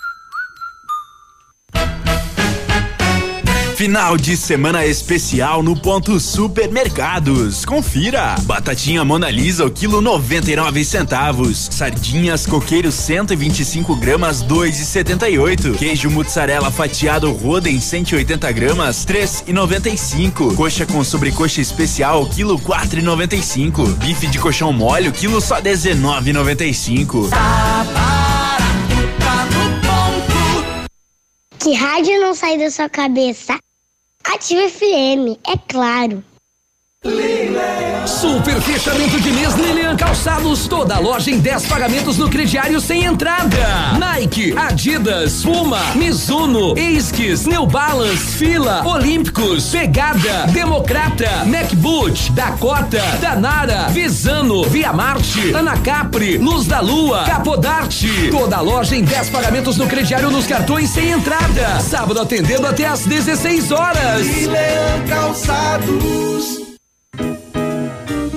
Final de semana especial no ponto Supermercados. Confira. Batatinha Mona Lisa, o quilo 99 centavos. Sardinhas coqueiros 125 gramas, 2,78. Queijo mussarela fatiado Roden 180 gramas, 3,95. Coxa com sobrecoxa especial, quilo 4,95. Bife de colchão mole, o quilo só 19,95. Que rádio não sai da sua cabeça? Ativa FM, é claro. Super fechamento de mês Lilian Calçados. Toda loja em 10 pagamentos no crediário sem entrada. Nike, Adidas, Puma, Mizuno, Esquis, New Balance, Fila, Olímpicos, Pegada, Democrata, MacBoot, Dakota, Danara, Visano, Via Marte, Anacapri, Luz da Lua, Capodarte. Toda loja em 10 pagamentos no crediário nos cartões sem entrada. Sábado atendendo até às 16 horas. Lilian Calçados.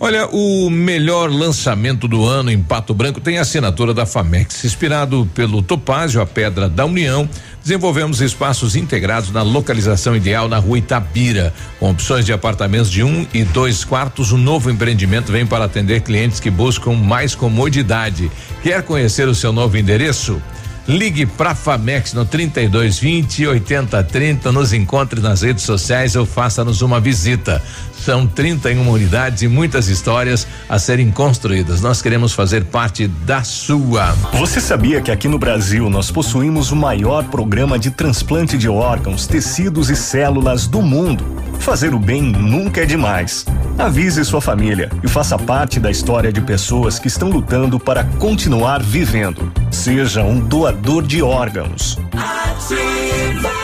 Olha, o melhor lançamento do ano em Pato Branco tem a assinatura da Famex. Inspirado pelo Topázio, a Pedra da União, desenvolvemos espaços integrados na localização ideal na rua Itabira. Com opções de apartamentos de um e dois quartos, o novo empreendimento vem para atender clientes que buscam mais comodidade. Quer conhecer o seu novo endereço? Ligue para Famex no 3220 8030, nos encontre nas redes sociais ou faça-nos uma visita. São 31 unidades e muitas histórias a serem construídas. Nós queremos fazer parte da sua. Você sabia que aqui no Brasil nós possuímos o maior programa de transplante de órgãos, tecidos e células do mundo? Fazer o bem nunca é demais. Avise sua família e faça parte da história de pessoas que estão lutando para continuar vivendo. Seja um doador de órgãos. Ativa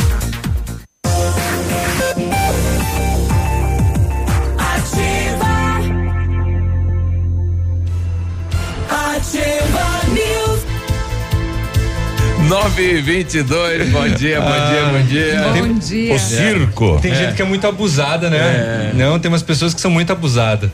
Ativa News. 922, bom dia, bom dia, bom dia. Bom dia. O circo. Tem É. gente que é muito abusada, né? É. Não, tem umas pessoas que são muito abusadas.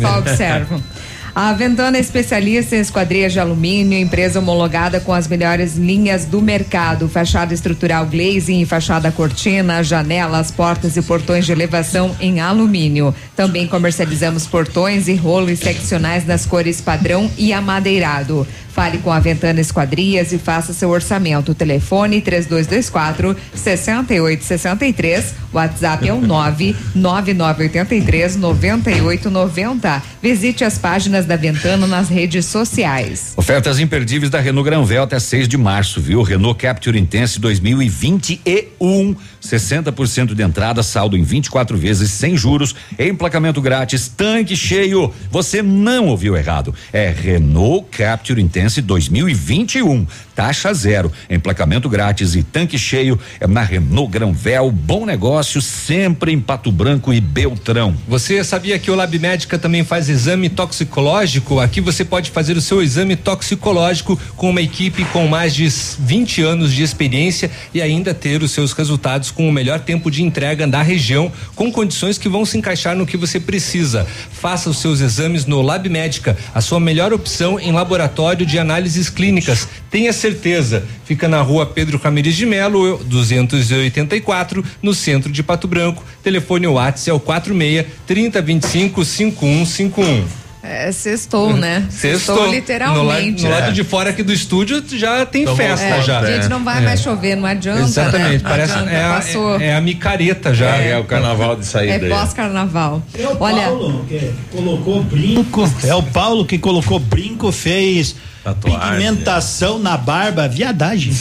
Só observam. [laughs] A Ventana é especialista em esquadrias de alumínio, empresa homologada com as melhores linhas do mercado. Fachada estrutural glazing fachada cortina, janelas, portas e portões de elevação em alumínio. Também comercializamos portões e rolos seccionais nas cores padrão e amadeirado. Fale com a Ventana Esquadrias e faça seu orçamento. Telefone 3224 6863. WhatsApp é o 99983 9890. Visite as páginas da Ventana nas redes sociais. Ofertas imperdíveis da Renault Granvel até 6 de março, viu? Renault Capture Intense 2021, 60% de entrada, saldo em 24 vezes sem juros, emplacamento grátis, tanque cheio. Você não ouviu errado. É Renault Capture Intense 2021, taxa zero, emplacamento grátis e tanque cheio é na Renault Granvel. Bom negócio sempre em Pato Branco e Beltrão. Você sabia que o Lab Médica também faz exame toxicológico? Aqui você pode fazer o seu exame toxicológico com uma equipe com mais de 20 anos de experiência e ainda ter os seus resultados com o melhor tempo de entrega da região, com condições que vão se encaixar no que você precisa. Faça os seus exames no Lab Médica, a sua melhor opção em laboratório de análises clínicas. Tenha certeza. Fica na rua Pedro Camires de Melo, 284, no centro de Pato Branco. Telefone WhatsApp é o 46 3025 5151. É, sextou, né? [laughs] Sextou. literalmente. No, la- no lado de fora aqui do estúdio já tem Tomou festa É, já. Gente, não vai É. mais chover, não adianta. Exatamente, né? parece Adianta, é, a, passou. é, é a micareta já. É, o carnaval de É saída. aí. pós-carnaval. É o Olha, Paulo que colocou brinco. É o Paulo que colocou brinco, fez Tatuagem. pigmentação na barba, viadagem.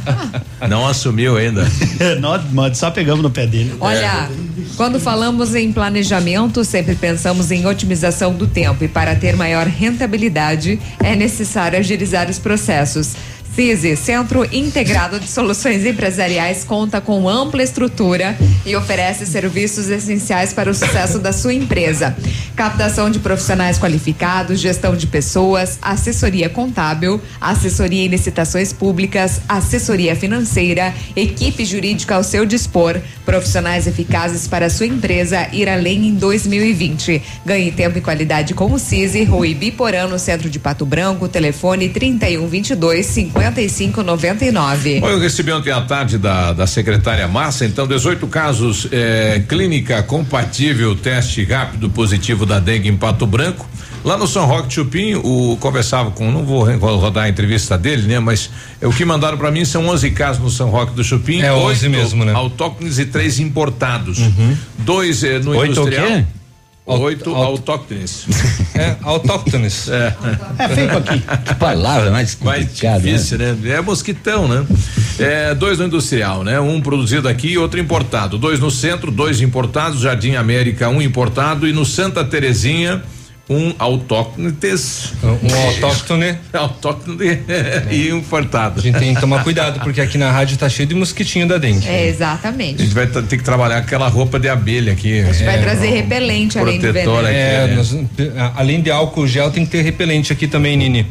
[laughs] Não assumiu ainda. [laughs] nós, nós só pegamos no pé dele. Olha, quando falamos em planejamento, sempre pensamos em otimização do tempo e para ter maior rentabilidade é necessário agilizar os processos. CISI, Centro Integrado de Soluções Empresariais, conta com ampla estrutura e oferece serviços essenciais para o sucesso da sua empresa. Captação de profissionais qualificados, gestão de pessoas, assessoria contábil, assessoria em licitações públicas, assessoria financeira, equipe jurídica ao seu dispor, profissionais eficazes para a sua empresa ir além em 2020. Ganhe tempo e qualidade com o CISI, Rua Ibiporã, no centro de Pato Branco, telefone 3122 5599. Bom, eu recebi ontem à tarde da, da secretária Massa, então 18 casos eh, clínica compatível, teste rápido positivo da dengue em Pato Branco. Lá no São Roque de Chupim, o conversava com, não vou rodar a entrevista dele, né, mas é, o que mandaram para mim são 11 casos no São Roque do Chupim, É, 11 oito mesmo, né? autóctones e três importados. Dois eh, no Oito o industrial. quê? Oito autóctones. [laughs] É, autóctones. É. É feio aqui. [laughs] Que palavra mais Mais complicada, né? difícil, né? É mosquitão, né? É, dois no industrial, né? Um produzido aqui e outro importado. Dois no centro, dois importados, Jardim América, um importado e no Santa Terezinha, um autóctones. Um autóctone. [laughs] autóctone e um importado. A gente tem que tomar cuidado, porque aqui na rádio tá cheio de mosquitinho da dengue. É, A exatamente. gente vai ter que trabalhar aquela roupa de abelha aqui. A gente vai trazer repelente além do veneno. aqui, É, né? nós- a- além de álcool gel, tem que ter repelente aqui também, Nini.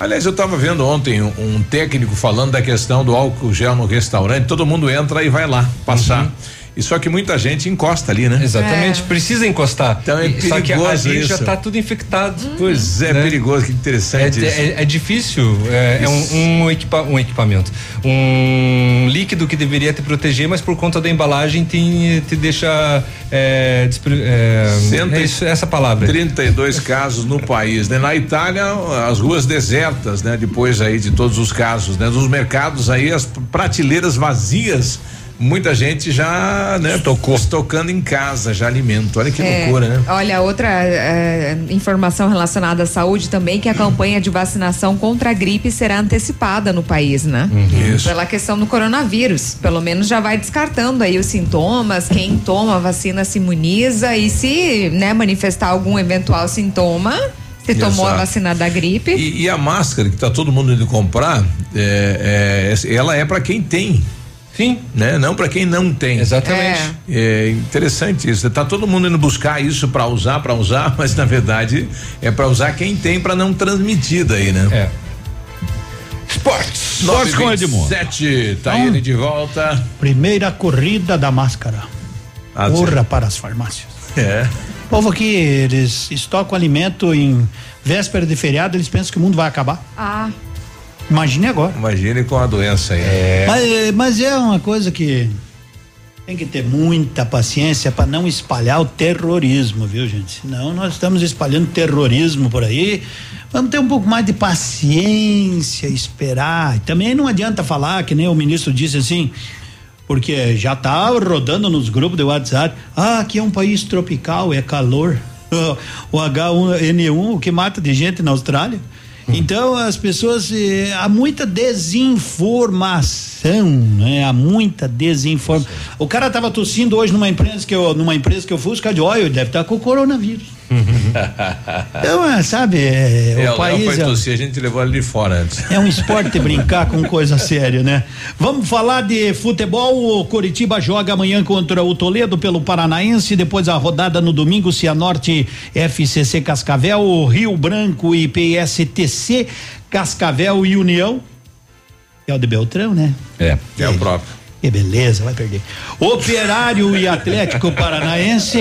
Aliás, eu estava vendo ontem um, um técnico falando da questão do álcool gel no restaurante. Todo mundo entra e vai lá passar. E só que muita gente encosta ali, né? Exatamente, precisa encostar. Então é E- Só que perigoso ali já isso. tá tudo infectado. Pois é, Né? perigoso, que É, interessante isso. é- é difícil, é, é um, um equipa- um equipamento, um líquido que deveria te proteger, mas por conta da embalagem tem, te deixa é, despre- é, Cento e- é isso, essa palavra. 32 [laughs] casos no país, né? Na Itália, as ruas desertas, né? Depois aí de todos os casos, né? Nos mercados aí, as prateleiras vazias, muita gente já, né? Tocou. Estocando em casa, já alimento. Olha que É, loucura, né? Olha, outra é, informação relacionada à saúde também, que a campanha de vacinação contra a gripe será antecipada no país, né? Uhum. Isso. Pela questão do coronavírus. Pelo menos já vai descartando aí os sintomas, quem toma a vacina se imuniza e se, né, manifestar algum eventual sintoma, se tomou a Exato. vacina da gripe. E, e a máscara que tá todo mundo indo comprar, é, é, ela é para quem tem. Sim. Né? Não para quem não tem. Exatamente. É interessante isso. Tá todo mundo indo buscar isso para usar, para usar, [laughs] mas na verdade é para usar quem tem para não transmitir daí, né? É. Esportes. Esportes com Edmundo. Sete, tá Então, ele de volta. Primeira corrida da máscara. Ah, Corra sim. para as farmácias. É. O povo aqui, eles estocam alimento em véspera de feriado, eles pensam que o mundo vai acabar. Ah, Imagine agora. Imagine com a doença aí. É. Mas, mas é uma coisa que tem que ter muita paciência para não espalhar o terrorismo, viu, gente? Senão nós estamos espalhando terrorismo por aí. Vamos ter um pouco mais de paciência, esperar. E também não adianta falar que nem o ministro disse assim, porque já tá rodando nos grupos de WhatsApp. Ah, aqui é um país tropical, é calor. [laughs] O H1N1, o que mata de gente na Austrália. Então as pessoas eh, há muita desinformação, né? Há muita desinformação. O cara tava tossindo hoje numa empresa que eu numa empresa que eu fui, os caras de olha, ele deve estar com coronavírus. Então, é, sabe, é, É, o país é, tossir, a gente levou ele de fora antes. é um esporte brincar com coisa séria, né? Vamos falar de futebol. O Coritiba joga amanhã contra o Toledo pelo Paranaense. Depois a rodada no domingo, Cianorte, FCC Cascavel, Rio Branco e PSTC, Cascavel e União. É o de Beltrão, né? É. É o próprio. Que beleza, vai perder. Operário e Atlético Paranaense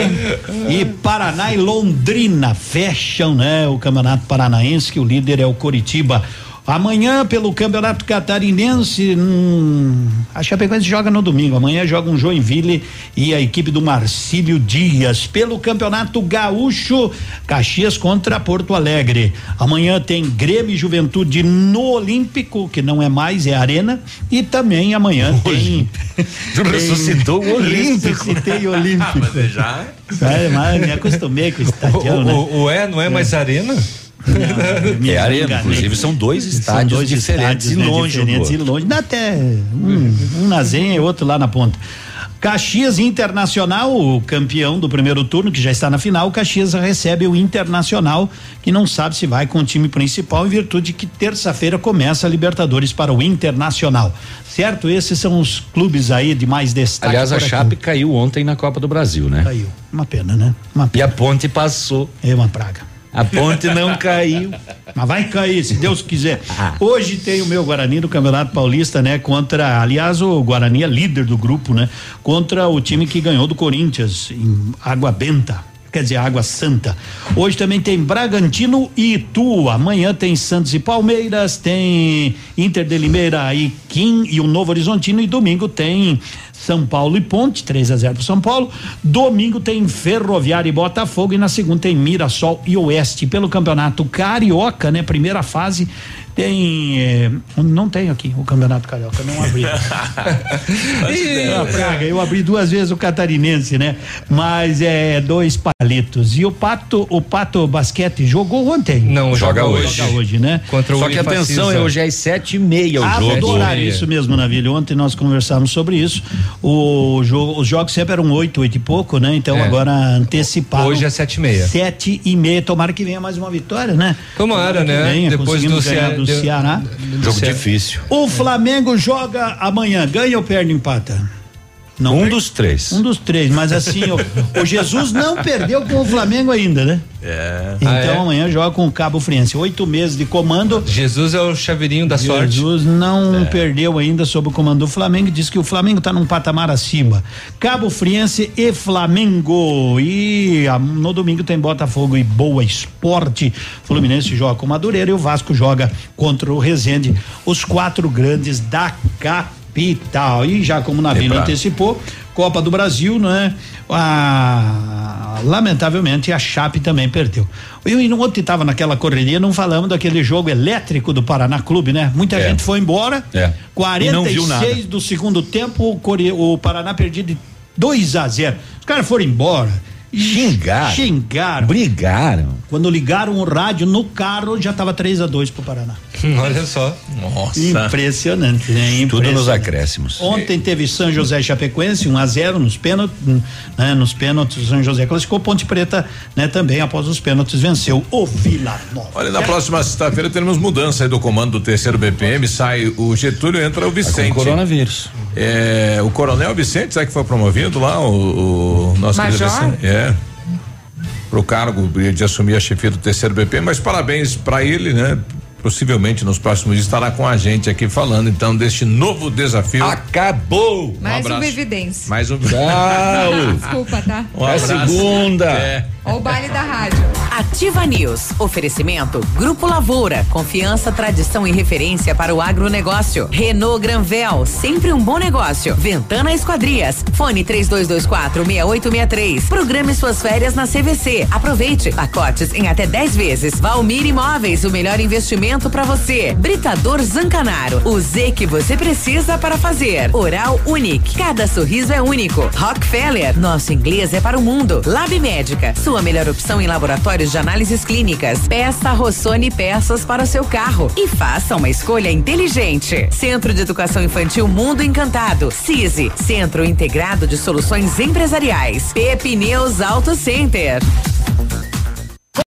e Paraná e Londrina fecham, né? O Campeonato Paranaense, que o líder é o Coritiba. Amanhã, pelo Campeonato Catarinense, hum, a Chapecoense joga no domingo. Amanhã joga um Joinville e a equipe do Marcílio Dias. Pelo Campeonato Gaúcho, Caxias contra Porto Alegre. Amanhã tem Grêmio e Juventude no Olímpico, que não é mais, é Arena. E também amanhã tem. Tu ressuscitou o Olímpico. Ressuscitei o Olímpico. Mas já. É, mas me acostumei com o estadião, O, né? o, o é, não é mais arena? Me É arena, enganei. inclusive são dois São estádios dois diferentes estádios, e né, longe do diferentes e longe. Dá até um, um na Zenha e outro lá na ponta. Caxias Internacional, o campeão do primeiro turno, que já está na final, Caxias recebe o Internacional, que não sabe se vai com o time principal, em virtude que terça-feira começa a Libertadores para o Internacional. Certo? Esses são os clubes aí de mais destaque. Aliás, a. Chape caiu ontem na Copa do Brasil, né? Caiu. Uma pena, né? Uma E a ponte passou. É uma praga. A ponte não caiu. Mas vai cair, se Deus quiser. Hoje tem o meu Guarani do Campeonato Paulista, né? Contra, aliás, o Guarani é líder do grupo, né? Contra o time que ganhou do Corinthians, em Água Benta. Quer dizer, Água Santa. Hoje também tem Bragantino e Itu. Amanhã tem Santos e Palmeiras, tem Inter de Limeira e Kim e o Novo Horizontino. E domingo tem São Paulo e Ponte, 3 a 0 pro São Paulo. Domingo tem Ferroviária e Botafogo. E na segunda tem Mirassol e Oeste. Pelo Campeonato Carioca, né? Primeira fase. Tem. eh, não tem aqui o Campeonato Carioca, não abri. [laughs] Ih, a praga, eu abri duas vezes o catarinense, né? Mas é dois palitos. E o Pato, o Pato Basquete jogou ontem. Não, Joga joga hoje. hoje. Joga hoje, né? Contra o Só que atenção, é hoje às sete e meia o Ah, jogo. do horário, isso mesmo, Navilho. Ontem nós conversamos sobre isso. O jogo, os jogos sempre eram oito, oito e pouco, né? Então É. agora anteciparam. Hoje é sete e meia. Sete e meia. Tomara que venha mais uma vitória, né? Tomara, que né? venha, Depois conseguimos do do de- Ceará. Jogo difícil. O Flamengo joga amanhã. Ganha ou perde empata? Não um perde? dos três. Um dos três, mas assim, o, o Jesus não perdeu com o Flamengo ainda, né? É. Então Ah, é? amanhã joga com o Cabo Friense. Oito meses de comando. Jesus é o chaveirinho da sorte. Jesus não perdeu ainda sob o comando do Flamengo. Diz que o Flamengo está num patamar acima. Cabo Friense e Flamengo. E ah, no domingo tem Botafogo e Boa Esporte. Fluminense joga com o Madureira e o Vasco joga contra o Resende. Os quatro grandes da capital. E já como o Navio Epa. antecipou, Copa do Brasil, né? Ah, lamentavelmente a Chape também perdeu. Eu e ontem estava naquela correria, não falamos daquele jogo elétrico do Paraná Clube, né? Muita É. gente foi embora. É. E não viu nada. 46 do segundo tempo, o Paraná perdido de 2 a 0. Os caras foram embora. Xingaram. Xingaram. Brigaram. Quando ligaram o rádio no carro, já estava 3 a dois pro Paraná. Olha só. Nossa. Impressionante, né? Tudo nos Impressionante. acréscimos. Ontem teve São José e Chapecoense, 1 a 0 nos pênaltis, né? Nos pênaltis, o São José classificou Ponte Preta, né? Também após os pênaltis venceu o Vila Nova. Olha, na próxima sexta-feira teremos mudança aí do comando do terceiro BPM, sai o Getúlio, entra o Vicente. Com coronavírus. É, o Coronel Vicente, sabe que foi promovido lá? O, o nosso Major? Vicente? É. Pro cargo de assumir a chefia do terceiro BP, mas parabéns pra ele, né? Possivelmente nos próximos dias estará com a gente aqui falando então deste novo desafio. Acabou. Mais um uma evidência. Mais um. Tchau. [laughs] Desculpa, tá? Um É abraço. segunda. É. O baile da rádio. Ativa News. Oferecimento Grupo Lavoura. Confiança, tradição e referência para o agronegócio. Renault Granvel. Sempre um bom negócio. Ventana Esquadrias. Fone 3224 6863. Programe suas férias na CVC. Aproveite. Pacotes em até 10 vezes. Valmir Imóveis. O melhor investimento para você. Britador Zancanaro. O Z que você precisa para fazer. Oral Unique. Cada sorriso é único. Rockefeller. Nosso inglês é para o mundo. Lab Médica. Sua melhor opção em laboratórios de análises clínicas. Peça Rossoni peças para o seu carro e faça uma escolha inteligente. Centro de Educação Infantil Mundo Encantado. CISI. Centro Integrado de Soluções Empresariais. Pepineus Auto Center.